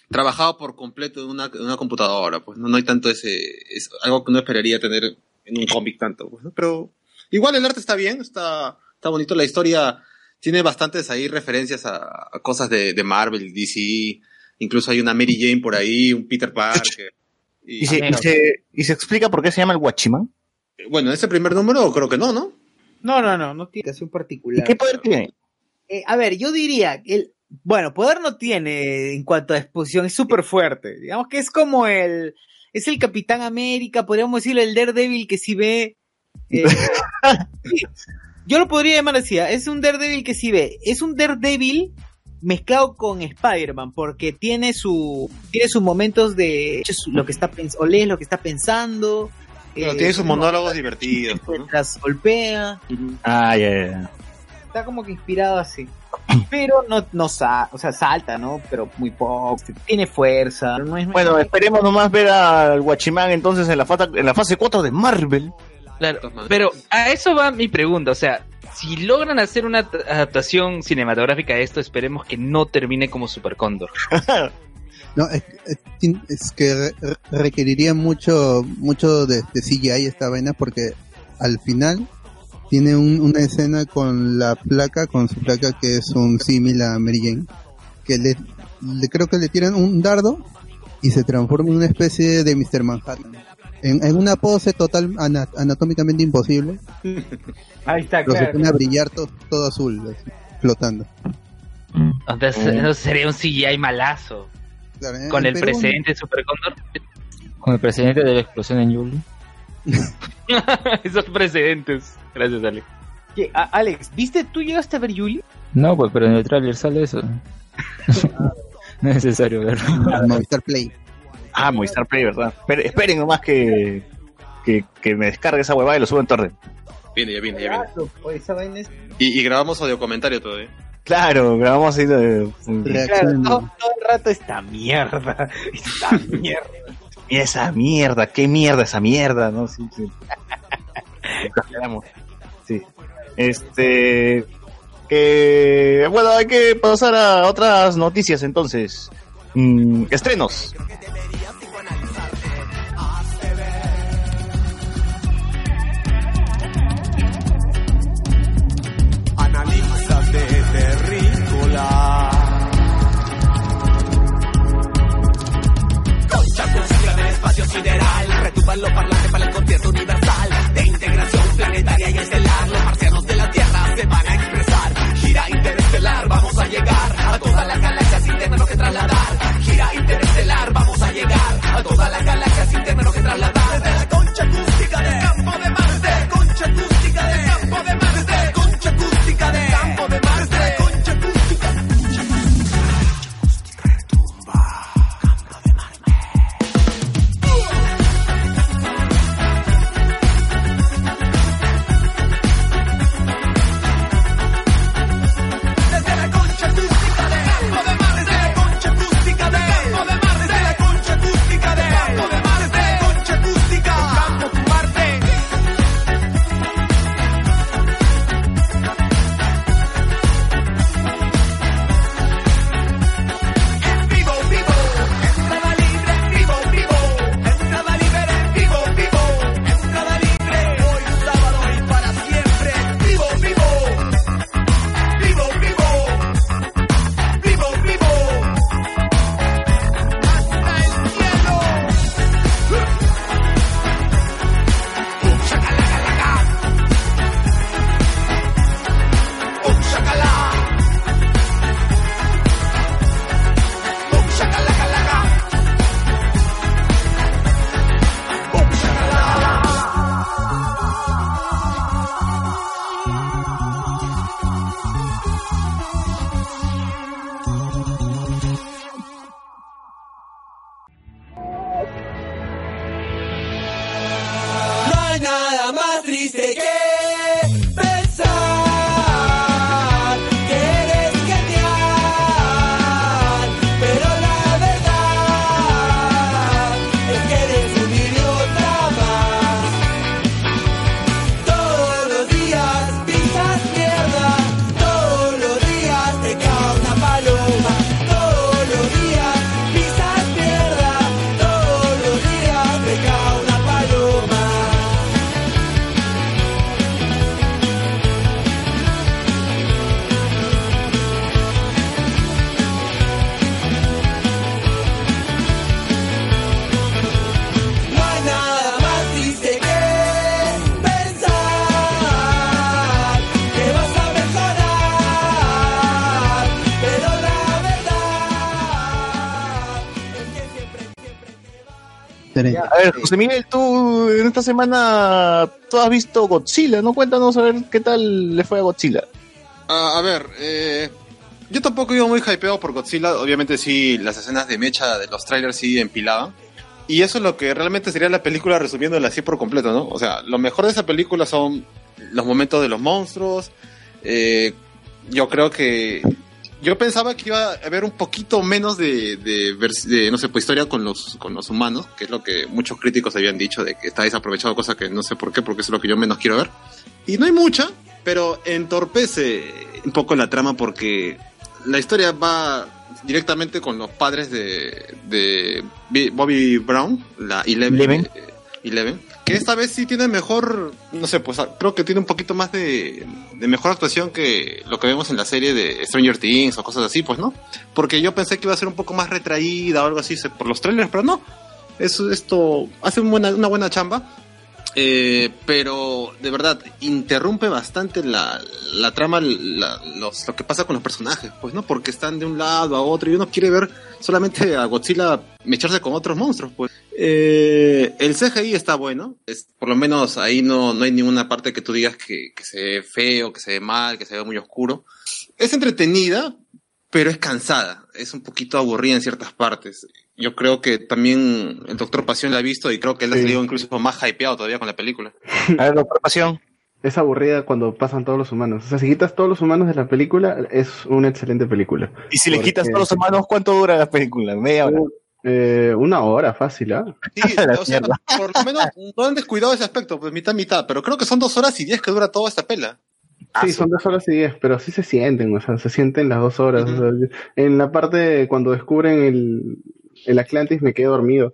trabajado por completo en una, en una computadora, pues, ¿no? No hay tanto ese, es algo que uno esperaría tener en un cómic tanto, pues, ¿no? Pero igual el arte está bien, está, está bonito, la historia tiene bastantes ahí referencias a, a cosas de, de Marvel, DC, incluso hay una Mary Jane por ahí, un Peter Parker. Y, ¿Y se, y, se, ¿Y se explica por qué se llama el Guachimán? bueno, ese primer número creo que no, ¿no? No, no, no, no tiene ¿Y particular. qué poder tiene? Eh, a ver, yo diría, el, bueno, poder no tiene en cuanto a exposición, es súper fuerte. Digamos que es como el, es el Capitán América, podríamos decirlo, el Daredevil que si ve. eh, yo lo podría llamar así, ¿ah? es un Daredevil que si ve, es un Daredevil mezclado con Spider-Man, porque tiene su, tiene sus momentos de lo que está o lees lo que está pensando. Pero eh, tiene sus monólogos divertidos, ¿no? mientras golpea Ah, ya, ya, ya. está como que inspirado así. Pero no, no sa o sea, salta, ¿no? Pero muy poco. Tiene fuerza. No es, Bueno, esperemos nomás ver al Guachimán entonces en la, fata- en la fase 4 de Marvel. Claro, pero a eso va mi pregunta, o sea, si logran hacer una ad- adaptación cinematográfica de esto, esperemos que no termine como Super Cóndor. No, es, es- es que re- re- requeriría mucho mucho de, de CGI esta vaina porque al final tiene un- una escena con la placa, con su placa que es un símil a Mary Jane, que le, le- creo que le tiran un dardo y se transforma en una especie de Mr. Manhattan. En, en una pose total ana- anatómicamente imposible, Ahí está, se claro. pone a brillar to- todo azul, así, flotando. Entonces, eso sería un CGI malazo. Claro, en- Con el Perú- presente de Super. Con el presidente de la explosión en Yuli. Esos precedentes. Gracias, Alex. ¿Qué? A- Alex, ¿viste? ¿Tú llegaste a ver Yuli? No, pues, pero en el tráiler sale eso. no es necesario verlo. Movistar Play. Ah, Movistar Play, ¿verdad? Esperen, esperen nomás que, que, que me descargue esa huevada y lo subo en torrent. Viene, ya viene, ya viene. Claro, pues, esa vaina es- Y, y grabamos audio comentario todavía. Claro, grabamos ahí de... Claro, Reacción. todo, todo el rato esta mierda. Esta mierda. Y esa mierda, qué mierda esa mierda, ¿no? Sí, sí. Exageramos. Sí. Este. Que. Bueno, hay que pasar a otras noticias entonces. Mm, estrenos. Analízate terrícola. Concha del espacio sideral. Retumban los parlantes para el concierto universal. De integración planetaria y estelar. A todas las galaxias sin tenernos que trasladar. Ver, José Miguel, tú en esta semana tú has visto Godzilla, ¿no? Cuéntanos a ver qué tal le fue a Godzilla. Ah, a ver, eh, yo tampoco iba muy hypeado por Godzilla. Obviamente sí, las escenas de mecha de los trailers sí empilaban. Y eso es lo que realmente sería la película resumiéndola así por completo, ¿no? O sea, lo mejor de esa película son los momentos de los monstruos. eh, yo creo que... Yo pensaba que iba a haber un poquito menos de, de, de, no sé, pues historia con los, con los humanos, que es lo que muchos críticos habían dicho, de que está desaprovechado, cosa que no sé por qué, porque es lo que yo menos quiero ver. Y no hay mucha, pero entorpece un poco la trama porque la historia va directamente con los padres de, de Bobby Brown, la Eleven, Eleven. eh, Eleven, que esta vez sí tiene mejor, no sé, pues creo que tiene un poquito más de, mejor actuación que lo que vemos en la serie de Stranger Things o cosas así, pues, ¿no? Porque yo pensé que iba a ser un poco más retraída o algo así por los trailers, pero no. Eso, esto hace un buena- una buena chamba. Eh, pero de verdad interrumpe bastante la, la trama, la- los- lo que pasa con los personajes, pues no, porque están de un lado a otro y uno quiere ver solamente a Godzilla mecharse con otros monstruos, pues. Eh, el CGI está bueno, es, por lo menos ahí no, no hay ninguna parte que tú digas que, que se ve feo, que se ve mal, que se ve muy oscuro. Es entretenida, pero es cansada, es un poquito aburrida en ciertas partes. Yo creo que también el Doctor Pasión la ha visto y creo que él ha Sí. salido incluso más hypeado todavía con la película. A ver, doctor Pasión. Es aburrida cuando pasan todos los humanos. O sea, si quitas todos los humanos de la película, es una excelente película. Y si le quitas todos los humanos, ¿cuánto dura la película? Media hora. Eh, una hora, fácil, ¿ah? Sí, o sea, por lo menos no han descuidado ese aspecto, pues mitad, mitad, pero creo que son dos horas y diez que dura toda esta pela. Sí, son dos horas y diez, pero sí se sienten, o sea, se sienten las dos horas. o sea, en la parte de cuando descubren el, el Atlantis me quedé dormido.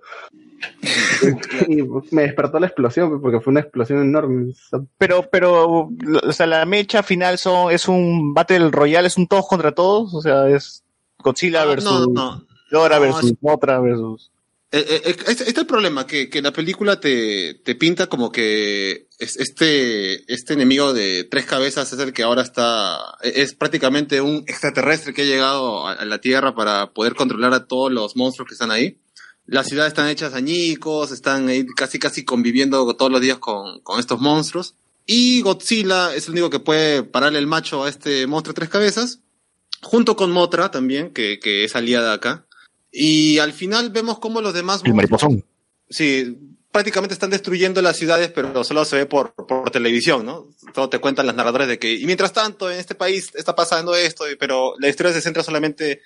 y me despertó la explosión, pues, porque fue una explosión enorme. Pero, pero, o sea, la mecha final son, es un Battle Royale, es un todos contra todos, o sea, es Godzilla Ah, versus no, no. No, versus es- Motra versus... Eh, este este es el problema, que, que la película te, te pinta como que es- este, este enemigo de tres cabezas es el que ahora está, es prácticamente un extraterrestre que ha llegado a, a la Tierra para poder controlar a todos los monstruos que están ahí. Las ciudades están hechas añicos, están ahí casi casi conviviendo todos los días con, con estos monstruos. Y Godzilla es el único que puede pararle el macho a este monstruo de tres cabezas, junto con Motra también, que, que es aliada acá. Y al final vemos cómo los demás El mariposón. Sí, prácticamente están destruyendo las ciudades, pero solo se ve por, por televisión, ¿no? Todo te cuentan las narradores de que, y mientras tanto, en este país está pasando esto, pero la historia se centra solamente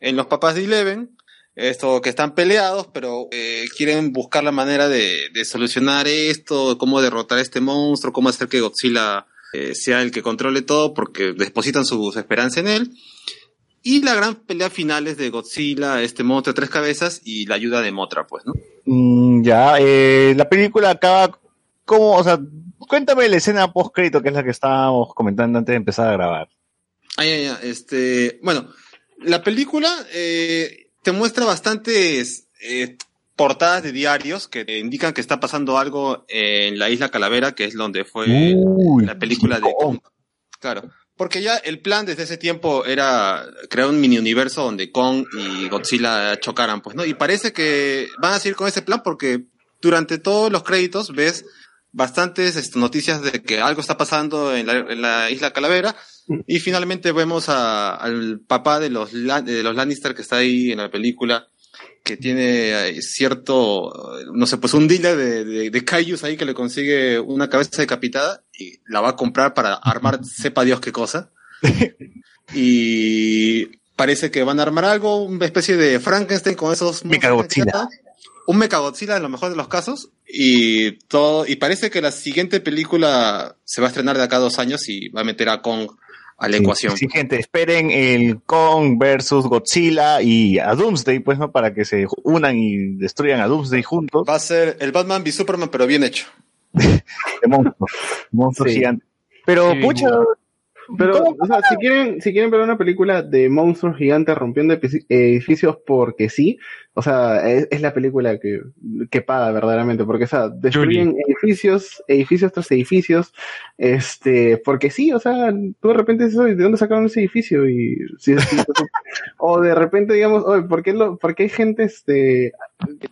en los papás de Eleven, esto que están peleados, pero eh, quieren buscar la manera de, de solucionar esto, cómo derrotar a este monstruo, cómo hacer que Godzilla eh, sea el que controle todo, porque depositan sus esperanzas en él. Y la gran pelea final es de Godzilla, este monstruo de tres cabezas, y la ayuda de Motra, pues, ¿no? Mm, ya, eh, la película acaba como, o sea, cuéntame la escena post crédito que es la que estábamos comentando antes de empezar a grabar. Ah, ya, ya, Este, bueno, la película eh, te muestra bastantes eh, portadas de diarios que te indican que está pasando algo en la isla Calavera, que es donde fue Uy, la película de Kong. Claro, porque ya el plan desde ese tiempo era crear un mini universo donde Kong y Godzilla chocaran, pues, ¿no? Y parece que van a seguir con ese plan porque durante todos los créditos ves bastantes este, noticias de que algo está pasando en la, isla Calavera y finalmente vemos al papá de los, de los Lannister que está ahí en la película que tiene eh, cierto, no sé, pues un dealer de, de, de kaijus ahí que le consigue una cabeza decapitada y la va a comprar para armar sepa Dios qué cosa. y parece que van a armar algo, una especie de Frankenstein con esos... Mechagodzilla. Un Mechagodzilla en lo mejor de los casos. Y todo, y parece que la siguiente película se va a estrenar de acá a dos años y va a meter a Kong a la Sí, ecuación. Sí, gente, esperen el Kong versus Godzilla y a Doomsday, pues, ¿no? Para que se unan y destruyan a Doomsday juntos. Va a ser el Batman v Superman, pero bien hecho. De monstruos. monstruos Sí. gigantes. Pero, Sí, pucha, Pero, o sea, si quieren, si quieren ver una película de monstruos gigantes rompiendo edificios porque sí, o sea, es, es la película que, que paga verdaderamente, porque, o sea, destruyen edificios, edificios tras edificios, este, porque sí, o sea, tú de repente dices, "Oye, ¿de dónde sacaron ese edificio? Y, sí, o de repente, digamos, oye, ¿por qué, lo, por qué hay gente, este,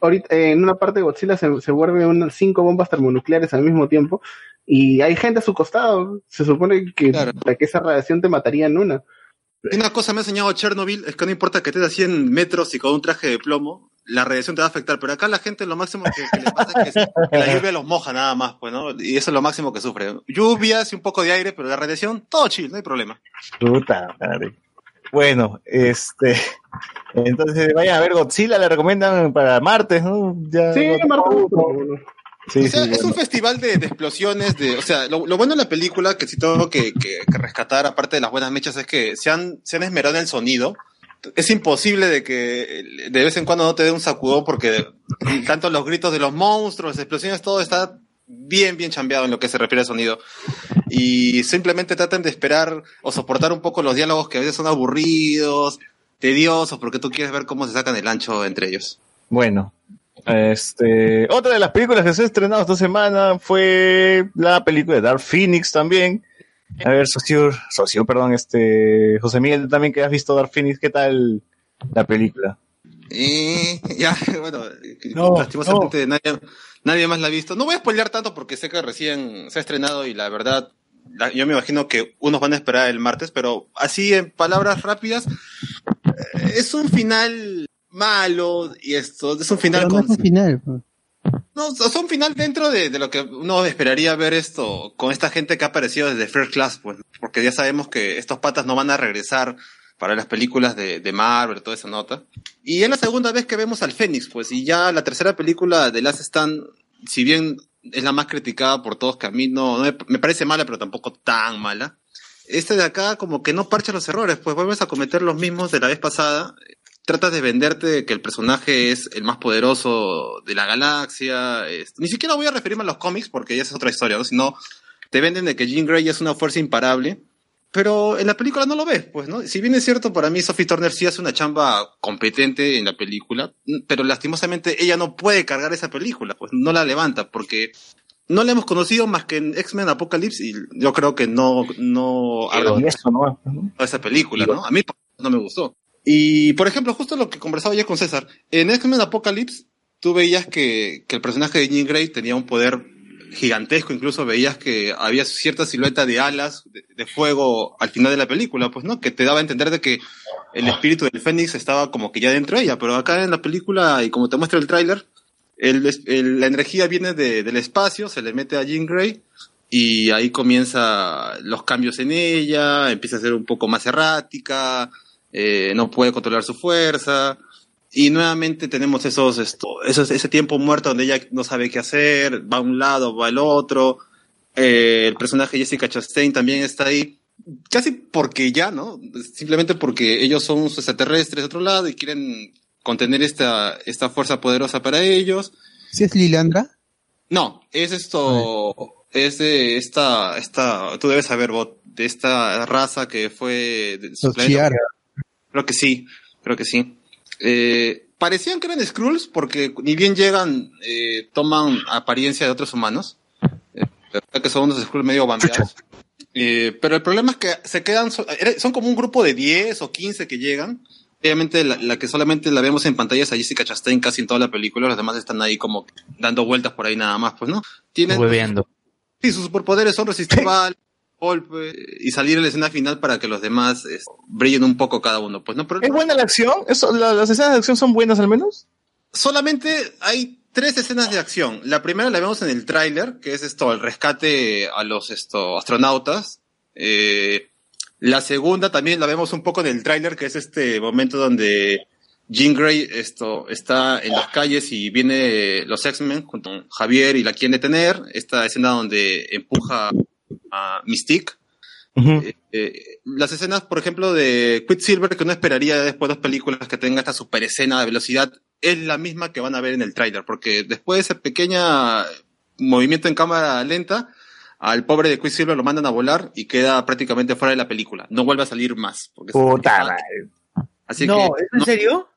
ahorita, eh, en una parte de Godzilla se, se vuelve unas cinco bombas termonucleares al mismo tiempo? Y hay gente a su costado. Se supone que, Claro. que esa radiación te mataría en una. Una cosa me ha enseñado Chernobyl es que no importa que estés a 100 metros y con un traje de plomo, la radiación te va a afectar. Pero acá la gente lo máximo que, que le pasa es que la lluvia los moja nada más, pues, ¿no? Y eso es lo máximo que sufre. Lluvias y un poco de aire, pero la radiación, todo chill, no hay problema. Puta madre. Bueno, este. Entonces, vayan a ver Godzilla, la recomiendan para martes, ¿no? Ya, Sí, Marta, Sí, o sea, sí, es bueno. un festival de, de explosiones, de, o sea, lo, lo bueno de la película que sí tengo que, que- que rescatar, aparte de las buenas mechas, es que se han, se han esmerado en el sonido. Es imposible de que de vez en cuando no te dé un sacudón porque tanto los gritos de los monstruos, las explosiones, todo está bien, bien chambeado en lo que se refiere al sonido. Y simplemente traten de esperar o soportar un poco los diálogos que a veces son aburridos, tediosos, porque tú quieres ver cómo se sacan el ancho entre ellos. Bueno, este, otra de las películas que se ha estrenado esta semana fue la película de Dark Phoenix también. A ver, socio, socio, perdón, este, José Miguel, también que has visto Dark Phoenix, ¿qué tal la película? Eh, ya, bueno, No, lastimosamente Nadie, nadie más la ha visto. No voy a spoilear tanto porque sé que recién se ha estrenado y la verdad, la- yo me imagino que unos van a esperar el martes, pero así en palabras rápidas, eh, es un final malo y esto, es un final Pero no con... es un final. pues. No, es un final dentro de, de lo que uno esperaría ver esto con esta gente que ha aparecido desde First Class, pues, porque ya sabemos que estos patas no van a regresar para las películas de, de Marvel, toda esa nota. Y es la segunda vez que vemos al Fénix, pues, y ya la tercera película de Last Stand, si bien es la más criticada por todos, que a mí no, no me, me parece mala, pero tampoco tan mala. Este de acá como que no parcha los errores, pues vuelves a cometer los mismos de la vez pasada. Tratas de venderte que el personaje es el más poderoso de la galaxia. es- Ni siquiera voy a referirme a los cómics porque ya es otra historia, ¿no? Sino te venden de que Jean Grey es una fuerza imparable. Pero en la película no lo ves, pues, ¿no? Si bien es cierto, para mí Sophie Turner sí hace una chamba competente en la película, pero lastimosamente ella no puede cargar esa película, pues no la levanta, porque no la hemos conocido más que en X-Men Apocalypse y yo creo que no, no habrá eso, ¿no? esa película, ¿no? A mí no me gustó. Y, por ejemplo, justo lo que conversaba ayer con César, en X-Men Apocalypse, tú veías que, que el personaje de Jean Grey tenía un poder gigantesco, incluso veías que había cierta silueta de alas de, fuego al final de la película, pues, ¿no? Que te daba a entender de que el espíritu del Fénix estaba como que ya dentro de ella, pero acá en la película, y como te muestra el tráiler, la energía viene de- del espacio, se le mete a Jean Grey, y ahí comienza los cambios en ella, empieza a ser un poco más errática, eh, no puede controlar su fuerza, y nuevamente tenemos esos, esto, esos, ese tiempo muerto donde ella no sabe qué hacer, va a un lado, va al otro, eh, el personaje Jessica Chastain también está ahí, casi porque ya, ¿no? Simplemente porque ellos son extraterrestres de otro lado y quieren contener esta, esta fuerza poderosa para ellos. ¿Sí es Lilandra? No, es esto, es de esta, esta, tú debes saber, Bot, de esta raza que fue de su Los planeta. Creo que sí, creo que sí. Eh, parecían que eran Skrulls porque ni bien llegan, eh, toman apariencia de otros humanos. Eh, que son unos Skrulls medio bambeados. Eh, pero el problema es que se quedan, so- era- son como un grupo de 10 o 15 que llegan. Obviamente la, la que solamente la vemos en pantalla es a Jessica Chastain casi en toda la película, los demás están ahí como dando vueltas por ahí nada más, pues, ¿no? Tienen, Hueveando. Sí, sus superpoderes son resistir al golpe y salir en la escena final para que los demás eh, brillen un poco cada uno. Pues no, pero ¿Es buena la acción? ¿Eso, la- ¿Las escenas de acción son buenas al menos? solamente hay tres escenas de acción. La primera la vemos en el tráiler, que es esto, el rescate a los esto, astronautas. Eh, la segunda también la vemos un poco en el tráiler, que es este momento donde Jean Grey esto, está en las calles y viene los X-Men junto con Javier y la quieren detener. Esta escena donde empuja a Mystique. Eh, eh, las escenas, por ejemplo, de Quicksilver, que uno esperaría después de dos películas que tenga esta super escena de velocidad, es la misma que van a ver en el tráiler, porque después de ese pequeño movimiento en cámara lenta, al pobre de Quicksilver lo mandan a volar y queda prácticamente fuera de la película. No vuelve a salir más. Porque Puta Así no, que, ¿es en serio?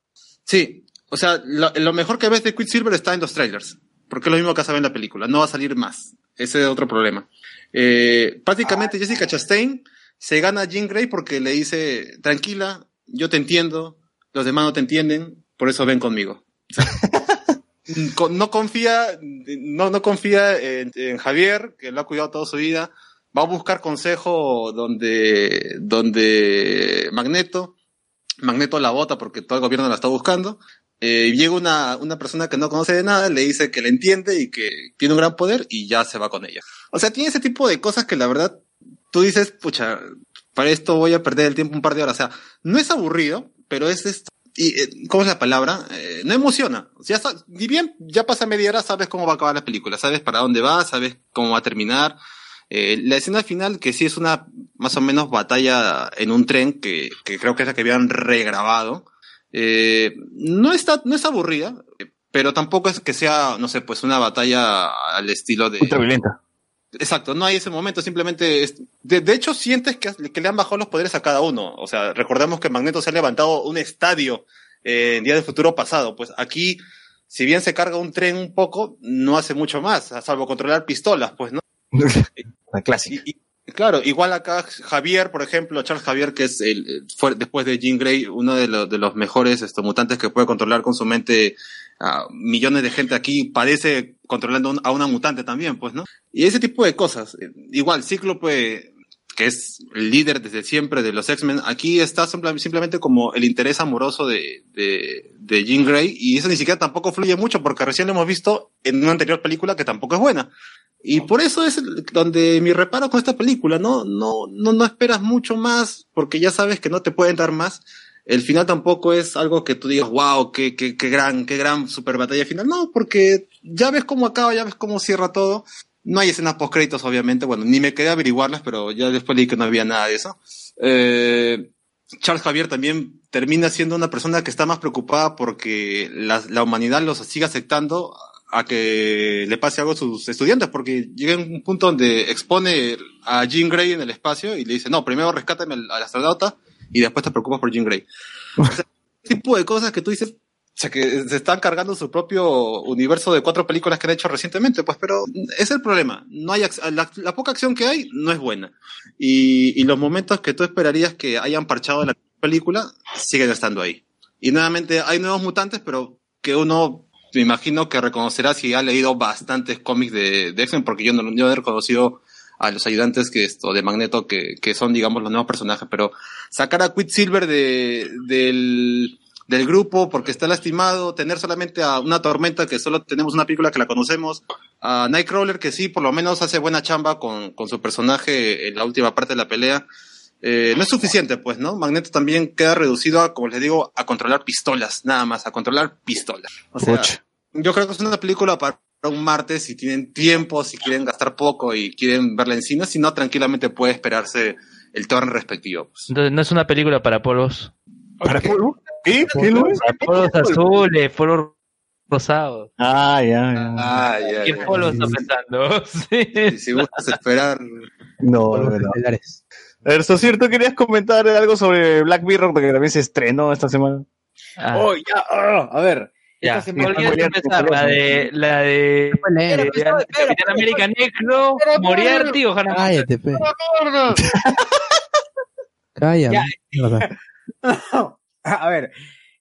Sí, o sea, lo, lo mejor que ves de Quicksilver está en los trailers, porque es lo mismo que sabe en la película, no va a salir más. Ese es otro problema. Eh, prácticamente Jessica Chastain se gana a Jean Grey porque le dice, tranquila, yo te entiendo, los demás no te entienden, por eso ven conmigo. No confía, no, no confía en, en Javier, que lo ha cuidado toda su vida, va a buscar consejo donde, donde Magneto, Magneto la vota porque todo el gobierno la está buscando. Eh, llega una, una persona que no conoce de nada, le dice que la entiende y que tiene un gran poder y ya se va con ella. O sea, tiene ese tipo de cosas que la verdad tú dices, pucha, para esto voy a perder el tiempo un par de horas. O sea, no es aburrido, pero es esto. Y, eh, ¿Cómo es la palabra? Eh, no emociona. Ya ni bien ya pasa media hora, sabes cómo va a acabar la película, sabes para dónde va, sabes cómo va a terminar. Eh, la escena final, que sí es una más o menos batalla en un tren, que, que creo que es la que habían regrabado, eh, no, está, no es aburrida, pero tampoco es que sea, no sé, pues una batalla al estilo de... Ultra violenta. Exacto, no hay ese momento, simplemente es, de, de hecho sientes que, que le han bajado los poderes a cada uno. O sea, recordemos que Magneto se ha levantado un estadio eh, en Día del Futuro pasado. Pues aquí, si bien se carga un tren un poco, no hace mucho más, a salvo controlar pistolas, pues, ¿no? La clásica. Y, y- Claro, igual acá Javier, por ejemplo, Charles Javier, que es el, fue después de Jean Grey, uno de, los de los mejores estos mutantes que puede controlar con su mente a millones de gente aquí, padece controlando un- a una mutante también, pues, ¿no? Y ese tipo de cosas. Igual, Cíclope, que es el líder desde siempre de los X-Men, aquí está simple- simplemente como el interés amoroso de, de, de Jean Grey, y eso ni siquiera tampoco fluye mucho, porque recién lo hemos visto en una anterior película que tampoco es buena. Y por eso es donde mi reparo con esta película, ¿no? No, no, no esperas mucho más, porque ya sabes que no te pueden dar más. El final tampoco es algo que tú digas, wow, qué, qué, qué gran, qué gran super batalla final. No, porque ya ves cómo acaba, ya ves cómo cierra todo. No hay escenas post créditos, obviamente. Bueno, ni me quedé a averiguarlas, pero ya después leí que no había nada de eso. Eh, Charles Javier también termina siendo una persona que está más preocupada porque la, la humanidad los siga aceptando a que le pase algo a sus estudiantes, porque llega en un punto donde expone a Jean Grey en el espacio y le dice, no, primero rescátame al, al astronauta y después te preocupas por Jean Grey. O sea, tipo de cosas que tú dices, o sea, que se están cargando su propio universo de cuatro películas que han hecho recientemente, pues, pero es el problema. No hay la, la poca acción que hay no es buena. Y, y los momentos que tú esperarías que hayan parchado en la película siguen estando ahí. Y nuevamente hay nuevos mutantes, pero que uno me imagino que reconocerá si ha leído bastantes cómics de, de X-Men, porque yo no, no he reconocido a los ayudantes que esto de Magneto que, que son digamos los nuevos personajes, pero sacar a Quicksilver de, del, del grupo porque está lastimado, tener solamente a una tormenta que solo tenemos una película que la conocemos, a Nightcrawler que sí por lo menos hace buena chamba con, con su personaje en la última parte de la pelea. Eh, no es suficiente, pues, ¿no? Magneto también queda reducido a, como les digo, a controlar pistolas, nada más, a controlar pistolas. O sea, yo creo que es una película para un martes si tienen tiempo, si quieren gastar poco y quieren verla en cine, si no, tranquilamente puede esperarse el torrent respectivo. pues. Entonces, no es una película para polos. ¿Para polvo? ¿Qué? ¿Qué no es? Para polos azules, polos rosados. Ah, ya, ya. Ah, ya, ¿Qué ya. polos está pensando? Sí. Si, si gustas esperar, no, no. Estelares. A ver, Socir, ¿tú querías comentar algo sobre Black Mirror porque también se estrenó esta semana? Ah, Oh, ya, ah, a ver. ya. esta semana- ¿Cuál quieres empezar? La de, la de, Capitán América Negro, espera, Moriarty o Hannah Cállate, pe. Cállate. A ver,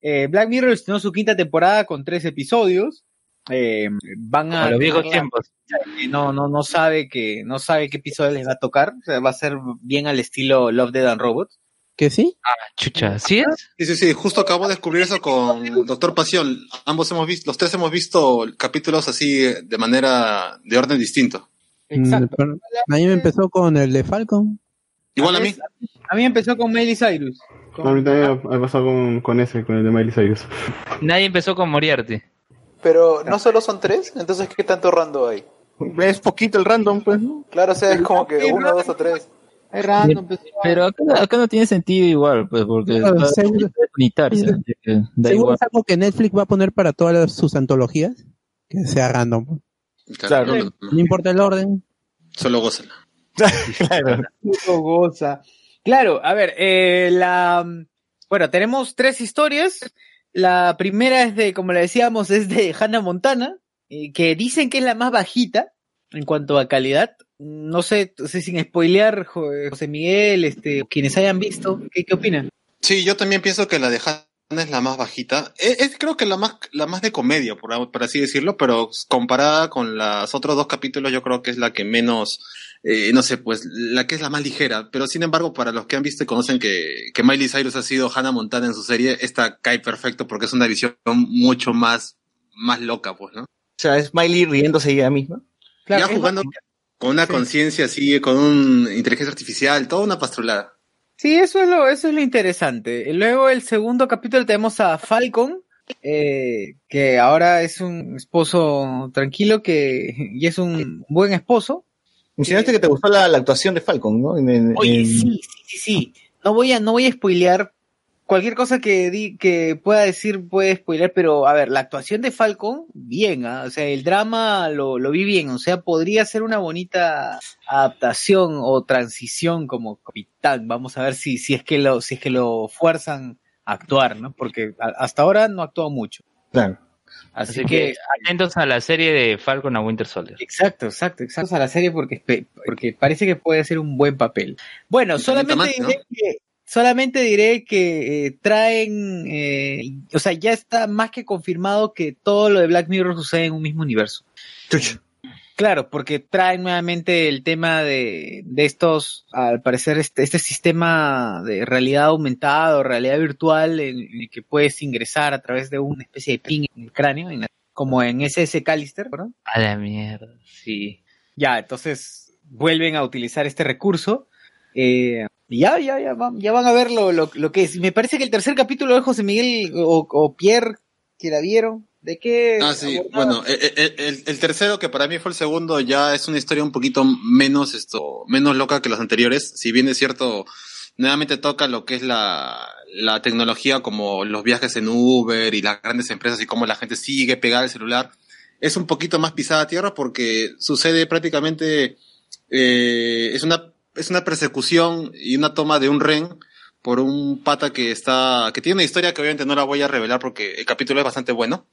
eh, Black Mirror estrenó su quinta temporada con tres episodios. Eh, van a los viejos tiempos. eh, no, no, no sabe que, no sabe qué episodio les va a tocar. O sea, va a ser bien al estilo Love, Dead and Robots. ¿Que sí? Ah, chucha, ¿sí es? Sí, sí, sí, justo acabo de descubrir eso con Doctor Pasión. Ambos hemos visto, los tres hemos visto capítulos así de manera, de orden distinto. Exacto. Mm, pero A mí me empezó con el de Falcon. Igual a mí. A mí empezó con Miley Cyrus. Con- A mí también me ha pasado con, con ese, con el de Miley Cyrus. Nadie empezó con Moriarty. Pero no solo son tres, entonces ¿qué tanto rando hay? Es poquito el random, pues, ¿no? Claro, o sea, es como que uno, dos o tres. Hay random, a- Pero acá, acá no tiene sentido igual, pues, porque Claro, está- seguro- es da Seguro igual. es algo que Netflix va a poner para todas las- sus antologías. Que sea random. Claro, Claro. no, importa el orden. solo gózala. claro. Puto goza. Claro, a ver, eh, la, bueno, tenemos tres historias. La primera es de, como le decíamos, es de Hannah Montana, eh, que dicen que es la más bajita en cuanto a calidad. No sé, sin spoilear, Jo- José Miguel, este, quienes hayan visto, ¿qué, opinan? Sí, yo también pienso que la de Hannah es la más bajita. Es, es creo que la más, la más de comedia, por, por así decirlo, pero comparada con los otros dos capítulos, yo creo que es la que menos, eh, no sé, pues, la que es la más ligera. Pero sin embargo, para los que han visto y conocen que, que Miley Cyrus ha sido Hannah Montana en su serie, esta cae perfecto porque es una visión mucho más, más loca, pues, ¿no? O sea, es Miley riéndose ella misma. Claro, ya jugando con una conciencia así, con una inteligencia artificial, toda una pastrulada. Sí, eso es lo, eso es lo interesante. Luego el segundo capítulo tenemos a Falcon, eh, que ahora es un esposo tranquilo que, y es un buen esposo. Mencionaste que te gustó la, la actuación de Falcon, ¿no? En- en- Oye, en- sí, sí, sí, sí. No voy a, no voy a spoilear. Cualquier cosa que di, que pueda decir puede spoilear, pero a ver, la actuación de Falcon, bien, ¿ah? o sea, el drama lo, lo vi bien, o sea, podría ser una bonita adaptación o transición como capitán. Vamos a ver si, si es que lo, si es que lo fuerzan a actuar, ¿no? Porque a- hasta ahora no actuó mucho. Claro. Así, Así que atentos a la serie de Falcon a Winter Soldier. Exacto, exacto, exacto. A la serie porque, porque parece que puede ser un buen papel. Bueno, solamente diré que, solamente diré que eh, traen, eh, o sea, ya está más que confirmado que todo lo de Black Mirror sucede en un mismo universo. Claro, porque traen nuevamente el tema de, de estos, al parecer, este, este sistema de realidad aumentada o realidad virtual en, en el que puedes ingresar a través de una especie de ping en el cráneo, en la- como en SS Callister, ¿verdad? A la mierda, sí. Ya, entonces vuelven a utilizar este recurso. Eh, y ya, ya, ya, van, ya van a ver lo, lo, lo que es. Me parece que el tercer capítulo de José Miguel o, o Pierre, que la vieron, ¿de qué? Ah, sí, abordaba? bueno, el, el- el- el tercero, que para mí fue el segundo, ya es una historia un poquito menos esto, menos loca que los anteriores. Si bien es cierto, nuevamente toca lo que es la, la tecnología como los viajes en Uber y las grandes empresas y cómo la gente sigue pegada al celular. Es un poquito más pisada a tierra porque sucede prácticamente, eh, es una, es una persecución y una toma de un ren por un pata que está, que tiene una historia que obviamente no la voy a revelar porque el capítulo es bastante bueno.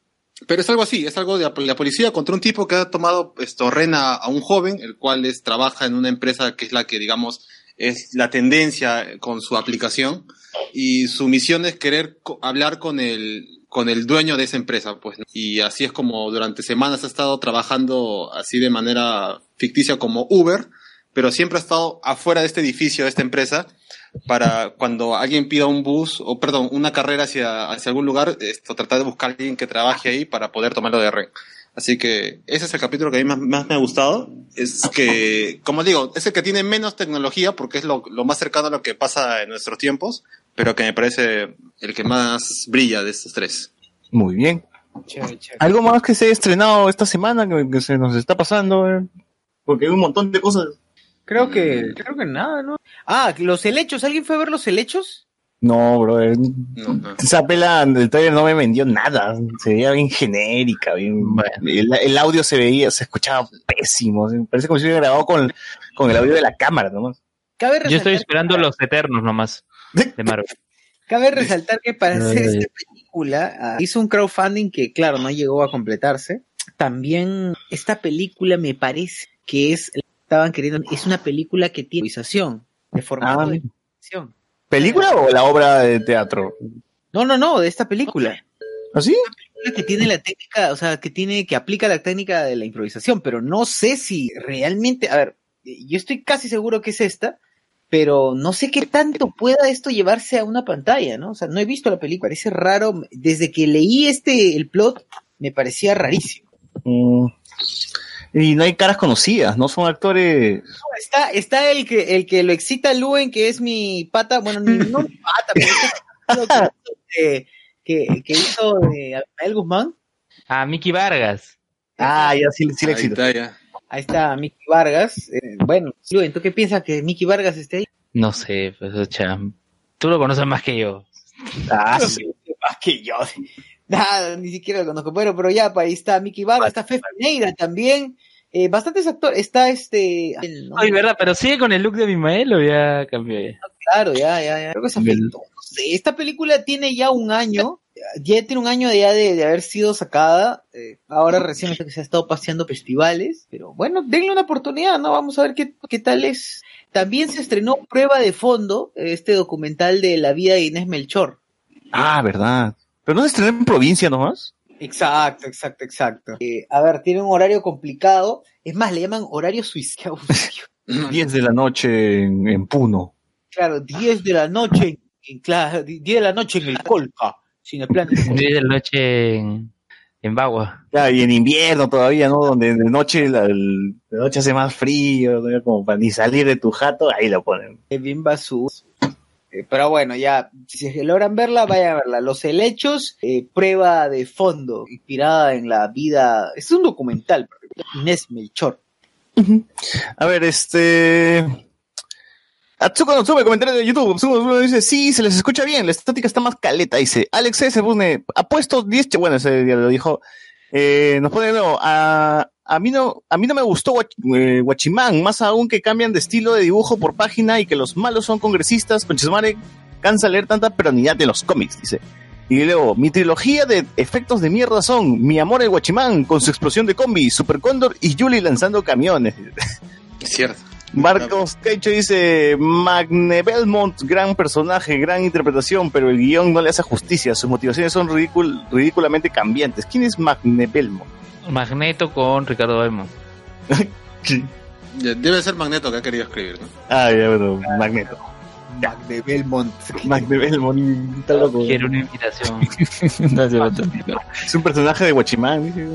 Pero es algo así, es algo de la- policía contra un tipo que ha tomado esto, rena a un joven, el cual es, trabaja en una empresa que es la que, digamos, es la tendencia con su aplicación. Y su misión es querer hablar con el, con el dueño de esa empresa, pues. Y así es como durante semanas ha estado trabajando así de manera ficticia como Uber, pero siempre ha estado afuera de este edificio, de esta empresa, para cuando alguien pida un bus, o perdón, una carrera hacia, hacia algún lugar, esto, tratar de buscar a alguien que trabaje ahí para poder tomarlo de red. Así que ese es el capítulo que a mí más, más me ha gustado. Es que, como digo, es el que tiene menos tecnología porque es lo, lo más cercano a lo que pasa en nuestros tiempos, pero que me parece el que más brilla de estos tres. Muy bien. Chévere, chévere. ¿Algo más que se ha estrenado esta semana que, que se nos está pasando? eh? Porque hay un montón de cosas. Creo que, creo que nada, ¿no? Ah, los helechos, ¿alguien fue a ver los helechos? No, bro. eh, No, no. Esa pela del trailer no me vendió nada. Se veía bien genérica, bien. El, el audio se veía, se escuchaba pésimo. Parece como si hubiera grabado con, con el audio de la cámara nomás. Cabe Yo estoy esperando los Eternos nomás de Marvel. cabe resaltar que para hacer esta película ah, hizo un crowdfunding que, claro, no llegó a completarse. También esta película me parece que es, estaban queriendo, es una película que tiene improvisación, de formato Ah, de improvisación. ¿Película o la obra de teatro? No, no, no, de esta película. ¿Así? película que tiene la técnica, o sea, que tiene, que aplica la técnica de la improvisación, pero no sé si realmente, a ver, yo estoy casi seguro que es esta, pero no sé qué tanto pueda esto llevarse a una pantalla, ¿no? O sea, no he visto la película, parece raro, desde que leí este, el plot, me parecía rarísimo. Mm. Y no hay caras conocidas, no son actores. No, está, está el que, el que lo excita a Luen, que es mi pata, bueno, ni, no mi pata, pero es que, que, que hizo de Abel Guzmán. A Mickey Vargas. Ah, ya sí, sí le Ahí excita. está. Ahí está Mickey Vargas. Eh, bueno, Luen, ¿tú qué piensas que Mickey Vargas esté ahí? No sé, pues, o sea, tú lo conoces más que yo. Ah, No sí. más que yo. Nada, ni siquiera lo conozco. Bueno, pero ya, pa, ahí está Mickey Vargas, está Fefe Neira también. Eh, bastantes actores. Está este. el- ¿no? Ay, verdad, pero sigue con el look de Abimael o ya cambió ya. Claro, ya, ya, ya. Creo que se afectó. No sé, esta película tiene ya un año. Ya tiene un año de, ya de, de haber sido sacada. eh, ahora recién que se ha estado paseando festivales. Pero bueno, denle una oportunidad, ¿no? Vamos a ver qué, qué tal es. También se estrenó Prueba de Fondo, este documental de la vida de Inés Melchor. Ah, verdad. Pero no se estrenó en provincia nomás. Exacto, exacto, exacto. Eh, a ver, tiene un horario complicado. Es más, le llaman horario suizo. 10 de la noche en, en Puno. claro, 10 de la noche, en, en- claro, 10 de la noche en el Colca, sin el plan. 10 de la noche en, en Bagua. Ya, y en invierno todavía, ¿no? Donde de noche, la, el- de noche hace más frío, ¿no? como para ni salir de tu jato, ahí lo ponen. bien basú. Eh, pero bueno, ya, si se logran verla, vayan a verla. Los helechos, eh, prueba de fondo, inspirada en la vida. Es un documental, Inés Melchor. A ver, este. Atsuko no sube comentario de YouTube. Atsuko Nozomi dice: Sí, se les escucha bien. La estática está más caleta. Dice: Alex S. pone: Ha puesto 10. ch- Bueno, ese ya lo dijo. Eh, nos pone de nuevo: a, a, mí no, a mí no me gustó eh, Guachimán. Más aún que cambian de estilo de dibujo por página y que los malos son congresistas. Conchesmare cansa leer tanta peronidad de los cómics. Dice: Y luego, mi trilogía de efectos de mierda son Mi amor el guachimán con su explosión de combi, Super Cóndor y Julie lanzando camiones. Es cierto. Marcos Caicho dice, Magne Belmont, gran personaje, gran interpretación, pero el guion no le hace justicia, sus motivaciones son ridícul- ridículamente cambiantes. ¿Quién es Magne Belmont? Magneto con Ricardo Belmont. Ya, Debe ser Magneto que ha querido escribir, ¿no? Ah, ya, bueno, Magneto. Mac de Belmont. Magne Belmont, está loco. Quiero una invitación. Es un personaje de Guachimán, dice.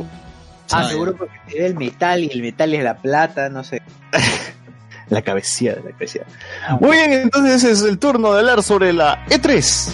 Ah, Ah, seguro porque da el metal y el metal es la plata, no sé. La cabecilla, la cabecilla. Muy bien, entonces es el turno de hablar sobre la E E3.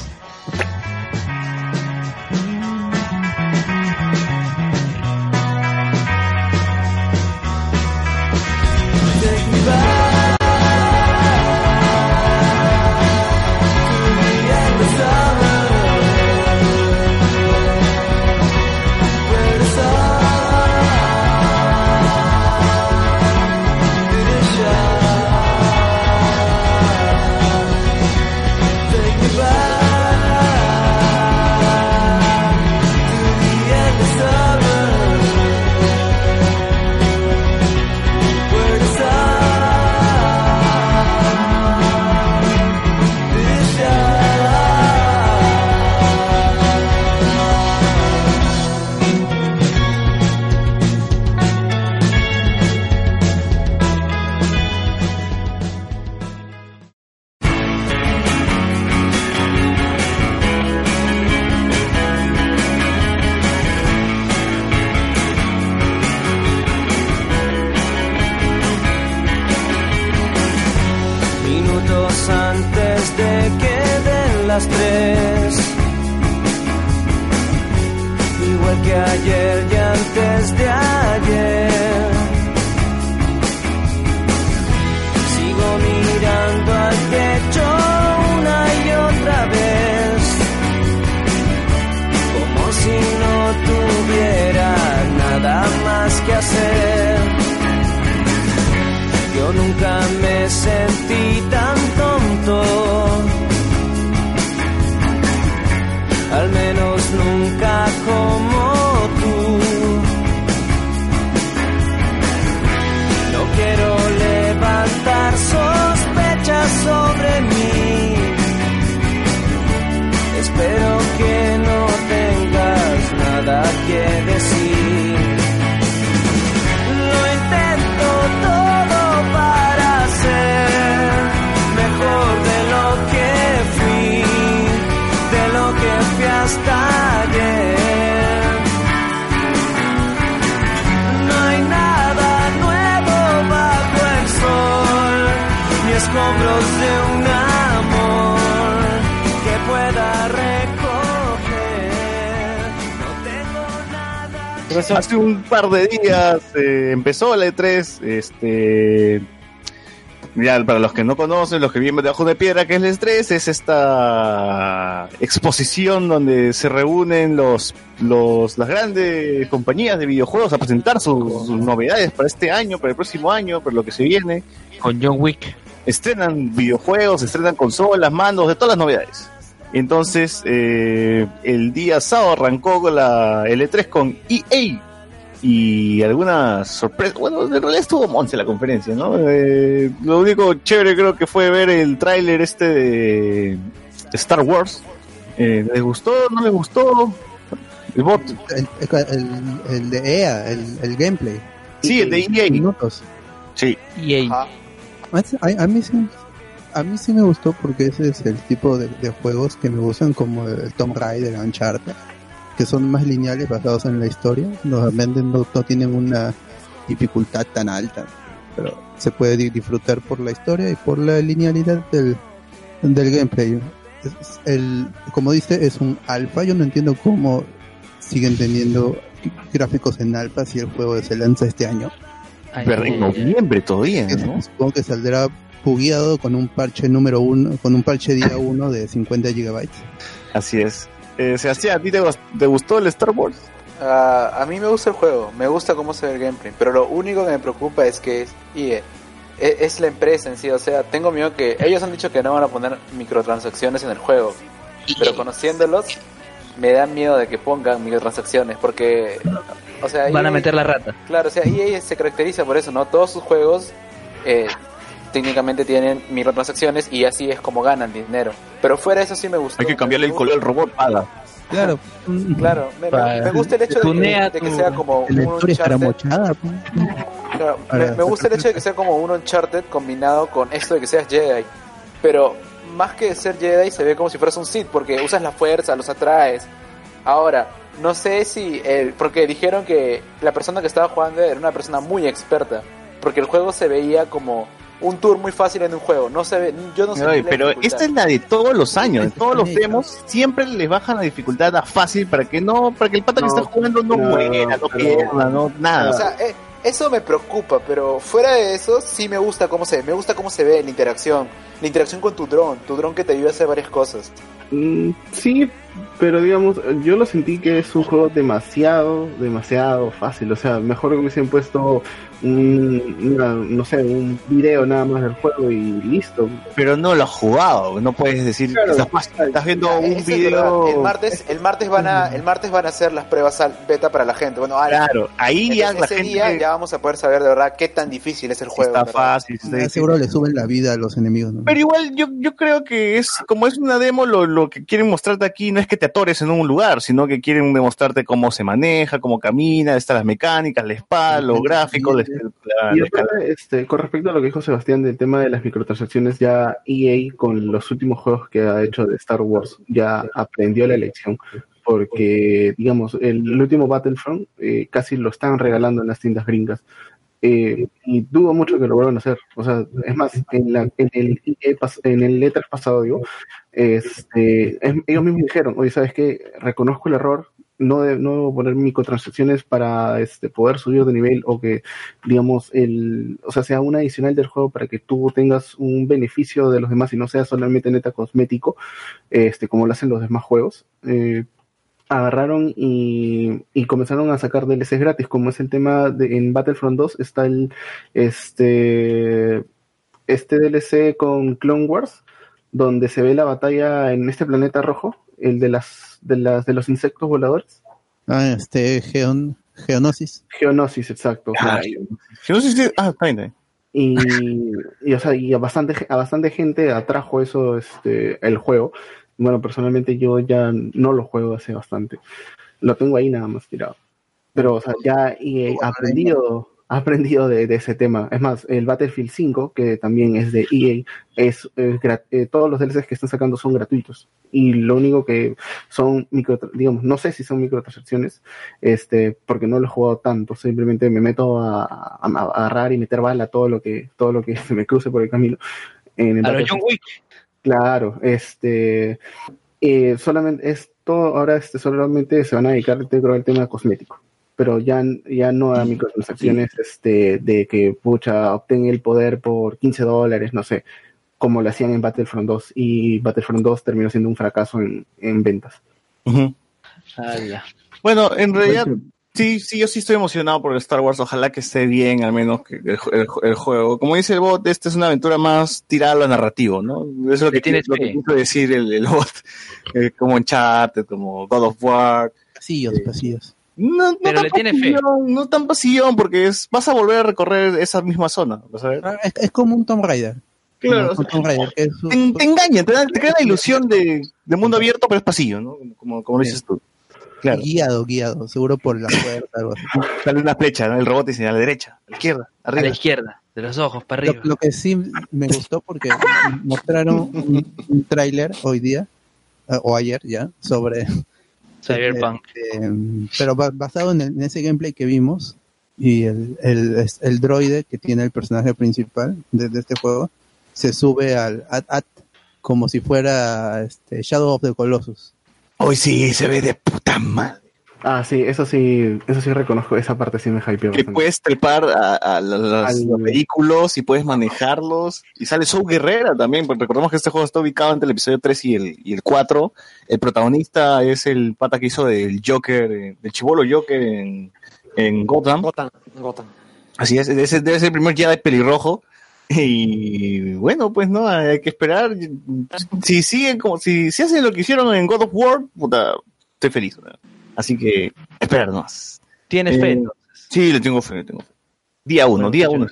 Las tres. Hace un par de días eh, empezó la E3, este... Ya, para los que no conocen, los que viven debajo de piedra, que es la E3, es esta exposición donde se reúnen los, los, las grandes compañías de videojuegos a presentar sus, sus novedades para este año, para el próximo año, para lo que se viene. Con John Wick. Estrenan videojuegos, estrenan consolas, mandos, de todas las novedades. Entonces, eh, el día sábado arrancó con la L3 con EA y algunas sorpresas. Bueno, en realidad estuvo Monse la conferencia, ¿no? Eh, lo único chévere creo que fue ver el tráiler este de, de Star Wars. Eh, ¿Les gustó? ¿No les gustó? El bot. El, el, el de EA, el, el gameplay. Sí, el de EA. Minutos. Sí. EA. A, a mí sí, a mí sí me gustó porque ese es el tipo de, de juegos que me gustan como el Tomb Raider, Uncharted, que son más lineales basados en la historia. Normalmente no, no tienen una dificultad tan alta, pero se puede di- disfrutar por la historia y por la linealidad del, del gameplay. Es- el, como dice, es un alfa. Yo no entiendo cómo siguen teniendo gráficos en alfa si el juego se lanza este año. Pero en noviembre todavía, ¿no? Supongo que saldrá bugueado con un parche número uno, con un parche día uno de 50 gigabytes. Así es. Eh, Sebastián, ¿a ti te, gust- te gustó el Star Wars? Ah, a mí me gusta el juego, me gusta cómo se ve el gameplay, pero lo único que me preocupa es que es EA. E- Es la empresa en sí, o sea, tengo miedo que ellos han dicho que no van a poner microtransacciones en el juego, pero conociéndolos, me da miedo de que pongan microtransacciones porque, o sea, Van a EA meter la rata. Claro, o sea, EA se caracteriza por eso, ¿no? Todos sus juegos eh, técnicamente tienen microtransacciones y así es como ganan dinero. Pero fuera de eso sí me gustó. Hay que cambiarle el color al robot, paga. Claro. Claro, me, gusta el hecho de que, de sea como un Uncharted. pues. Claro, Para me, me gusta el hecho de que sea como un Uncharted combinado con esto de que seas Jedi. Pero más que ser Jedi se ve como si fueras un Sith porque usas la fuerza, los atraes. Ahora, no sé si... el- porque dijeron que la persona que estaba jugando era una persona muy experta. Porque el juego se veía como un tour muy fácil en un juego. No se ve... Yo no sé... Pero esta es la de todos los años, en todos los demos siempre les bajan la dificultad a fácil para que no, para que el pata que está jugando no, no, muera, no pierda, no nada. O sea, eh, eso me preocupa, pero fuera de eso sí me gusta cómo se ve. Me gusta cómo se ve la interacción. La interacción con tu dron. Tu dron que te ayuda a hacer varias cosas. Mm, sí, pero digamos, yo lo sentí que es un juego demasiado, demasiado fácil. O sea, mejor que hubiesen puesto un, una- no sé, un video nada más del juego y listo. pero no lo has jugado, no puedes decir que está fácil, estás viendo un Eso es video. El martes, el martes van a, el martes van a hacer las pruebas al- beta para la gente. Bueno, ahora- Claro, ahí ya la ese gente día ya vamos a poder saber de verdad qué tan difícil es el juego. está fácil. Ya difícil. seguro le suben la vida a los enemigos. ¿no? Pero igual yo, yo creo que es como es una demo, lo, lo que quieren mostrarte aquí no es que te atores en un lugar, sino que quieren demostrarte cómo se maneja, cómo camina, están las mecánicas, la espada, los gráficos, la- la- Y la- este, con respecto a lo que dijo Sebastián del tema de las microtransacciones, ya EA con los últimos juegos que ha hecho de Star Wars ya aprendió la lección. Porque, digamos, el, último Battlefront eh, casi lo están regalando en las tiendas gringas. Eh, y dudo mucho que lo vuelvan a hacer. O sea, es más, en, la, en el pas- en el E3 pasado, digo, este, es- ellos mismos dijeron, oye, ¿sabes qué? Reconozco el error, no, de, no debo poner microtransacciones para este, poder subir de nivel o que, digamos, el, o sea, sea un adicional del juego para que tú tengas un beneficio de los demás y no sea solamente neta cosmético, este, como lo hacen los demás juegos. Eh, agarraron y, y comenzaron a sacar DLCs gratis, como es el tema de en Battlefront 2 está el este este DLC con Clone Wars donde se ve la batalla en este planeta rojo, el de las de las de los insectos voladores. Ah, este Geon, Geonosis. Geonosis, exacto. Ah, Geonosis, ah, está bien, está bien. y, y, o sea, y a bastante a bastante gente atrajo eso este el juego. Bueno, personalmente yo ya no lo juego hace bastante. Lo tengo ahí nada más tirado. Pero, o sea, ya EA ha aprendido, ha aprendido de, de ese tema. Es más, el Battlefield 5, que también es de EA, es, es eh, todos los DLCs que están sacando son gratuitos. Y lo único que son micro, digamos, no sé si son microtransacciones, este, porque no lo he jugado tanto. Simplemente me meto a, a- a agarrar y meter bala todo lo que, todo lo que se me cruce por el camino. En el A. John Wick. Claro, este eh, solamente esto ahora este solamente se van a dedicar creo, al tema cosmético, pero ya, ya no a microtransacciones este de que pucha obtén el poder por 15 dólares, no sé, como lo hacían en Battlefront 2 y Battlefront 2 terminó siendo un fracaso en, en ventas. Ujú. Bueno, en realidad, sí, sí, yo sí estoy emocionado por el Star Wars. Ojalá que esté bien, al menos que el, el- el juego. Como dice el bot, esta es una aventura más tirada a lo narrativo, ¿no? Eso es lo que, tienes lo que quiso decir el, el bot. Eh, como Uncharted, como God of War. Pasillos, pasillos. No, no Pero tan le tiene fe. No tan pasillón, porque es, vas a volver a recorrer esa misma zona. ¿vas a ver? Ah, Es, es como un Tomb Raider. Claro, Como un Tomb Raider, Te, te engañan, te, dan- te crea la ilusión de, de mundo abierto, pero es pasillo, ¿no? Como, como lo dices tú. Claro. guiado, guiado, seguro por la puerta, algo así. Sale una flecha, ¿no? El robot dice a la derecha, a la izquierda, A arriba. la izquierda, de los ojos para arriba. lo que sí me gustó porque mostraron un, un tráiler hoy día, eh, o ayer ya, sobre... Cyberpunk. eh, pero ba- basado en, el- en ese gameplay que vimos, y el, el, el droide que tiene el personaje principal de, de este juego, se sube al AT-AT como si fuera este, Shadow of the Colossus. Hoy sí, se ve de puta madre. Ah, sí, eso sí, eso sí reconozco, esa parte sí me hypeó Que bastante. puedes trepar a, Al- los vehículos y puedes manejarlos. Y sale Soul Guerrera también, porque recordemos que este juego está ubicado entre el episodio 3 y el, y el 4. El protagonista es el pata que hizo del Joker, eh, del chivolo Joker en, en Gotham. Gotham, Gotham. Así es, ese debe ser el primer Jedi pelirrojo. Y bueno, pues no, hay que esperar. Si siguen como, si, si hacen lo que hicieron en God of War, puta, estoy feliz. ¿no? Así que, esperarnos. ¿Tienes fe? Eh, entonces? Sí, le tengo fe, le tengo fe. Día uno, día uno.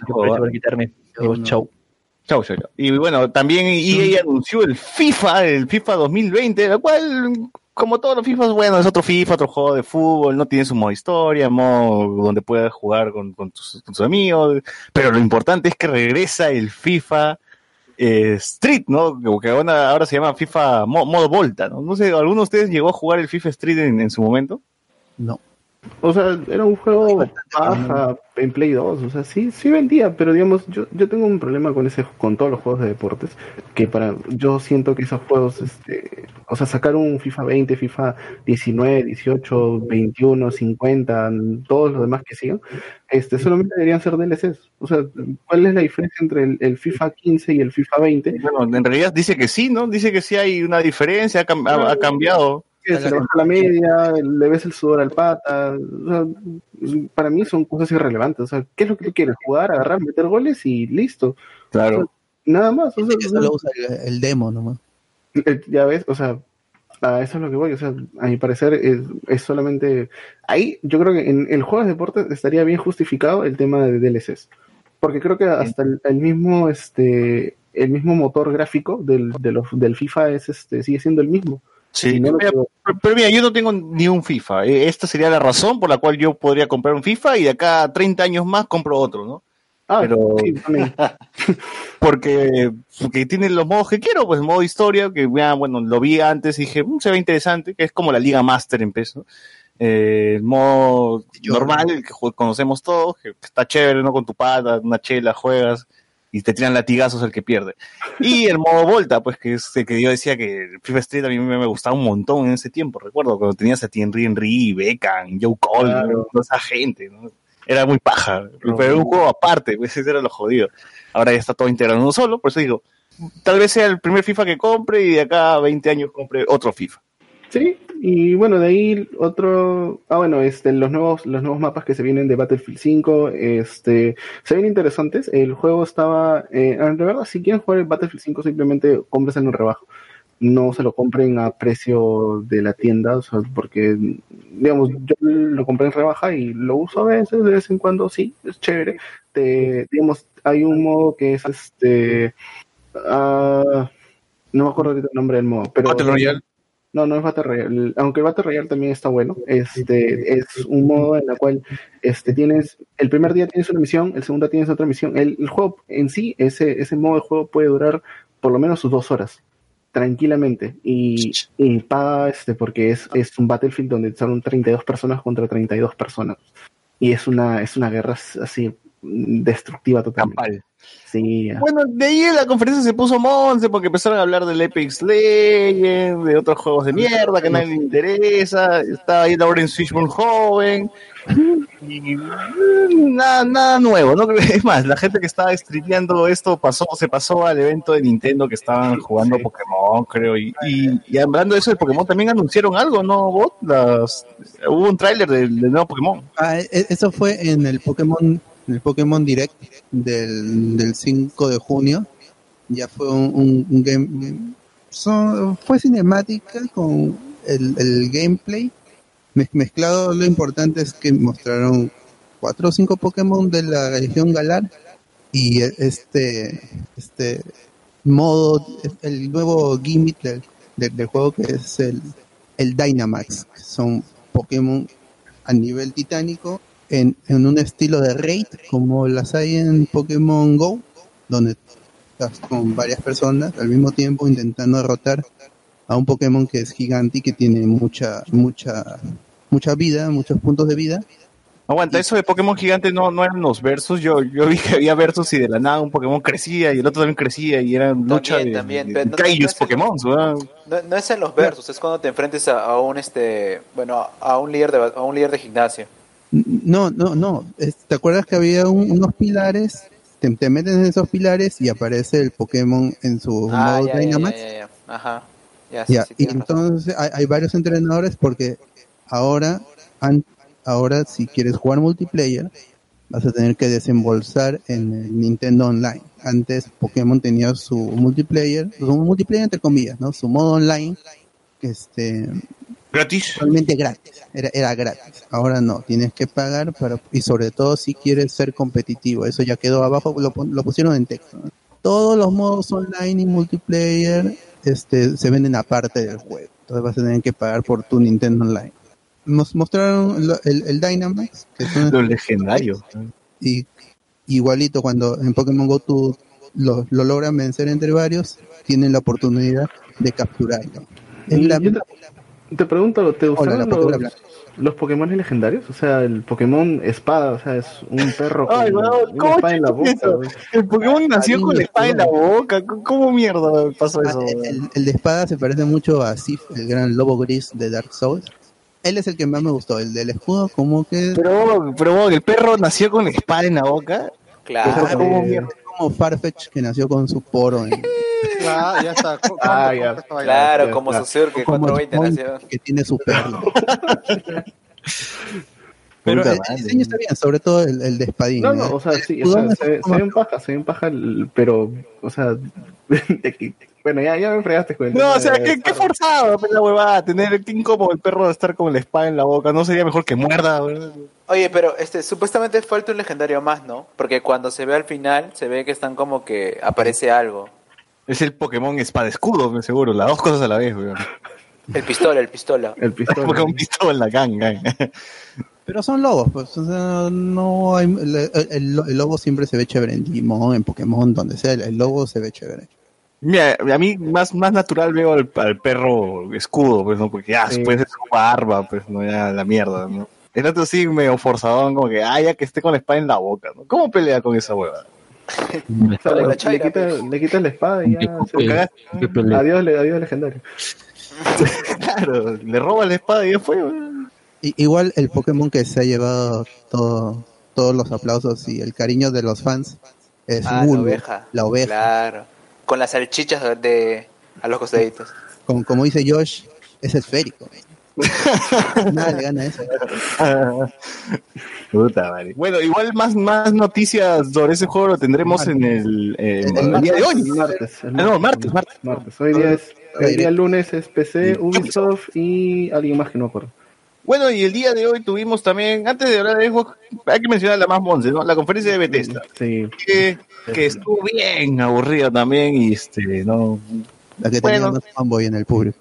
chau. Chau, chau, chau. Y bueno, también EA anunció el FIFA, el FIFA 2020, lo cual, como todos los FIFAs, bueno, es otro FIFA, otro juego de fútbol, no tiene su modo historia, modo donde puedas jugar con, con tus, amigos, pero lo importante es que regresa el FIFA eh, Street, ¿no? Que ahora, se llama FIFA mo- modo Volta, ¿no? No sé, ¿alguno de ustedes llegó a jugar el FIFA Street en su momento? No. O sea, era un juego baja en Play 2, o sea, sí, sí vendía, pero digamos, yo, yo tengo un problema con ese, con todos los juegos de deportes, que para, yo siento que esos juegos, este, o sea, sacar un FIFA 20, FIFA 19, 18, 21, 50, todos los demás que sigan, este, solamente deberían ser DLCs. O sea, ¿cuál es la diferencia entre el, el FIFA 15 y el FIFA 20? Bueno, en realidad dice que sí, ¿no? Dice que sí hay una diferencia, ha, cam- ha- ha cambiado. Que se le baja la media, le ves el sudor al pata. o sea, para mí son cosas irrelevantes. O sea, ¿qué es lo que tú quieres? Jugar, agarrar, meter goles y listo. Claro. Nada más. O sea, solo usa el, el demo nomás. ya ves, o sea, a eso es lo que voy. O sea, a mi parecer es, es solamente. Ahí yo creo que en el juego de deportes estaría bien justificado el tema de DLCs. Porque creo que hasta el, el mismo este el mismo motor gráfico del, de los- del FIFA es este sigue siendo el mismo. Sí, no pero, pero mira, yo no tengo ni un FIFA. Eh, Esta sería la razón por la cual yo podría comprar un FIFA y de acá a 30 años más compro otro, ¿no? Ah, pero sí, porque, porque tiene los modos que quiero, pues modo historia, que ya, bueno, lo vi antes y dije, "Mm, se ve interesante, que es como la Liga Master en peso. Eh, el modo normal, el que conocemos todos, que está chévere, ¿no? Con tu pata, una chela, juegas y te tiran latigazos el que pierde. Y el modo Volta, pues que es el que yo decía que el FIFA Street a mí me, me gustaba un montón en ese tiempo, recuerdo, cuando tenías a Thierry Henry, Beckham, Joe Cole, Claro. toda esa gente, ¿no? Era muy paja, pero era un juego aparte, pues ese era lo jodido. Ahora ya está todo integrado en uno solo, por eso digo, tal vez sea el primer FIFA que compre y de acá a 20 años compre otro FIFA. Sí, y bueno, de ahí otro, ah bueno, este, los nuevos, los nuevos mapas que se vienen de Battlefield 5, este, se ven interesantes. El juego estaba, eh, de verdad, si quieren jugar el Battlefield 5 simplemente cómprenselo en rebajo. No se lo compren a precio de la tienda, o sea, porque, digamos, yo lo compré en rebaja y lo uso a veces, de vez en cuando, sí, es chévere. Te, digamos, hay un modo que es este, ah, no me acuerdo el nombre del modo, pero... Battle Royale. No, no es Battle Royale. Aunque el Battle Royale también está bueno. Este es un modo en el cual este tienes el primer día tienes una misión, el segundo día tienes otra misión. El, el juego en sí, ese ese modo de juego puede durar por lo menos sus dos horas tranquilamente y, y paga este porque es, es un Battlefield donde son 32 personas contra 32 personas y es una es una guerra así destructiva totalmente. Sí. Bueno, de ahí en la conferencia se puso Monse porque empezaron a hablar del Apex Legends, de otros juegos de mierda que a nadie le interesa. Estaba ahí Lawrence Fishburne joven. Y mm, nada, nada nuevo, ¿no? Es más, la gente que estaba streameando esto pasó, se pasó al evento de Nintendo que estaban jugando Pokémon, creo. Y, y, y hablando de eso de Pokémon, también anunciaron algo, ¿no, Bot? Las, hubo un tráiler del, nuevo Pokémon. Ah, e- eso fue en el Pokémon, en el Pokémon Direct del, del 5 de junio. Ya fue un, game, son- fue cinemática con el, gameplay mez- mezclado. Lo importante es que mostraron cuatro o cinco Pokémon de la región Galar y este, este modo, el nuevo gimmick del, del, del juego que es el, el Dynamax, son Pokémon a nivel titánico en, en un estilo de raid como las hay en Pokémon Go, donde estás con varias personas al mismo tiempo intentando derrotar a un Pokémon que es gigante y que tiene mucha, mucha, mucha vida, muchos puntos de vida. Aguanta, eso de Pokémon gigante no, no eran los versus. Yo, yo vi que había versus y de la nada un Pokémon crecía y el otro también crecía y eran lucha de, también, de, no- kaijus Pokémon. No, no es en los versus, es cuando te enfrentes a, a un este, bueno, a un líder de a un líder de gimnasio. No, no, no. ¿Te acuerdas que había un- unos pilares? Te, te metes en esos pilares y aparece el Pokémon en su Ah, modo ya, Dynamax. ya, ya. Ajá. Ya, sí, sí, y entonces hay, hay varios entrenadores porque ahora, an- ahora si quieres jugar multiplayer, vas a tener que desembolsar en el Nintendo Online. Antes Pokémon tenía su multiplayer, su multiplayer entre comillas, ¿no? Su modo online, este, ¿Gratis? Totalmente gratis. Era, era gratis. Ahora no, tienes que pagar para, y sobre todo si quieres ser competitivo. Eso ya quedó abajo, lo, pon- lo pusieron en texto. ¿no? Todos los modos online y multiplayer este, se venden aparte del juego. Entonces vas a tener que pagar por tu Nintendo Online. Nos mostraron lo- el, el Dynamax, que es una- Lo legendario. y igualito cuando en Pokémon Go tú lo, lo logran vencer entre varios, tienen la oportunidad de capturarlo. Es la yo te, pregunto, ¿te gustaron los, los Pokémon legendarios? O sea, el Pokémon espada, o sea, es un perro con Ay, weón, una ¿cómo espada en la boca. El Pokémon nació con la espada en la boca. ¿Cómo- ¿Cómo mierda pasó eso? el, el- el de espada se parece mucho a Sif, el gran lobo gris de Dark Souls. Él es el que más me gustó, el del escudo, como que Pero, pero el perro nació con la espada en la boca. Claro. ¿Cómo mierda? como Farfetch que nació con su poro en, Ah, ya está. ¿Cómo- Ah, ya. está? Claro, Ya, como ya. Susur que como 420 Spawn, nació. que tiene su perro. Pero el, el diseño está bien, sobre todo el, el de espadín. No, ¿eh? no, o sea, El sí, o sea, se, se ven paja, se ven paja, el- pero, o sea, bueno, ya, ya me fregaste con el No, o sea, de- qué, qué forzado, pues, la huevada, tener qué incómodo el perro de estar con la espada en la boca. No sería mejor que muerda? Oye, pero este supuestamente falta un legendario más, ¿no? Porque cuando se ve al final, se ve que están como que aparece algo. Es el Pokémon espada escudo, me seguro, las dos cosas a la vez, weón. El pistola, el pistola. El pistola. Pokémon pistola, gang, gang. Pero son lobos, pues, o sea, no hay, el, el- el lobo siempre se ve chévere en Digimon, en Pokémon, donde sea, el, el lobo se ve chévere. Mira, a mí más, más natural veo al, al perro escudo, pues, ¿no? Porque ya, Sí. después de su barba, pues, no, ya la mierda, ¿no? El otro sí medio forzadón, como que, ah, ya que esté con la espada en la boca, ¿no? ¿Cómo pelea con esa hueva? Le, la le chaira, quita, pues. le quita la espada y ya. se- cagaste. adiós, le- adiós legendario. Claro, le roba la espada y ya fue, igual el Pokémon que se ha llevado todo, todos los aplausos y el cariño de los fans es Ah, la oveja. la oveja. Claro. Con las salchichas de, de- a los costaditos. Como, como dice Josh, es esférico. Nada le gana eso. Puta madre. Bueno, igual más, más noticias sobre ese juego lo tendremos en el, eh, El el día de hoy. El martes. el Ah, no, martes, martes. martes. Hoy día es, el día lunes es PC, Ubisoft y alguien más que no me acuerdo. Bueno, y el día de hoy tuvimos también, antes de hablar de eso, hay que mencionar la más monce, ¿no? La conferencia de Bethesda, Sí. que, que estuvo bien aburrida también y este, no... La que Bueno. tenía más fanboy en el público.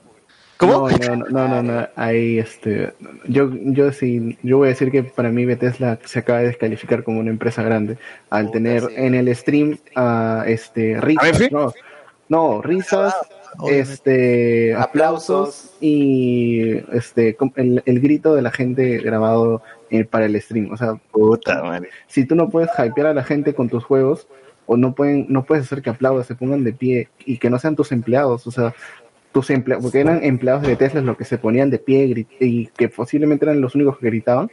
¿Cómo? No, no, no, no, no, ahí este, yo, yo sí, yo voy a decir que para mí Bethesda se acaba de descalificar como una empresa grande al Puta, tener sí. en el stream a este risas, no, no, risas, Obviamente. este, aplausos y este, el, el grito de la gente grabado eh, para el stream, o sea, Puta madre. si tú no puedes hypear a la gente con tus juegos o no pueden no puedes hacer que aplaudan, se pongan de pie y que no sean tus empleados, o sea, tus empleados, porque eran empleados de Tesla los que se ponían de pie y que posiblemente eran los únicos que gritaban,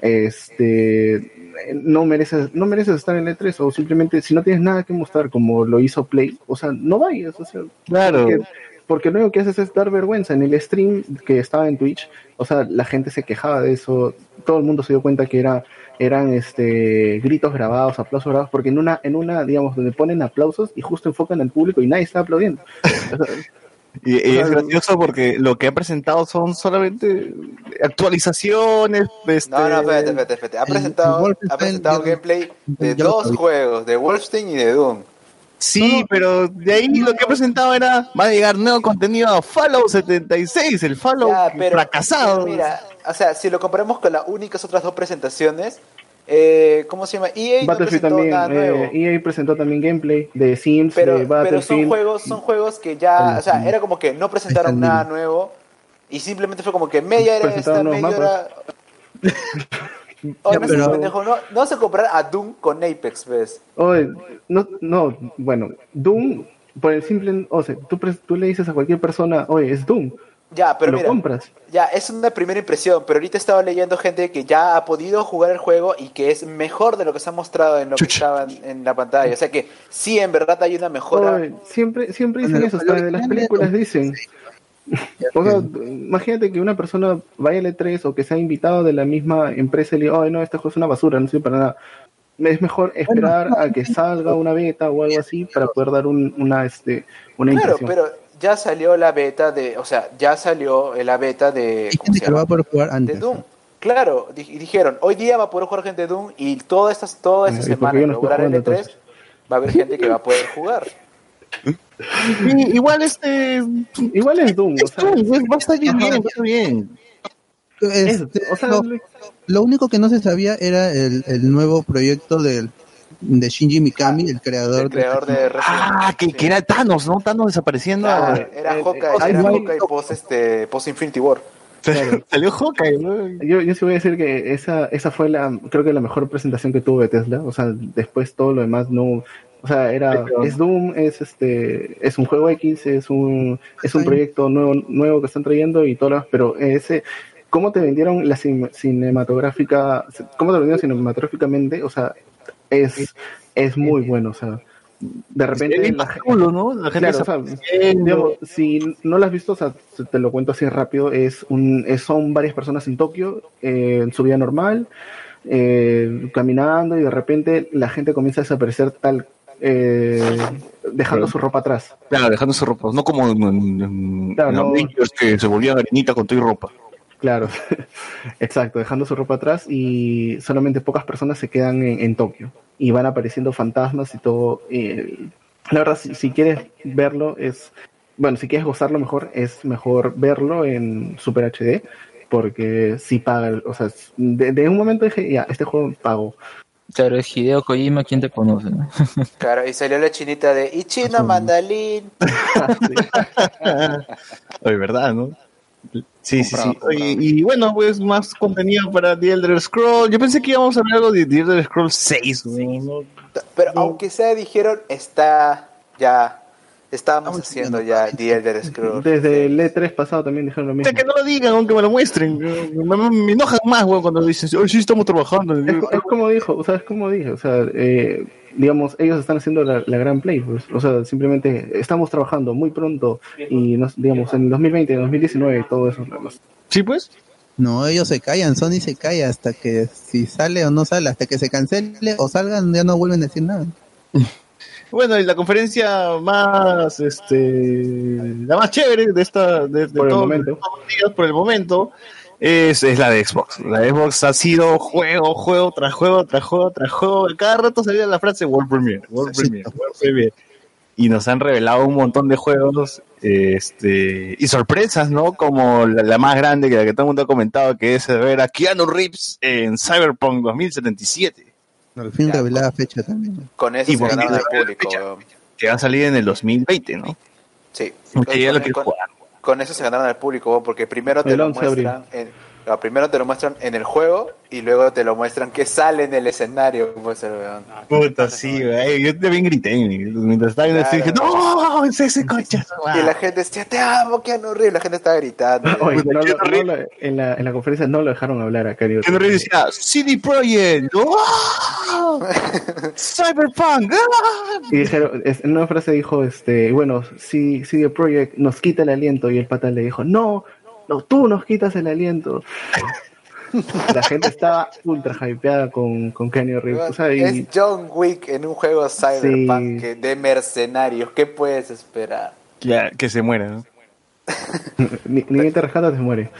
este no mereces no mereces estar en E3 o simplemente si no tienes nada que mostrar como lo hizo Play, o sea, no vayas, o sea, Claro. porque, porque lo único que haces es dar vergüenza. En el stream que estaba en Twitch, o sea, la gente se quejaba de eso, todo el mundo se dio cuenta que era, eran este gritos grabados, aplausos grabados, porque en una, en una, digamos, donde ponen aplausos y justo enfocan al público y nadie está aplaudiendo. O sea, Y, y es gracioso porque lo que ha presentado son solamente actualizaciones. Este... No, no, espérate, espérate, espérate. Ha presentado, el ha presentado gameplay de dos juegos, de Wolfenstein y de Doom. Sí, pero de ahí lo que ha presentado era, va a llegar nuevo contenido a Fallout 76, el Fallout Ya, pero- fracasado. pero mira, o sea, si lo comparamos con las únicas otras dos presentaciones, eh, ¿cómo se llama? EA no Battlefield presentó también, nada nuevo. eh, EA presentó también gameplay de Sims, pero, de pero son Battlefield. juegos, son juegos que ya, o sea, era como que no presentaron nada nuevo y simplemente fue como que media hora esta, media. Oh, no, seas pero- pendejo, no, no vas a comparar a Doom con Apex, ¿ves? Oye, no, no, bueno, Doom, por el simple, o sea, tú, tú le dices a cualquier persona, oye, es Doom, Ya, pero lo mira, compras. ya, es una primera impresión, pero ahorita estaba leyendo gente que ya ha podido jugar el juego y que es mejor de lo que se ha mostrado en lo que estaba en, en la pantalla. O sea que sí, en verdad hay una mejora. Oye, siempre, siempre dicen Bueno, eso, hasta de las películas dicen. O sea, imagínate que una persona vaya al E3 o que sea invitado de la misma empresa y le diga, "Ay, no, este juego es una basura, no sirve para nada. Es mejor esperar a que salga una beta o algo así para poder dar un- una, este, una Claro, impresión. pero ya salió la beta de, o sea, ya salió la beta de, ¿cómo gente se que lo va a poder jugar de antes. Doom. Claro, di- y dijeron, hoy día va a poder jugar gente de Doom y toda esta, toda esta Ah, ¿y por semana que no va a durar L3 entonces? va a haber gente que va a poder jugar. Y- igual este. Igual es Doom, o sea, pues, va a estar bien, va a estar bien. Este, o sea, lo, lo único que no se sabía era el, el nuevo proyecto del, de Shinji Mikami, el creador, El creador de Resident Ah, que, que era Thanos, ¿no? Thanos desapareciendo. Claro, a- era el- Hawkeye, el- era Hawkeye post, este, post Infinity War. Salió Hawkeye, ¿no? Yo, yo sí voy a decir que esa, esa fue la, creo que la mejor presentación que tuvo de Tesla. O sea, después todo lo demás no, o sea, era, es Doom, es este, es un juego X, es un, es un proyecto nuevo, nuevo que están trayendo y todo lo demás, pero ese, cómo te vendieron la cin- cinematográfica, cómo te vendieron cinematográficamente, o sea, es, es muy bueno, o sea, de repente la, culo, ¿no? La gente Claro, o sea, digamos, si no lo has visto, o sea, te- lo cuento así rápido, es un, es- son varias personas en Tokio, eh, en su vida normal, eh, caminando y de repente la gente comienza a desaparecer tal, eh, dejando su ropa atrás. Claro, dejando su ropa. No como en, en- Claro, en no. Avengers que se volvían arenita con tu ropa. Claro, exacto, dejando su ropa atrás y solamente pocas personas se quedan en, en Tokio y van apareciendo fantasmas y todo. eh, la verdad, si, si quieres verlo, es, bueno, si quieres gozarlo mejor, es mejor verlo en Super HD porque sí paga, o sea, de, de un momento dije, ya, este juego pago. Claro, es Hideo Kojima quien te conoce, ¿no? Claro, y salió la chinita de Ichino Mandalín. Oye, ¿verdad, no? Sí, sí, sí. Oye, y bueno, pues más contenido para The Elder Scroll. Yo pensé que íbamos a hablar algo de The Elder Scroll 6, güey, ¿no? Pero aunque sea, dijeron, está ya, estábamos haciendo ya The Elder Scrolls. Desde el E3 pasado también dijeron lo O mismo. sea, que no lo digan, aunque me lo muestren. Me, me- me enojan más, güey, cuando dicen, hoy sí estamos trabajando. Es, es como dijo, o sea, es como dije, o sea, eh, digamos, ellos están haciendo la, la gran play, pues, o sea, simplemente estamos trabajando muy pronto y, nos, digamos, en 2020, 2019 y todo eso. Sí, pues. No, ellos se callan, Sony se calla hasta que si sale o no sale, hasta que se cancele o salgan, ya no vuelven a decir nada. Bueno, y la conferencia más, este, la más chévere de esta, de, de Por el todos- momento. de todos los días, por el momento, es, es la de Xbox. La de Xbox ha sido juego, juego, tras juego, tras juego, tras juego. Cada rato salía la frase World Premiere, World Premiere, World Premiere. Y nos han revelado un montón de juegos, este, y sorpresas, ¿no? Como la, la más grande que la que todo el mundo ha comentado, que es ver a Keanu Reeves en Cyberpunk 2077. Al fin revelada fecha también. Con eso Y se público. Que va a salir en el 2020, ¿no? Sí. Aunque ya lo Con- quiero con- jugar. Con eso se ganaron al público, porque primero te El lo 11 de abril. muestran en, primero te lo muestran en el juego y luego te lo muestran que sale en el escenario. pues, el weón. Puta, sí, güey. Yo también grité. Mientras estaba viendo esto, dije, ¡No! ¡Es ese coche! Y la gente decía, te amo, Keanu Reeves. La gente estaba gritando. Oye, Puta, no Keanu lo- en, la, en la conferencia no lo dejaron hablar a Cario. Que Reeves decía, CD Projekt, ¡Oh! Cyberpunk, ¡ah! Y dijeron, en una frase dijo, este, bueno, si, si The Project nos quita el aliento, y el pata le dijo, no, no, tú nos quitas el aliento. La gente estaba ultra hypeada con, con Kenny Reeves. O sea, y- Es John Wick en un juego cyberpunk Sí. que- de mercenarios. ¿Qué puedes esperar? Ya, que se muera, ¿no? ni, ni te rescata, te muere.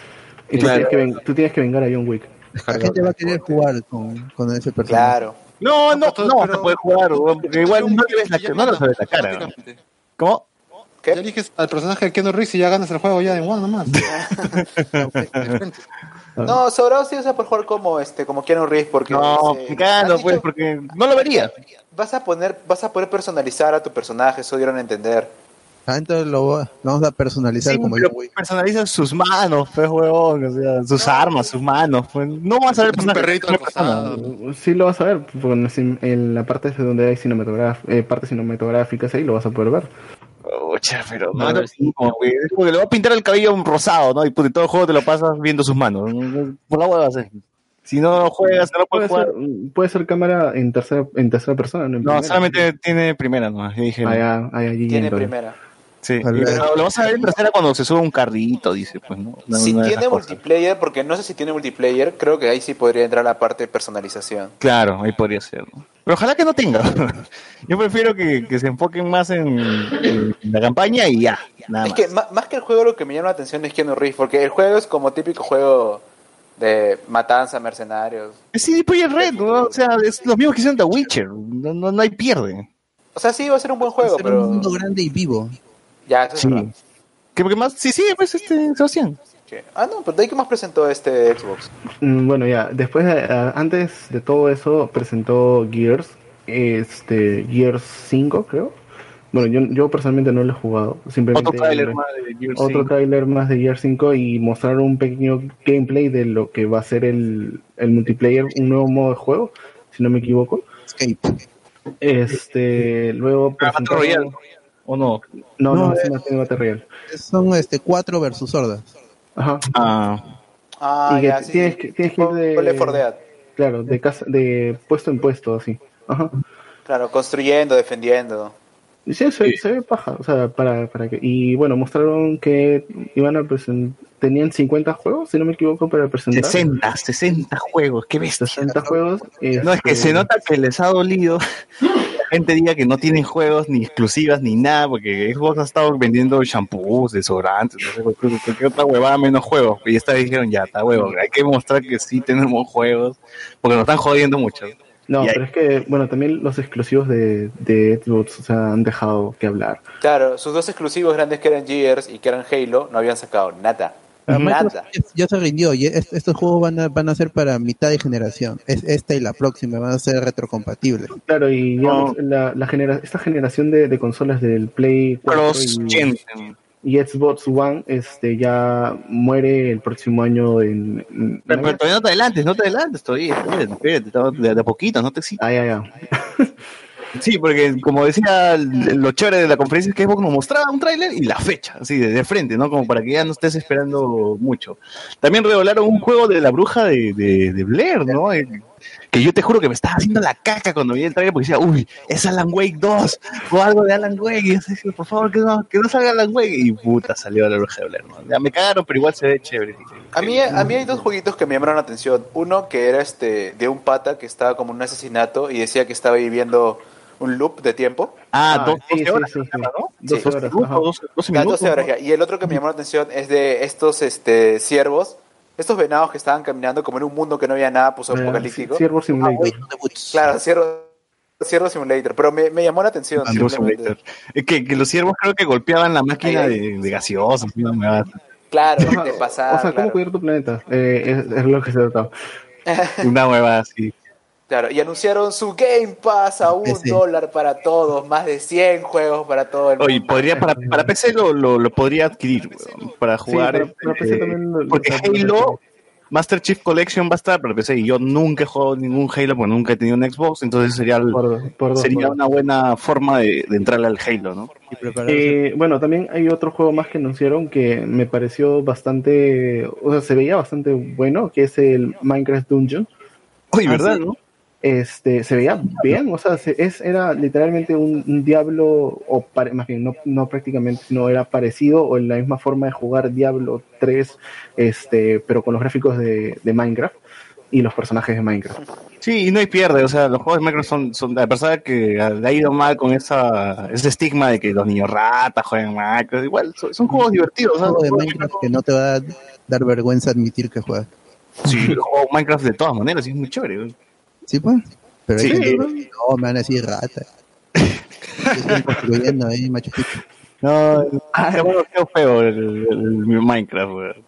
Y tú, Claro. tienes que ven- tú tienes que vengar a John Wick. La gente va a querer jugar con, con ese personaje. Claro. No, no, no, pero- se puede jugar, porque igual no le ves la, no cara. ¿no? ¿Cómo? Ya eliges al personaje de Keanu Reeves y ya ganas el juego ya de one nomás. No, sobrado sí usa por jugar como este, como Keanu Reeves porque No, dice, cagando, "Han pues, dicho, porque no lo vería. vas a poner, vas a poder personalizar a tu personaje, eso dieron a entender. Ah, entonces lo, lo vamos a personalizar Sí, como pero John Wick. personaliza sus manos, pues, huevón, o sea, sus armas, sus manos. Pues, no vas a ver Un perrito. Sí lo vas a ver, porque en, la parte donde hay cinematograf eh, partes cinematográficas ahí lo vas a poder ver. Pucha, pero No, no, no, no, como que, es como que le va a pintar el cabello rosado, ¿no? Y pues, todo el juego te lo pasas viendo sus manos. Por la hueva, sí. Si no juegas, no lo Puede puedes ser, jugar. puede ser cámara en tercera, en tercera persona, no en No, primera. solamente tiene primera, ¿no? Dije, Ah, ya, ah, ya, Tiene primera. Sí, pero lo vas a ver en tercera cuando se sube un carrito, dice, pues, ¿no? No- si tiene cosas. multiplayer, porque no sé si tiene multiplayer, creo que ahí sí podría entrar la parte de personalización. Claro, ahí podría ser. ¿no? Pero ojalá que no tenga. Yo prefiero que, que se enfoquen más en, en la campaña y ya, nada Es más. que más que el juego lo que me llama la atención es Keanu Reeves, porque el juego es como típico juego de matanza, mercenarios. Es CD Projekt Red, ¿no? O sea, es lo mismo que hicieron The Witcher. No, no, no hay pierde. O sea, sí, va a ser un buen juego, Ser un mundo grande y vivo. Ya, eso es Sí. ¿Qué, qué más? Sí, sí, pues este, Sebastián. Sí. Ah, no, pero de ahí que más presentó este Xbox. Mm, Bueno, ya, después, de- ah, antes de todo eso, presentó Gears, este, Gears 5, creo. Bueno, yo, yo personalmente no lo he jugado, simplemente... Otro tráiler más de Gears otro 5. tráiler más de Gears 5 y mostraron un pequeño gameplay de lo que va a ser el, el multiplayer, un nuevo modo de juego, si no me equivoco. Escape. Este, luego Ah, Battle Royale. ¿O no? No, no, No, no tiene Battle Royale. Son este cuatro versus hordas. Ajá. Ah, Ah, Y que ya, sí, tienes sí. que- tienes que ir de- Left 4 Dead. Claro, de casa, de puesto en puesto, así. Ajá. Claro, construyendo, defendiendo. Sí, se, se ve paja, o sea, para, para que... Y bueno, mostraron que iban a presentar... Tenían 50 juegos, si no me equivoco, para presentar. 60, 60 juegos, qué bestia. 60 juegos. No, es que este, se nota que les ha dolido gente diga que no tienen juegos ni exclusivas ni nada, porque Xbox ha estado vendiendo shampoos, desodorantes, no sé, cualquier, cualquier otra huevada menos juegos. Y esta vez dijeron, ya, está huevo, hay que mostrar que sí tenemos juegos, porque nos están jodiendo mucho. No, Y pero es que, bueno, también los exclusivos de, de Xbox, o sea, han dejado que hablar. Claro, sus dos exclusivos grandes que eran Gears y que eran Halo no habían sacado nada. Nada. Ya, se rindió y est- estos juegos van a, van a ser para mitad de generación. Es esta y la próxima van a ser retrocompatibles. Claro, y digamos, la, la genera esta generación de, de consolas del Play 4 Cross y, y Xbox One este, ya muere el próximo año en... en- Pero, pero todavía no te adelantes, no te adelantes todavía, espérate, espérate, estamos de, de a poquito, no te excites. Ah, ya, ya. Sí, porque como decía, lo chévere de la conferencia es que Xbox nos mostraba un tráiler y la fecha, así de, de frente, ¿no? Como para que ya no estés esperando mucho. También revelaron un juego de la bruja de, de, de Blair, ¿no? Eh, que yo te juro que me estaba haciendo la caca cuando vi el tráiler porque decía, uy, es Alan Wake 2 o algo de Alan Wake. Y yo decía, por favor, que no, que no salga Alan Wake. Y puta, salió la bruja de Blair, ¿no? Ya me cagaron, pero igual se ve chévere. A mí, a mí hay dos jueguitos que me llamaron la atención. Uno que era este de un pata que estaba como en un asesinato y decía que estaba viviendo un loop de tiempo. Ah, Ah, dos, sí, 12 sí, horas, sí, sí. ¿no? 12 horas, minutos, ajá. 12, 12 Ya, minutos. 12 horas ya. Y el otro que me llamó la atención es de estos este ciervos, estos venados que estaban caminando como en un mundo que no había nada pues, apocalíptico. Ciervo Simulator. Claro, ciervo, ciervo simulator. Pero me, me llamó la atención. Simulator. Que, que los siervos creo que golpeaban la máquina de, de gaseosa. una huevada. Claro, de o pasar. sea, ¿cómo claro. cuidar tu planeta? Eh, es, es lo que se trataba. Una huevada así. Claro, y anunciaron su Game Pass a un dólar para todos, más de 100 juegos para todo el mundo. Oye, podría, para, para PC lo, lo, lo podría adquirir, weón, para jugar. para- para este, PC también lo- porque lo- Halo, Master Chief Collection va a estar para PC y yo nunca he jugado ningún Halo porque nunca he tenido un Xbox, entonces sería, el- Por, por dos, sería una buena forma de, de entrarle al Halo, ¿no? Eh, bueno, también hay otro juego más que anunciaron que me pareció bastante, o sea, se veía bastante bueno, que es el Minecraft Dungeon. Oye, Ah, ¿verdad, sí. no? Este, se veía bien, o sea, se- es, era literalmente un, un Diablo, o pare- más bien, no, no prácticamente, sino era parecido o en la misma forma de jugar Diablo 3, este, pero con los gráficos de, de Minecraft y los personajes de Minecraft. Sí, y no hay pierde, o sea, los juegos de Minecraft son, son a pesar de que le ha ido mal con esa, ese estigma de que los niños ratas juegan Minecraft, igual son, son juegos divertidos, Un ¿sabes? juego de Minecraft que no te va a dar vergüenza admitir que juegas. Sí, yo juego Minecraft de todas maneras, y es muy chévere. ¿Sí, pues? Pero hay Sí. gente que no, me van a decir rata. Estoy construyendo ahí Picchu. No, ah, bueno, qué feo el, el- el Minecraft, güey.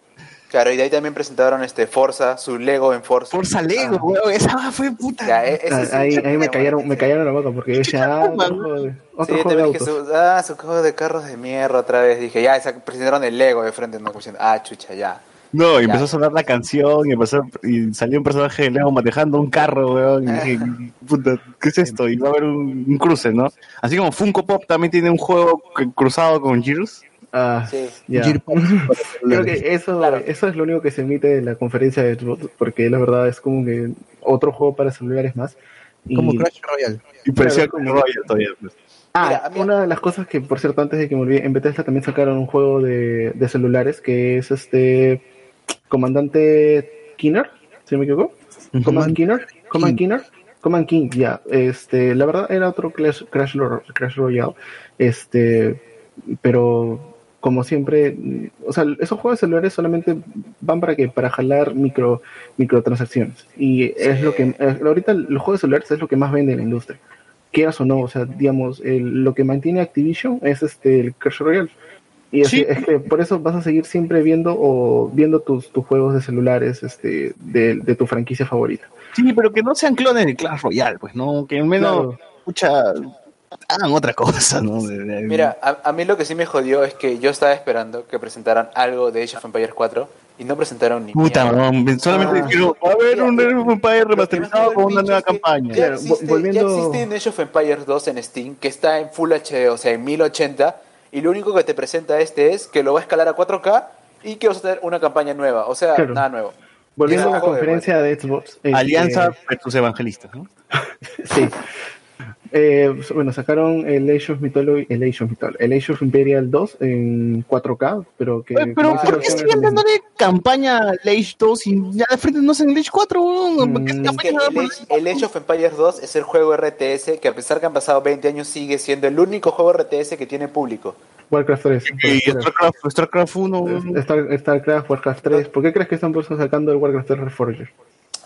Claro, y de ahí también presentaron este Forza, su Lego en Forza. Forza Lego, güey, esa fue puta. Ya, e- ese sí Ah, ahí, me ahí me cayeron, la me atención. cayeron la boca porque yo decía, ah, otro juego de, Sí, otro juego de su, ah, su juego de carros de mierda otra vez. Dije, ya, esa- presentaron el Lego de frente, no, ah, chucha, ya. No, y empezó a sonar la canción y empezó y salió un personaje de Lego manejando un carro, weón. Y dije, puta, ¿qué es esto? Y va a haber un, un cruce, ¿no? Así como Funko Pop también tiene un juego que- cruzado con Gears. Ah, Sí. para Creo que eso, Claro. eso es lo único que se emite de la conferencia de Xbox, porque la verdad es como que otro juego para celulares más. Y, Como Crash Royale. Y parecía Claro, como como- Royal todavía. pues. Ah, Mira, a mí- una de las cosas que, por cierto, antes de que me olvide, en Bethesda también sacaron un juego de, de celulares que es este Comandante Kinner, si no me equivoco. Command Kinner, Command Kinner, Command King, ya. Este, la verdad era otro Clash, Crash, Crash Royale, este, pero como siempre, o sea, esos juegos de celulares solamente van para que para jalar micro microtransacciones y es lo que ahorita los juegos de celulares es lo que más vende en la industria quieras o no, o sea, digamos, el- lo que mantiene Activision es este el Clash Royale. Y es, Sí. es que por eso vas a seguir siempre viendo o viendo tus, tus juegos de celulares este de, de tu franquicia favorita. Sí, pero que no sean clones de Clash Royale, pues, ¿no? Que al menos, Claro. escucha, hagan otra cosa, ¿no? De- de- Mira, a, a mí lo que sí me jodió es que yo estaba esperando que presentaran algo de Age of Empires 4 y no presentaron ni Puta, no, solamente Ah. dijeron, va a haber un Mira, Age of Empires que remasterizado con una nueva que campaña. Ya Claro, existe, vo- volviendo- ya existe un Age of Empires 2 en Steam que está en Full HD, o sea, en 1080, y lo único que te presenta este es que lo va a escalar a 4K y que vas a tener una campaña nueva, o sea, Claro. nada nuevo. Volviendo a la joder, conferencia de Xbox. este, Alianza versus evangelistas, ¿no? Sí. Eh, bueno, sacaron el Age of Mythology, el Age of Mythology, el Age of Imperial 2 en 4K, pero que Oye, pero ¿por qué siguen de- dándole campaña al Age 2 y ya de frente no hacen el Age 4? weón? ¿Por qué Mm. Es que el Age, el Age of Empires 2 es el juego RTS que a pesar que han pasado 20 años sigue siendo el único juego RTS que tiene público. Warcraft 3. Y StarCraft, StarCraft 1. Star- StarCraft, Warcraft 3. ¿Por qué crees que están sacando el Warcraft 3 Reforged?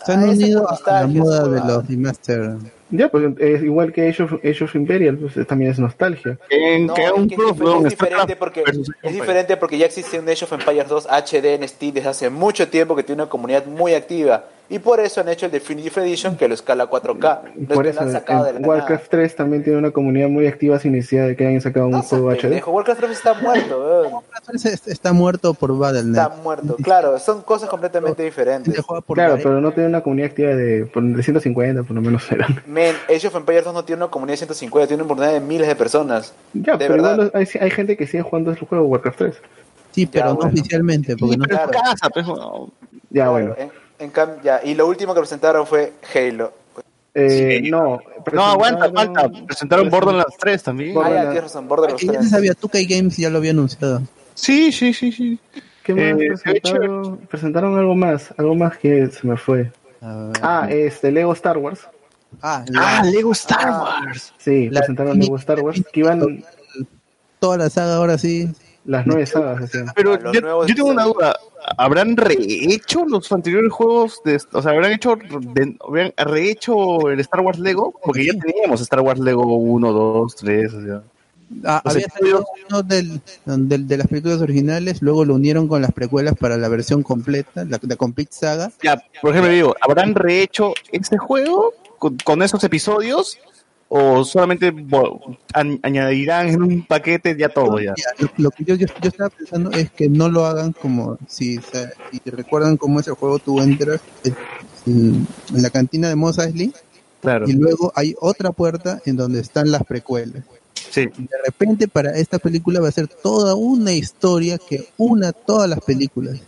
Se han Ah, unido es a la moda de los remaster. Ya, pues es igual que Age of, Age of Imperial, pues también es nostalgia. En No, que es un que es, difer- weón, es diferente porque es diferente porque ya existe un Age of Empires 2 HD en Steam desde hace mucho tiempo que tiene una comunidad muy activa y por eso han hecho el Definitive Edition que lo escala a 4K. No es Por que eso, lo han sacado de la Warcraft 3 también tiene una comunidad muy activa sin necesidad de que hayan sacado un juego HD. Warcraft 3 está muerto, weón. Está muerto por Battle.net. está muerto. Claro, son cosas completamente diferentes. Claro, pero no tiene una comunidad activa de, por- de 150, por lo menos eran. Men, Age of Empires 2 no tiene una comunidad de 150, tiene una comunidad de miles de personas. Ya, de pero verdad. igual hay, hay gente que sigue jugando el juego Warcraft 3. Sí, pero no bueno. oficialmente, porque no en tu Claro. casa, pues, weón. Ya, bueno. En, en cam- ya, y lo último que presentaron fue Halo. Eh, Sí. no, No, aguanta, falta. Presentaron Borderlands 3 también. Ah, ya, tienes razón, Borderlands Que ya 3. se sabía, 2K Games ya lo había anunciado. Sí, sí, sí, sí. ¿Qué más Eh, presentaron? Presentaron algo más, algo más que se me fue. Ah, este, Lego Star Wars. Ah, la- Ah, Lego Star Ah. Wars. Sí, La- presentaron Lego Star Wars, que iban toda la saga ahora sí. las nueve sagas. decían. Pero Ah, yo, nuevos yo tengo una duda. ¿Habrán rehecho los anteriores juegos? De, o sea, ¿habrán hecho de- habrán rehecho el Star Wars Lego? Porque ya teníamos Star Wars Lego 1, 2, 3. O sea. Ah, Los había salido uno del, del- de las películas originales, luego lo unieron con las precuelas para la versión completa, la, la Complete Saga. Ya, por ejemplo, digo, ¿habrán rehecho este juego con, con esos episodios? ¿O solamente añadirán en un paquete ya todo ya? Lo, lo que yo, yo, yo estaba pensando es que no lo hagan como si, o sea, si te recuerdan cómo es el juego, tú entras en, en la cantina de Mos Eisley Claro. y luego hay otra puerta en donde están las precuelas. Sí. Y de repente para esta película va a ser toda una historia que una todas las películas.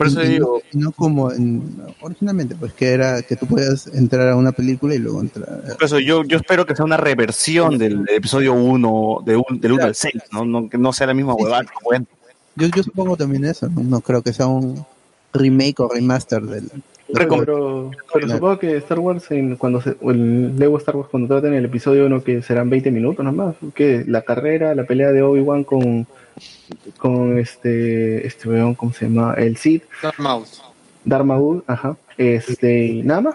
Por eso Y- digo, no, y no como en- originalmente, pues que era que tú puedas entrar a una película y luego entrar. por eso yo, yo espero que sea una reversión del episodio 1, de un, del 1 al 6, ¿no? No, que no sea la misma Sí, huevada. sí. cuento. Yo, yo supongo también eso, no, No creo que sea un remake o remaster del. del. Pero, pero supongo que Star Wars, en, cuando se, o el Lego Star Wars, cuando traten el episodio 1, que serán 20 minutos nomás, que la carrera, la pelea de Obi-Wan con, con este, este weón, ¿cómo se llama? El Mouse. Darth Maul, ajá, este, y nada más.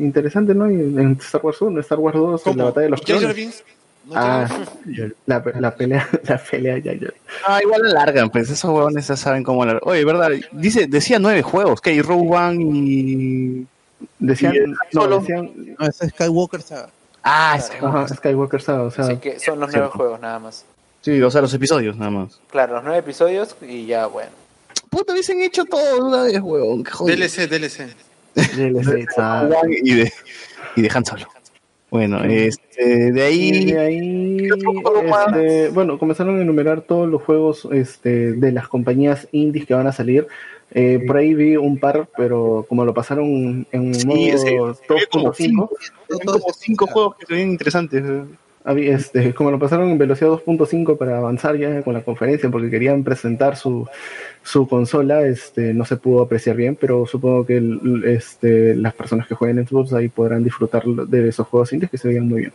Interesante, ¿no? Y en Star Wars 1, Star Wars 2, en la batalla de los ¿Jar Jar clones. ¿No Ah, la, la pelea, la pelea ya, ya. Ah, igual la largan, pues esos huevones ya saben cómo la Oye, verdad, dice, decía nueve juegos, que hay Rogue One y. Decían, Y el no, solo- decían, No, es Skywalker Saga. Ah, ajá, Skywalker Saga, o sea, Así que son los nueve juegos nada más. Sí, o sea, los episodios nada más. Claro, los nueve episodios y ya, bueno. Puta, hubiesen hecho todo de una vez. DLC, DLC. DLC, y de, y de Han Solo. Bueno, este, de ahí. este, bueno, comenzaron a enumerar todos los juegos este, de las compañías indies que van a salir. Eh, por ahí vi un par, pero como lo pasaron en Sí, modo ese- había como 2.5, Hay como cinco juegos que se ven interesantes. Había, este, como lo pasaron en velocidad 2.5 para avanzar ya con la conferencia, porque querían presentar su, su consola, este, no se pudo apreciar bien, pero supongo que el- este, las personas que jueguen en Xbox ahí podrán disfrutar de esos juegos indies que se veían muy bien.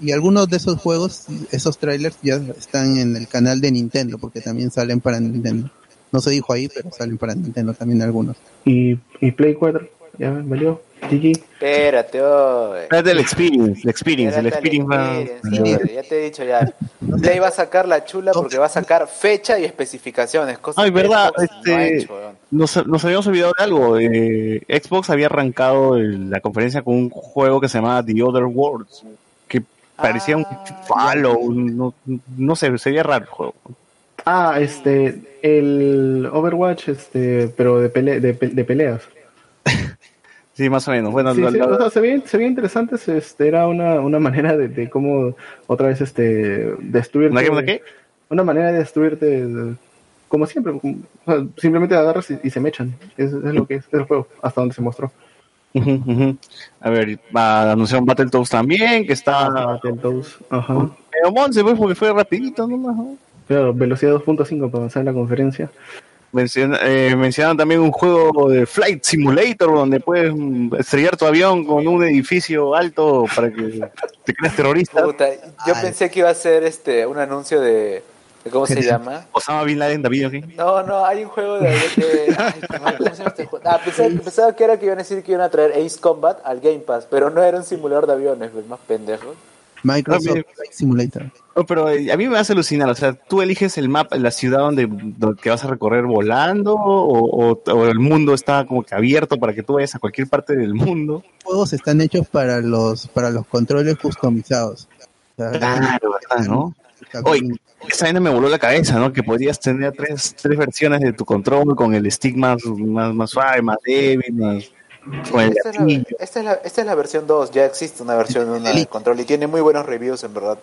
Y Y algunos de esos juegos, esos trailers ya están en el canal de Nintendo, porque también salen para Nintendo. No se dijo ahí, pero salen para Nintendo también algunos. Y, y Play 4, ya valió. GG. Espérate, oye. Espérate el experience, el experience, el experience va. experience, sí, ya te he dicho ya. Play va a sacar la chula porque va a sacar fecha y especificaciones. Cosa Ay, que verdad, Xbox no ha este, hecho, nos, nos habíamos olvidado de algo. eh, Xbox había arrancado el- la conferencia con un juego que se llamaba The Other Worlds, que parecía un Fallout, no, no sé, sería raro el juego. Ah, este, el Overwatch, este, pero de, pele- de, pe- de peleas. Sí, más o menos. Bueno, Sí, la- sí, la- o sea, se veía, se veía interesante, este, era una, una manera de, de cómo otra vez este destruirte. ¿Una qué, una qué? Una manera de destruirte de- como siempre, como- o sea, simplemente agarras y, y se mechan. Es, es lo que es el juego, hasta donde se mostró. Ujú, ujú. A ver, va, anunciaron Battletoads también, que está... Battletoads, ajá. Pero Monse, pues, porque fue rapidito nomás, ¿no? Claro, velocidad 2.5 para avanzar en la conferencia. Menciona- eh, mencionaron también un juego de Flight Simulator donde puedes mm, estrellar tu avión con un edificio alto para que te creas terrorista. Puta, yo pensé que iba a ser este un anuncio de, de ¿cómo se llama? Osama Bin Laden, David, ¿ok? No, no, hay un juego de, de- ay, ¿cómo se llama este juego? Ah, pensaba, pensaba que era que iban a decir que iban a traer Ace Combat al Game Pass, pero no era un simulador de aviones, pues más pendejo. Microsoft. Flight Simulator. No, pero eh, a mí me hace alucinar, o sea, tú eliges el mapa, la ciudad donde, donde que vas a recorrer volando o, o- o el mundo está como que abierto para que tú vayas a cualquier parte del mundo. Juegos están hechos para los para los controles customizados. O sea, Claro, ¿verdad, no? Oye, esa vaina me voló la cabeza, ¿no? Que podrías tener tres, tres versiones de tu control con el stick más, más, más suave, más débil, más... Esta es, la, esta, es la, esta es la versión 2, ya existe una versión una de control y tiene muy buenos reviews en verdad.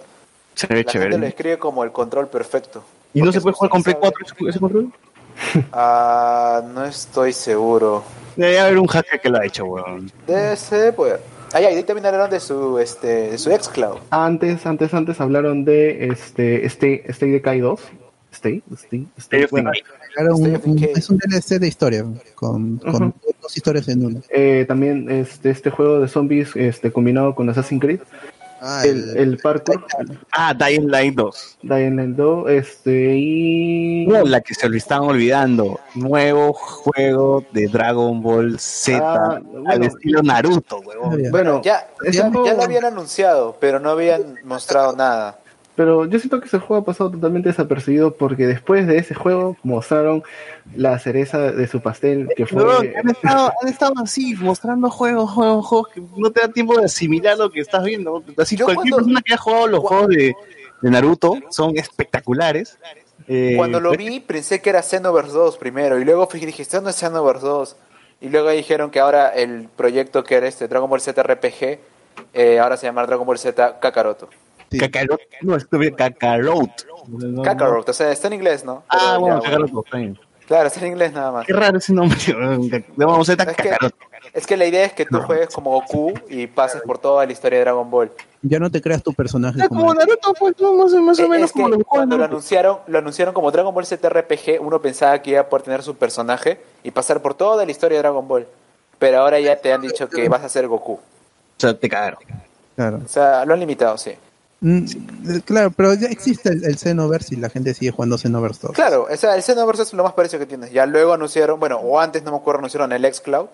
Se ve La gente lo chévere. escribe como el control perfecto. ¿Y no se puede jugar con Play 4 ese- control? Ah, no estoy seguro. Debe haber un hacker que lo ha hecho, weón. Debe ser, pues. Ah, ya, y ahí también hablaron de su, este, de su xCloud. Antes, antes, antes hablaron de este, este, este de Kai 2. Stay, Stay, Stay, bueno. Un- un- es un DLC de historia con, con Ujú. dos historias en una. Eh, también este, este juego de zombies este, combinado con Assassin's Creed. Ah, el, el parkour. Ah, Dying Light 2. Dying Light 2. Este, y. No, la que se lo estaban olvidando. Nuevo juego de Dragon Ball Z Ah, al bueno. estilo Naruto, weón. Bueno, Ya, ya, ya lo habían anunciado, pero no habían mostrado nada. Pero yo siento que ese juego ha pasado totalmente desapercibido porque después de ese juego mostraron la cereza de su pastel que fue han, estado, han estado así, mostrando juegos, juegos, juegos que no te da tiempo de asimilar lo que estás viendo. Así, Yo cualquier cuando- persona que haya jugado los juegos de, de Naruto son espectaculares. Eh, Cuando lo vi, pensé que era Xenoverse 2 primero, y luego fui- dije, ¿esto no es Xenoverse 2? Y luego dijeron que ahora el proyecto que era este Dragon Ball Z RPG, eh, ahora se llama Dragon Ball Z Kakaroto. Kakarot, no, es que Kakarot. Kakarot, o sea, está en inglés, ¿no? Ah, Pero bueno, ya, Kakarot, bien. Claro, está en inglés nada más. Qué raro ese nombre. Vamos a Es que, Kakarot. es que la idea es que tú juegues como Goku y pases por toda la historia de Dragon Ball. Ya no te creas tu personaje Es como Naruto, pues, más, más o Eh, menos es que como los juegos. cuando lo anunciaron, lo anunciaron como Dragon Ball Z RPG, uno pensaba que iba a poder tener su personaje y pasar por toda la historia de Dragon Ball. Pero ahora ya te han dicho que vas a ser Goku. O sea, te cagaron. Claro. O sea, lo han limitado, sí. Mm, eh, claro, pero ya existe el, el Xenoverse y la gente sigue jugando Xenoverse 2. Claro, o sea, el Xenoverse es lo más parecido que tiene. Ya luego anunciaron, bueno, o antes no me acuerdo, anunciaron el xCloud,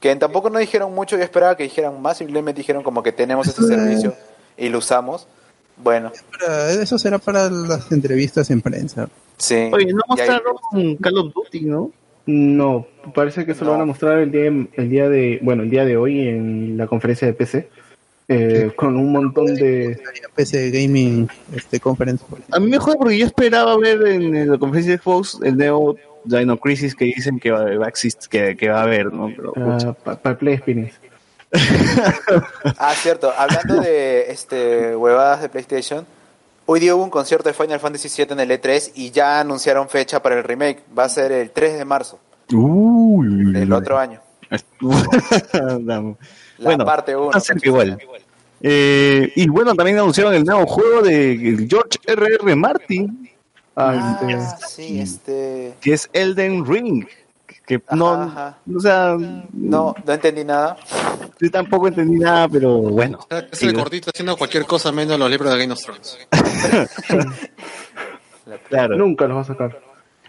que tampoco no dijeron mucho, yo esperaba que dijeran más, simplemente dijeron como que tenemos este servicio y lo usamos. Bueno, eso será para las entrevistas en prensa. sí. Oye, no Y ahí- mostraron Call of Duty, ¿no? No, parece que eso lo van a mostrar el día, el día de, bueno, el día de hoy en la conferencia de PC, eh, con un montón de, PC Gaming este, Conference. A mí me jode porque yo esperaba ver en la conferencia de Xbox el Neo Dino Crisis que dicen que va, va a existir, que, que va a haber, ¿no? Pero, ah, para Play. Ah, cierto, hablando de este huevadas de PlayStation, hoy día hubo un concierto de Final Fantasy VII en el E3 y ya anunciaron fecha para el remake. Va a ser el 3 de marzo Uy, del otro año. La La parte 1. va a ser que igual. Eh, y bueno, también anunciaron el nuevo juego de George R.R. Martin, Ah, Ah, este, sí, este... que es Elden Ring. Que no, Ajá. o sea, No, no entendí nada. yo tampoco entendí nada, pero bueno. Que es el cortito haciendo cualquier cosa menos los libros de Game of Thrones. Claro. nunca los va a sacar.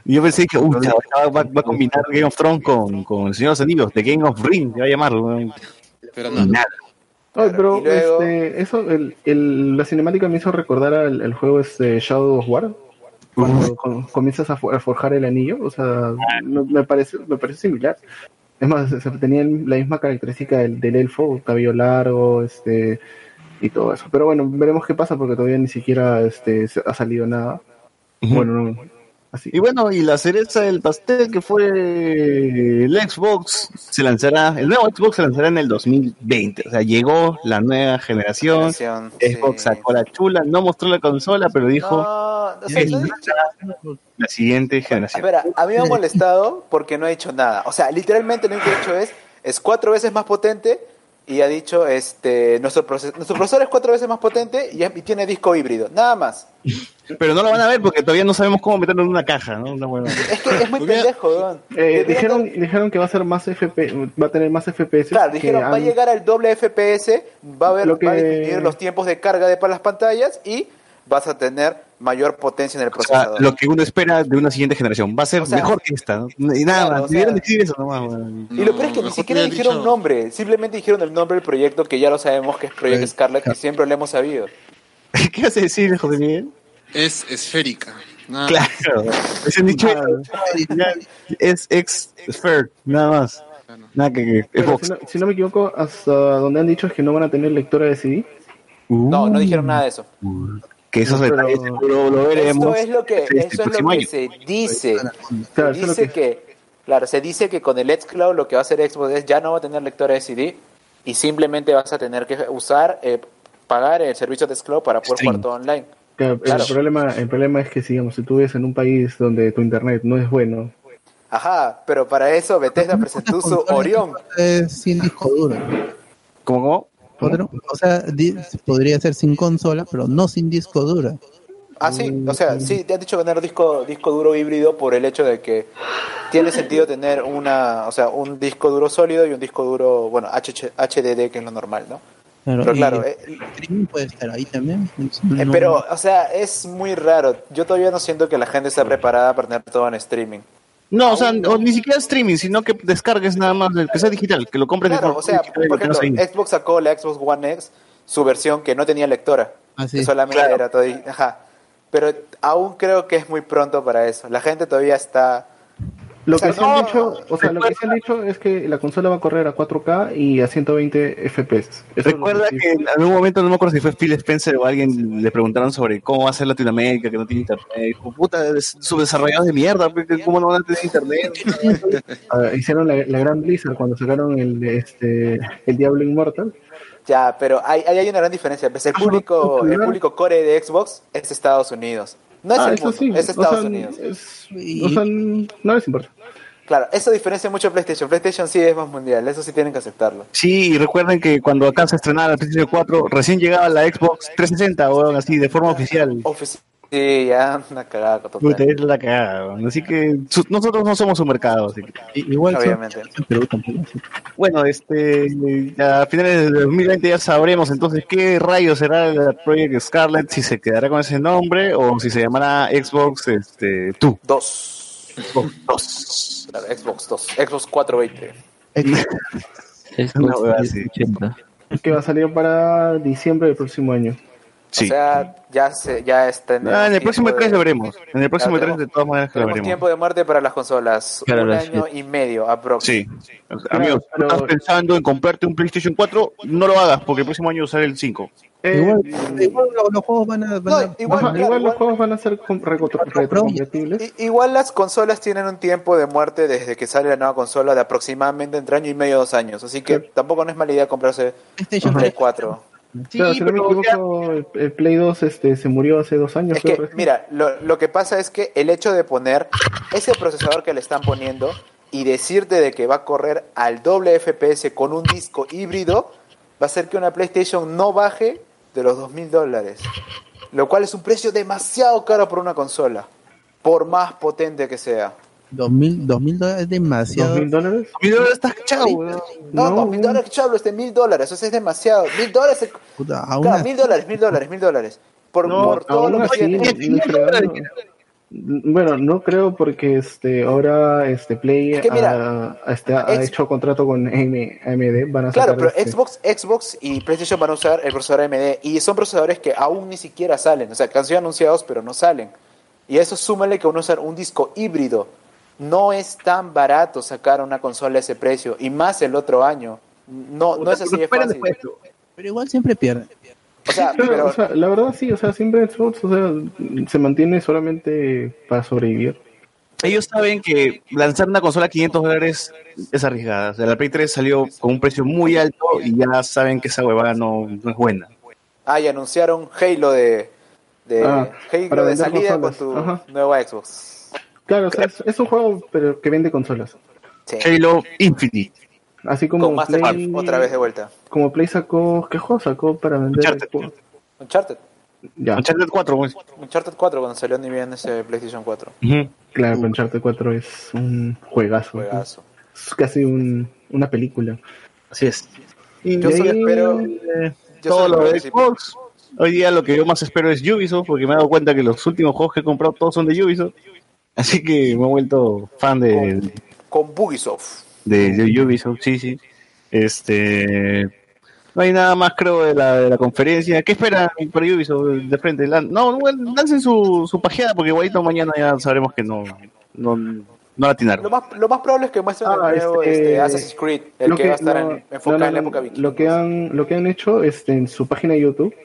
Y yo pensé que uy, va, va- va a combinar Game of Thrones con, con El Señor de los Anillos, The Game of Ring, se va a llamar. Pero no. nada. Ay, pero luego- este, eso, el, el- la cinemática me hizo recordar al el juego este Shadow of War. Cuando con- comienzas a, for- a forjar el anillo, o sea, me parece, me parece similar. Es más, se, se tenía la misma característica del, del elfo, cabello largo, este, y todo eso. Pero bueno, veremos qué pasa porque todavía ni siquiera este ha salido nada. Bueno, no, así. Y bueno, y la cereza del pastel que fue el Xbox se lanzará, el nuevo Xbox se lanzará en el 2020. O sea, llegó la nueva generación. Generación, Xbox sí. sacó la chula, no mostró la consola, pero dijo No, o sea, no he dicho- la siguiente generación. Espera, a mí me ha molestado porque no ha dicho nada. O sea, literalmente lo único que ha dicho es, es cuatro veces más potente y ha dicho, este, nuestro, proces- nuestro procesor es cuatro veces más potente y, y tiene disco híbrido. Nada más. Pero no lo van a ver porque todavía no sabemos cómo meterlo en una caja, ¿no? Una. Es que es muy pendejo. Eh, dijeron, dijeron que va a ser más FP, va a tener más FPS. Claro, que dijeron, va a han- llegar al doble FPS, va a, Lo que- va a disminuir los tiempos de carga de para las pantallas y vas a tener mayor potencia en el O sea, procesador. lo que uno espera de una siguiente generación. Va a ser O sea, mejor que esta, ¿no? Y nada claro, más. o Debieron sea- decir eso nomás, weón. Y lo peor es que ni siquiera dijeron dicho- nombre, simplemente dijeron el nombre del proyecto que ya lo sabemos que es Project Scarlet, que siempre lo hemos sabido. ¿Qué vas a decir, José Miguel? Es esférica. Nada Claro. Ese dicho es ex Sphere, nada más. Nada que, que si, no, si no me equivoco, hasta donde han dicho es que no van a tener lectora de CD. No, Uh, no dijeron nada de eso. Que esos detalles seguro lo veremos. Esto es lo que, este eso es lo que año. se dice. Claro, Se dice que- que, claro, se dice que con el xCloud lo que va a hacer Xbox es ya no va a tener lectora de CD y simplemente vas a tener que usar, eh, pagar el servicio de xCloud para poder Stream. jugar todo online. Claro. El, problema, el problema es que, si, digamos, si tú vives en un país donde tu internet no es bueno, Ajá, pero para eso Bethesda presentó su Orión. Sin disco duro. ¿Cómo, cómo? Otro- O sea, podría ser sin consola, pero no sin disco duro. Ah, sí, o sea, sí, te han dicho tener disco, disco duro híbrido por el hecho de que tiene sentido tener una, o sea, un disco duro sólido y un disco duro, bueno, HDD, que es lo normal, ¿no? Pero y claro, el eh, streaming puede estar ahí también. Eh, pero, o sea, es muy raro. Yo todavía no siento que la gente está preparada para tener todo en streaming. No, o sea, o ni siquiera streaming, sino que descargues nada más, que sea digital, que lo compres de Claro, forma o sea, digital por ejemplo. Xbox sacó la Xbox One X, su versión que no tenía lectora. Ah, sí. Que solamente Claro. era todo. Ajá. Pero aún creo que es muy pronto para eso. La gente todavía está. Lo O sea, que se han no, dicho, o sea, lo que se han dicho es que la consola va a correr a 4K y a 120 FPS. Eso Recuerda que en algún momento, no me acuerdo si fue Phil Spencer o alguien, le preguntaron sobre cómo va a ser Latinoamérica, que no tiene internet. Dijo, puta, es- subdesarrollados de mierda, pues, ¿cómo no van a tener internet? ah, hicieron la, la gran Blizzard cuando sacaron el este el Diablo Immortal. Ya, pero hay, hay hay una gran diferencia. Pues el público, el público core de Xbox es Estados Unidos. No es Ah, el eso mundo, sí, es o Estados sea, Unidos. es- o sea, no les importa. Claro, eso diferencia mucho a PlayStation. PlayStation sí es más mundial, eso sí tienen que aceptarlo. Sí, y recuerden que cuando acá se estrenaba la PlayStation 4, recién llegaba la Xbox 360, o así, de forma oficial. Ofici- sí, ya, una cagada total. Puta, es la cagada. Así que su- nosotros no somos su mercado. Así que. Igual son- Obviamente. tampoco. sí. Bueno, este, a finales de 2020 ya sabremos entonces qué rayos será el Project Scarlet, si se quedará con ese nombre o si se llamará Xbox este, 2. Dos. Xbox 2. Claro, Xbox 2. Xbox 420. Es Una huevada así. 80. Que va a salir para diciembre del próximo año. Sí. O sea, ya, se, ya está en, ah, el, en el próximo de, 3 lo veremos. En el próximo claro, 3 de todas maneras lo veremos. tiempo de muerte para las consolas. Claro, un año y medio aproximadamente. Sí. sí. Amigos, pero... estás pensando en comprarte un PlayStation 4, no lo hagas porque el próximo año sale el 5. Eh, igual, los juegos van a, igual, los juegos van a ser retrocompatibles. Igual las consolas tienen un tiempo de muerte desde que sale la nueva consola de aproximadamente entre año y medio dos años, así que sí. tampoco no es mala idea comprarse PlayStation 4. Sí, si no me equivoco, el, Play 2 este, se murió hace dos años. Mira, lo, lo, que pasa es que el hecho de poner ese procesador que le están poniendo y decirte de que va a correr al doble FPS con un disco híbrido, va a hacer que una PlayStation no baje de los dos mil dólares. Lo cual es un precio demasiado caro por una consola, por más potente que sea. Dos mil, dos mil dólares es demasiado. ¿Dos mil dólares? Mil dólares estás cachado, weón. No, No, no, mil dólares, chablo, este mil dólares, eso es demasiado. Mil dólares, es- Puta, aún claro, así- mil dólares, mil dólares, mil dólares. Por, No, por todo lo que tiene. Bueno, no creo porque este ahora este Play Es que mira, ha, este, ha ex- hecho contrato con AM AMD, van a Claro, pero este- Xbox, Xbox y PlayStation van a usar el procesador AMD y son procesadores que aún ni siquiera salen, o sea, que han sido anunciados pero no salen. Y a eso súmale que uno usar un disco híbrido. No es tan barato sacar una consola a ese precio y más el otro año. No, no es así de fácil. Pero igual siempre pierde. O sea, Pero, pero o sea, la verdad sí, o sea, siempre Xbox o sea, se mantiene solamente para sobrevivir. Ellos saben que lanzar una consola a 500 dólares es arriesgada. O sea, la Play 3 salió con un precio muy alto y ya saben que esa huevada no, no es buena. ah, y anunciaron Halo de, de Ah, Halo de salida consolas. con tu Ajá. nueva Xbox. Claro, o sea, es, es un juego pero que vende consolas. Sí. Halo Infinite. Así como Con Master Play, otra vez de vuelta. como Play sacó, ¿qué juego sacó para vender? Uncharted. Uncharted. Ya, Uncharted 4, pues. Uncharted 4 cuando salió ni bien ese PlayStation 4. Ujú. claro, Uncharted 4 es un juegazo. Juegazo. Es casi un, una película. Así es. Y Yo solo ahí, espero- Eh, Yo todo solo lo de Xbox. Hoy día lo que yo más espero es Ubisoft, porque me he dado cuenta que los últimos juegos que he comprado todos son de Ubisoft. Así que me he vuelto fan de, Con Bugisoft. de, de Ubisoft, sí, sí. Este. No hay nada más, creo, de la, de la conferencia. ¿Qué esperan para Ubisoft de frente? No, lancen su, su pajeada, porque igualito mañana ya sabremos que no, no, no la atinaron. Lo más, lo más probable es que muestren Ah, el nuevo este, este, Assassin's Creed, el lo que, va a estar no, en- enfocado no, en la época vikinga. Lo que han, lo que han hecho este, en su página de YouTube,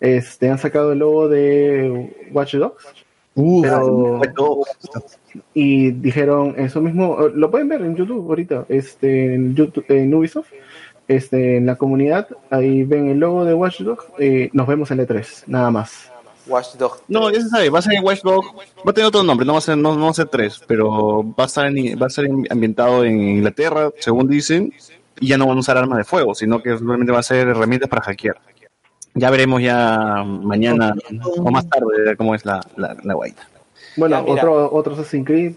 este, han sacado el logo de Watch Dogs. Pero, y dijeron eso mismo, eh, lo pueden ver en YouTube ahorita, este, en, YouTube, en Ubisoft, este, en la comunidad, ahí ven el logo de Watch Dogs, eh, nos vemos en E3, nada más. Watch Dogs. No, ya se sabe, va a ser en Watch Dogs, va a tener otro nombre, no va a ser, no, no va a ser tres, pero va a estar en- va a ser ambientado en Inglaterra, según dicen, y ya no van a usar armas de fuego, sino que simplemente va a ser herramientas para hackear. Ya veremos ya mañana o más tarde cómo es la, la, la guaita. Bueno, Ya, mira. otro, otro Assassin's Creed,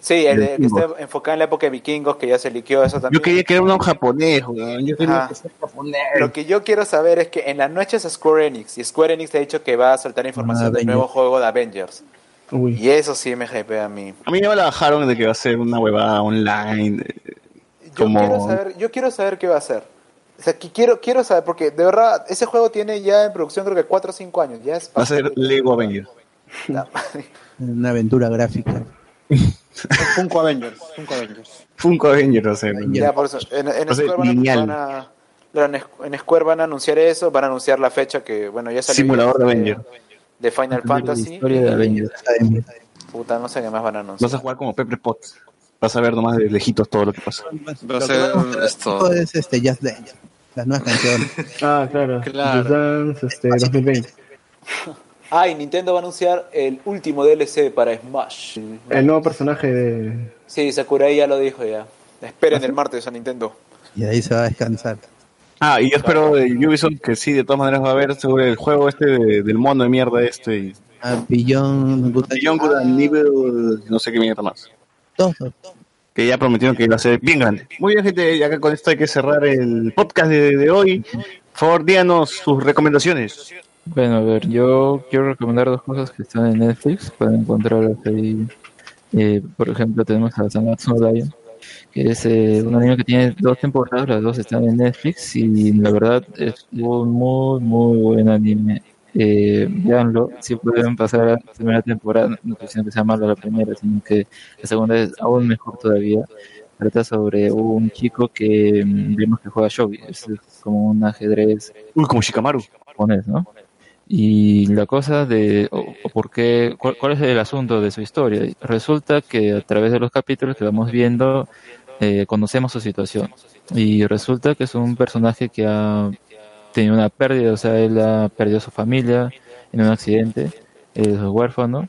Sí, el que esté enfocado en la época de vikingos, que ya se liqueó eso también. Yo quería que era un japonés, weón, yo quería Ajá. que sea japonés. Lo que yo quiero saber es que en las noches Square Enix, y Square Enix ha dicho que va a soltar información del nuevo juego de Avengers. uy, Y eso sí me hypea a mí. A mí ya me la bajaron de que va a ser una huevada online. Yo, Como- quiero saber, yo quiero saber qué va a hacer. O sea, que quiero, quiero saber, porque de verdad, ese juego tiene ya en producción creo que 4 o 5 años. Ya es Va a ser Lego Avengers. Una aventura gráfica. Funko Avengers. Funko Avengers. Funko Avengers, o sea. Ya, por eso. En, en Square van a, van en, Square van a anunciar eso, van a anunciar la fecha que, bueno, ya salió. Simulador de de, Avengers. de Final Fantasy. historia de Avengers. Puta, no sé qué más van a anunciar. Vas a jugar como Pepper Potts. Vas a ver nomás de lejitos todo lo que pasa. Va a ser esto. es este Just Dance. Las nuevas canciones. ah, claro, Claro. Dance, este, 2020. Ah, y Nintendo va a anunciar el último DLC para Smash. El nuevo personaje de, Sí, Sakurai ya lo dijo ya. Esperen el martes a Nintendo. Y ahí se va a descansar. Ah, y yo espero de Ubisoft que sí, de todas maneras va a haber sobre el juego este de- del mono de mierda este. Y A Beyond Good Beyond Good and Evil, no sé qué mierda más. Todo. Que ya prometieron que iba a ser bien grande. Muy bien, gente, y acá con esto hay que cerrar el podcast de, de hoy. Por favor, díganos sus recomendaciones. Bueno, a ver, yo quiero recomendar dos cosas que están en Netflix, pueden encontrarlas ahí. Eh, por ejemplo, tenemos a no Lion, que es eh, un anime que tiene dos temporadas, las dos están en Netflix y la verdad es un muy, muy buen anime. Eh, véanlo, si pueden pasar a la primera temporada, no es que sea mala la primera, sino que la segunda es aún mejor todavía. Trata sobre un chico que mm, vemos que juega shogi, es, es como un ajedrez Uy, como Shikamaru. japonés, ¿no? Y la cosa de, o, o por qué, cuál, cuál es el asunto de su historia. Resulta que a través de los capítulos que vamos viendo, eh, conocemos su situación. Y resulta que es un personaje que ha tenido una pérdida, o sea, él ha perdido su familia en un accidente, es huérfano.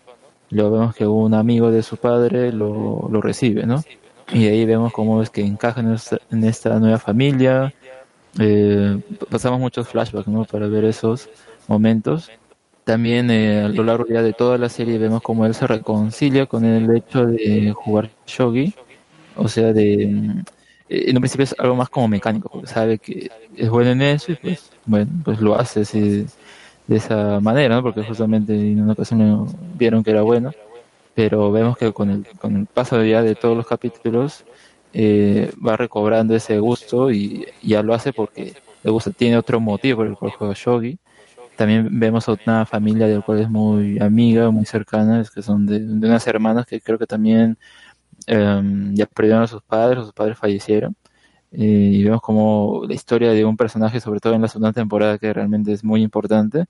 Luego vemos que un amigo de su padre lo, lo recibe, ¿no? Y ahí vemos cómo es que encaja en esta, nueva familia, eh, pasamos muchos flashbacks, ¿no? Para ver esos momentos. También eh, a lo largo ya de toda la serie vemos cómo él se reconcilia con el hecho de jugar shogi, o sea, de en un principio es algo más como mecánico, porque sabe que es bueno en eso y pues bueno, pues lo hace así, de esa manera, ¿no? Porque justamente en una ocasión vieron que era bueno, pero vemos que con el, con el paso ya de todos los capítulos eh, va recobrando ese gusto y ya lo hace porque le gusta, tiene otro motivo por el cual juega Shogi. También vemos a una familia de la cual es muy amiga, muy cercana, es que son de, de unas hermanas que creo que también em, ya perdieron a sus padres, sus padres fallecieron. Y vemos como la historia de un personaje, sobre todo en la segunda temporada, que realmente es muy importante,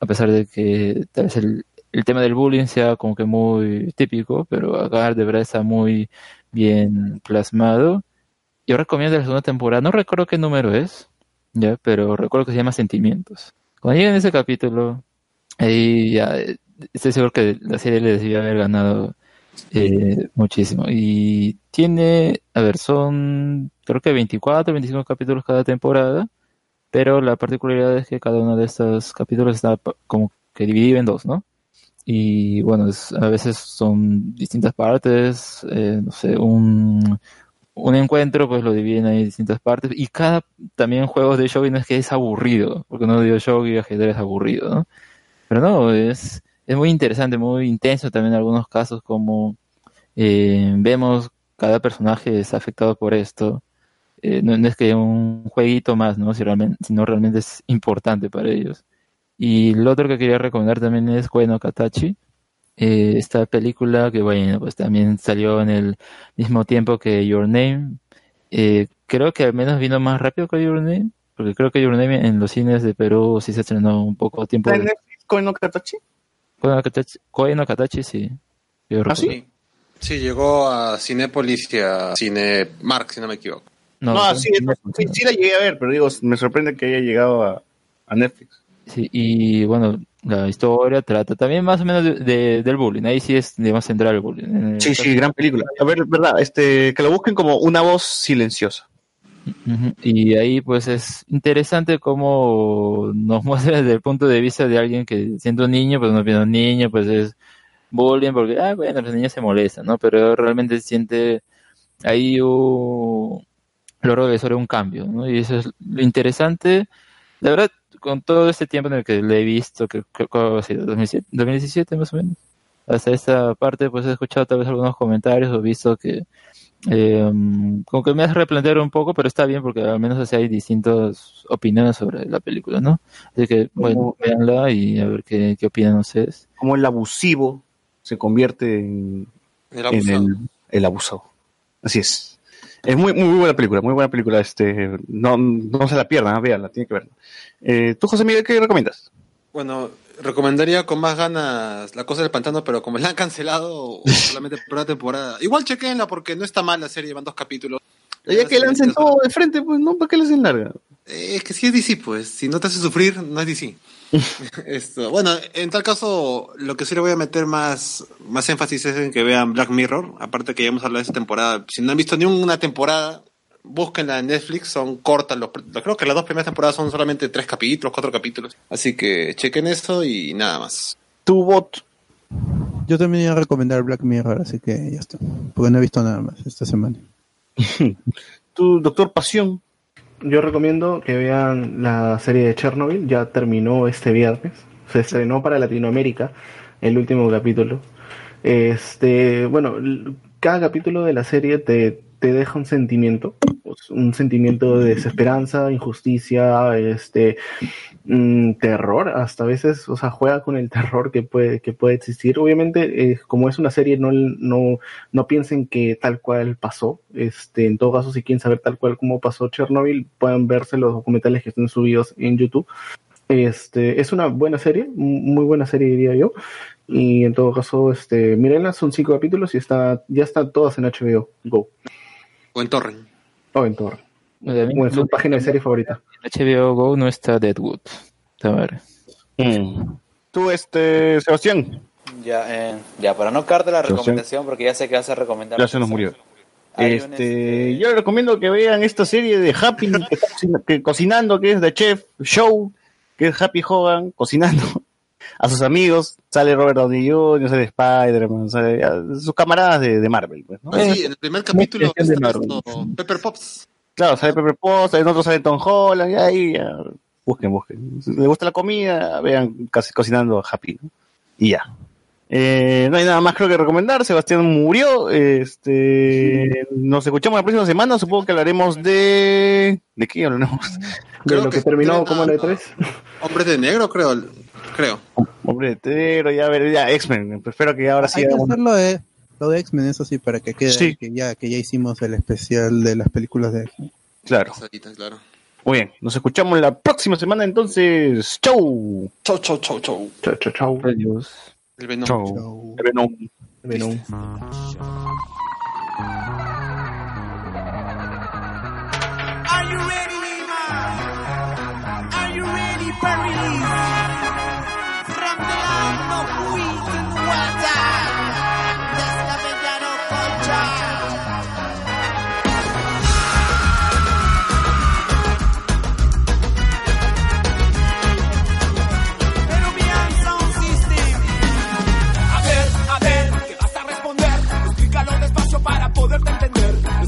a pesar de que tal vez el, el tema del bullying sea como que muy típico, pero acá de verdad está muy bien plasmado. Yo recomiendo la segunda temporada, no recuerdo qué número es, ya, pero recuerdo que se llama Sentimientos. Cuando lleguen ese capítulo, ahí ya eh, estoy seguro que la serie les debía haber ganado eh, muchísimo. Y tiene, a ver, son creo que 24, 25 capítulos cada temporada, pero la particularidad es que cada uno de estos capítulos está como que dividido en dos, ¿no? Y bueno, es- a veces son distintas partes, eh, no sé, un, un encuentro pues lo dividen ahí en distintas partes y cada también juegos de shogi no es que es aburrido, porque no digo shogi ajedrez aburrido, ¿no? Pero no, es, es muy interesante, muy intenso también en algunos casos como eh, vemos cada personaje es afectado por esto. Eh, no, no es que un jueguito más, ¿no? Si realmente, sino realmente es importante para ellos. Y lo otro que quería recomendar también es Bueno Katachi, eh, esta película que, bueno, pues también salió en el mismo tiempo que Your Name. Eh, creo que al menos vino más rápido que Your Name, porque creo que Your Name en los cines de Perú sí se estrenó un poco tiempo. ¿Está en Netflix, Koe no Katachi? Koe no Katachi, sí. Yo ¿Ah, sí? Sí, llegó a Cinépolis y a Cinemark, si no me equivoco. No, No, sí, sí, sí la llegué a ver, pero digo, me sorprende que haya llegado a, a Netflix. Sí, y bueno, la historia trata también más o menos de, de- del bullying. Ahí sí es, digamos, central el bullying. Sí, sí, gran película. A ver, verdad, este, que lo busquen como una voz silenciosa. Y ahí pues es interesante cómo nos muestra desde el punto de vista de alguien que siendo niño, pues no viendo un niño, pues es bullying porque, ah, bueno, los niños se molestan, ¿no? Pero realmente siente ahí un logro de un cambio, ¿no? Y eso es lo interesante. La verdad, con todo este tiempo en el que le he visto, que que sido 2007, 2017 más o menos, hasta esta parte, pues he escuchado tal vez algunos comentarios o visto que eh, como que me hace replantear un poco, pero está bien porque al menos así hay distintas opiniones sobre la película, ¿no? Así que, bueno, véanla y a ver qué, qué opinan ustedes. Como el abusivo se convierte en, El en abusado. el, el abusado. Así es. Es muy, muy buena película, muy buena película. Este, no, no se la pierdan, véanla, tiene que verla. Eh, ¿Tú, José Miguel, qué recomiendas? Bueno, recomendaría con más ganas La Cosa del Pantano, pero como la han cancelado solamente por una temporada. Igual chequenla porque no está mal la serie, llevan dos capítulos. Ya que lancen todo de frente, pues no, ¿para qué le hacen larga? Eh, Es que si es DC, pues. Si no te hace sufrir, no es DC. Esto. Bueno, en tal caso, lo que sí le voy a meter más, más énfasis es en que vean Black Mirror. Aparte que ya hemos hablado de esta temporada. Si no han visto ni una temporada, búsquenla en Netflix. Son cortas. Los, creo que las dos primeras temporadas son solamente tres capítulos, cuatro capítulos. Así que chequen esto y nada más. Tu bot. Yo también iba a recomendar Black Mirror, así que ya está. Porque no he visto nada más esta semana. Tu doctor Pasión. Yo recomiendo que vean la serie de Chernobyl, ya terminó este viernes, se estrenó para Latinoamérica el último capítulo. Este, bueno, cada capítulo de la serie te, te deja un sentimiento, pues, un sentimiento de desesperanza, injusticia, este, mm, terror, hasta a veces, o sea, juega con el terror que puede, que puede existir. Obviamente, eh, como es una serie, no, no, no piensen que tal cual pasó. Este, en todo caso, si quieren saber tal cual cómo pasó Chernobyl, pueden verse los documentales que están subidos en YouTube. Este, es una buena serie, muy buena serie diría yo. Y en todo caso, este, mírenla, son cinco capítulos y está, ya están todas en HBO Go. O en Torrent. O en Tor. Bueno, a mí- O en su página de serie favorita. En HBO Go no está Deadwood. A ver. Tú, este, Sebastián. Ya, eh, ya, para no carte la recomendación, porque ya sé que vas a recomendar. Ya se nos murió. Un, Este, yo les recomiendo que vean esta serie de Happy, que, cocinando, que es de Chef Show, que es Happy Hogan cocinando a sus amigos. Sale Robert Downey Jr., sale Spider-Man, sale sus camaradas de, de Marvel. Pues, ¿no? Sí, en el primer capítulo está Pepper Pops. Claro, sale Pepper Potts, en otros sale Tom Holland, y ahí ya, busquen, busquen. Si les gusta la comida, vean casi cocinando Happy. ¿no? Y ya. Eh, no hay nada más creo que recomendar. Sebastián murió. Este, nos escuchamos la próxima semana. Supongo que hablaremos de. ¿De qué hablaremos? De lo que, terminó como el E3. Hombre de negro, creo. Creo. Hombre de Tero, ya, ver, ya, X-Men. Espero que ahora sí. Hay que hacerlo de, lo de X-Men, eso sí, para que quede Sí. que ya, que ya hicimos el especial de las películas de X-Men. Claro. claro. Muy bien. Nos escuchamos la próxima semana entonces. ¡Chau! Chau, chau, chau, chau. Chau, chau, chau. Adiós. El Venom. Chau. El Venom. Venom. Are you ready, Lima? Are you ready for release?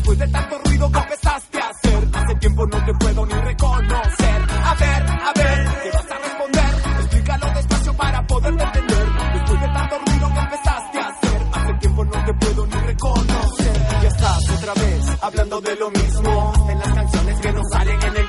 Después de tanto ruido que empezaste a hacer, hace tiempo no te puedo ni reconocer. A ver, a ver, ¿qué vas a responder? Explícalo despacio para poderte entender. Después de tanto ruido que empezaste a hacer, hace tiempo no te puedo ni reconocer. Ya estás otra vez hablando de lo mismo, en las canciones que no salen en el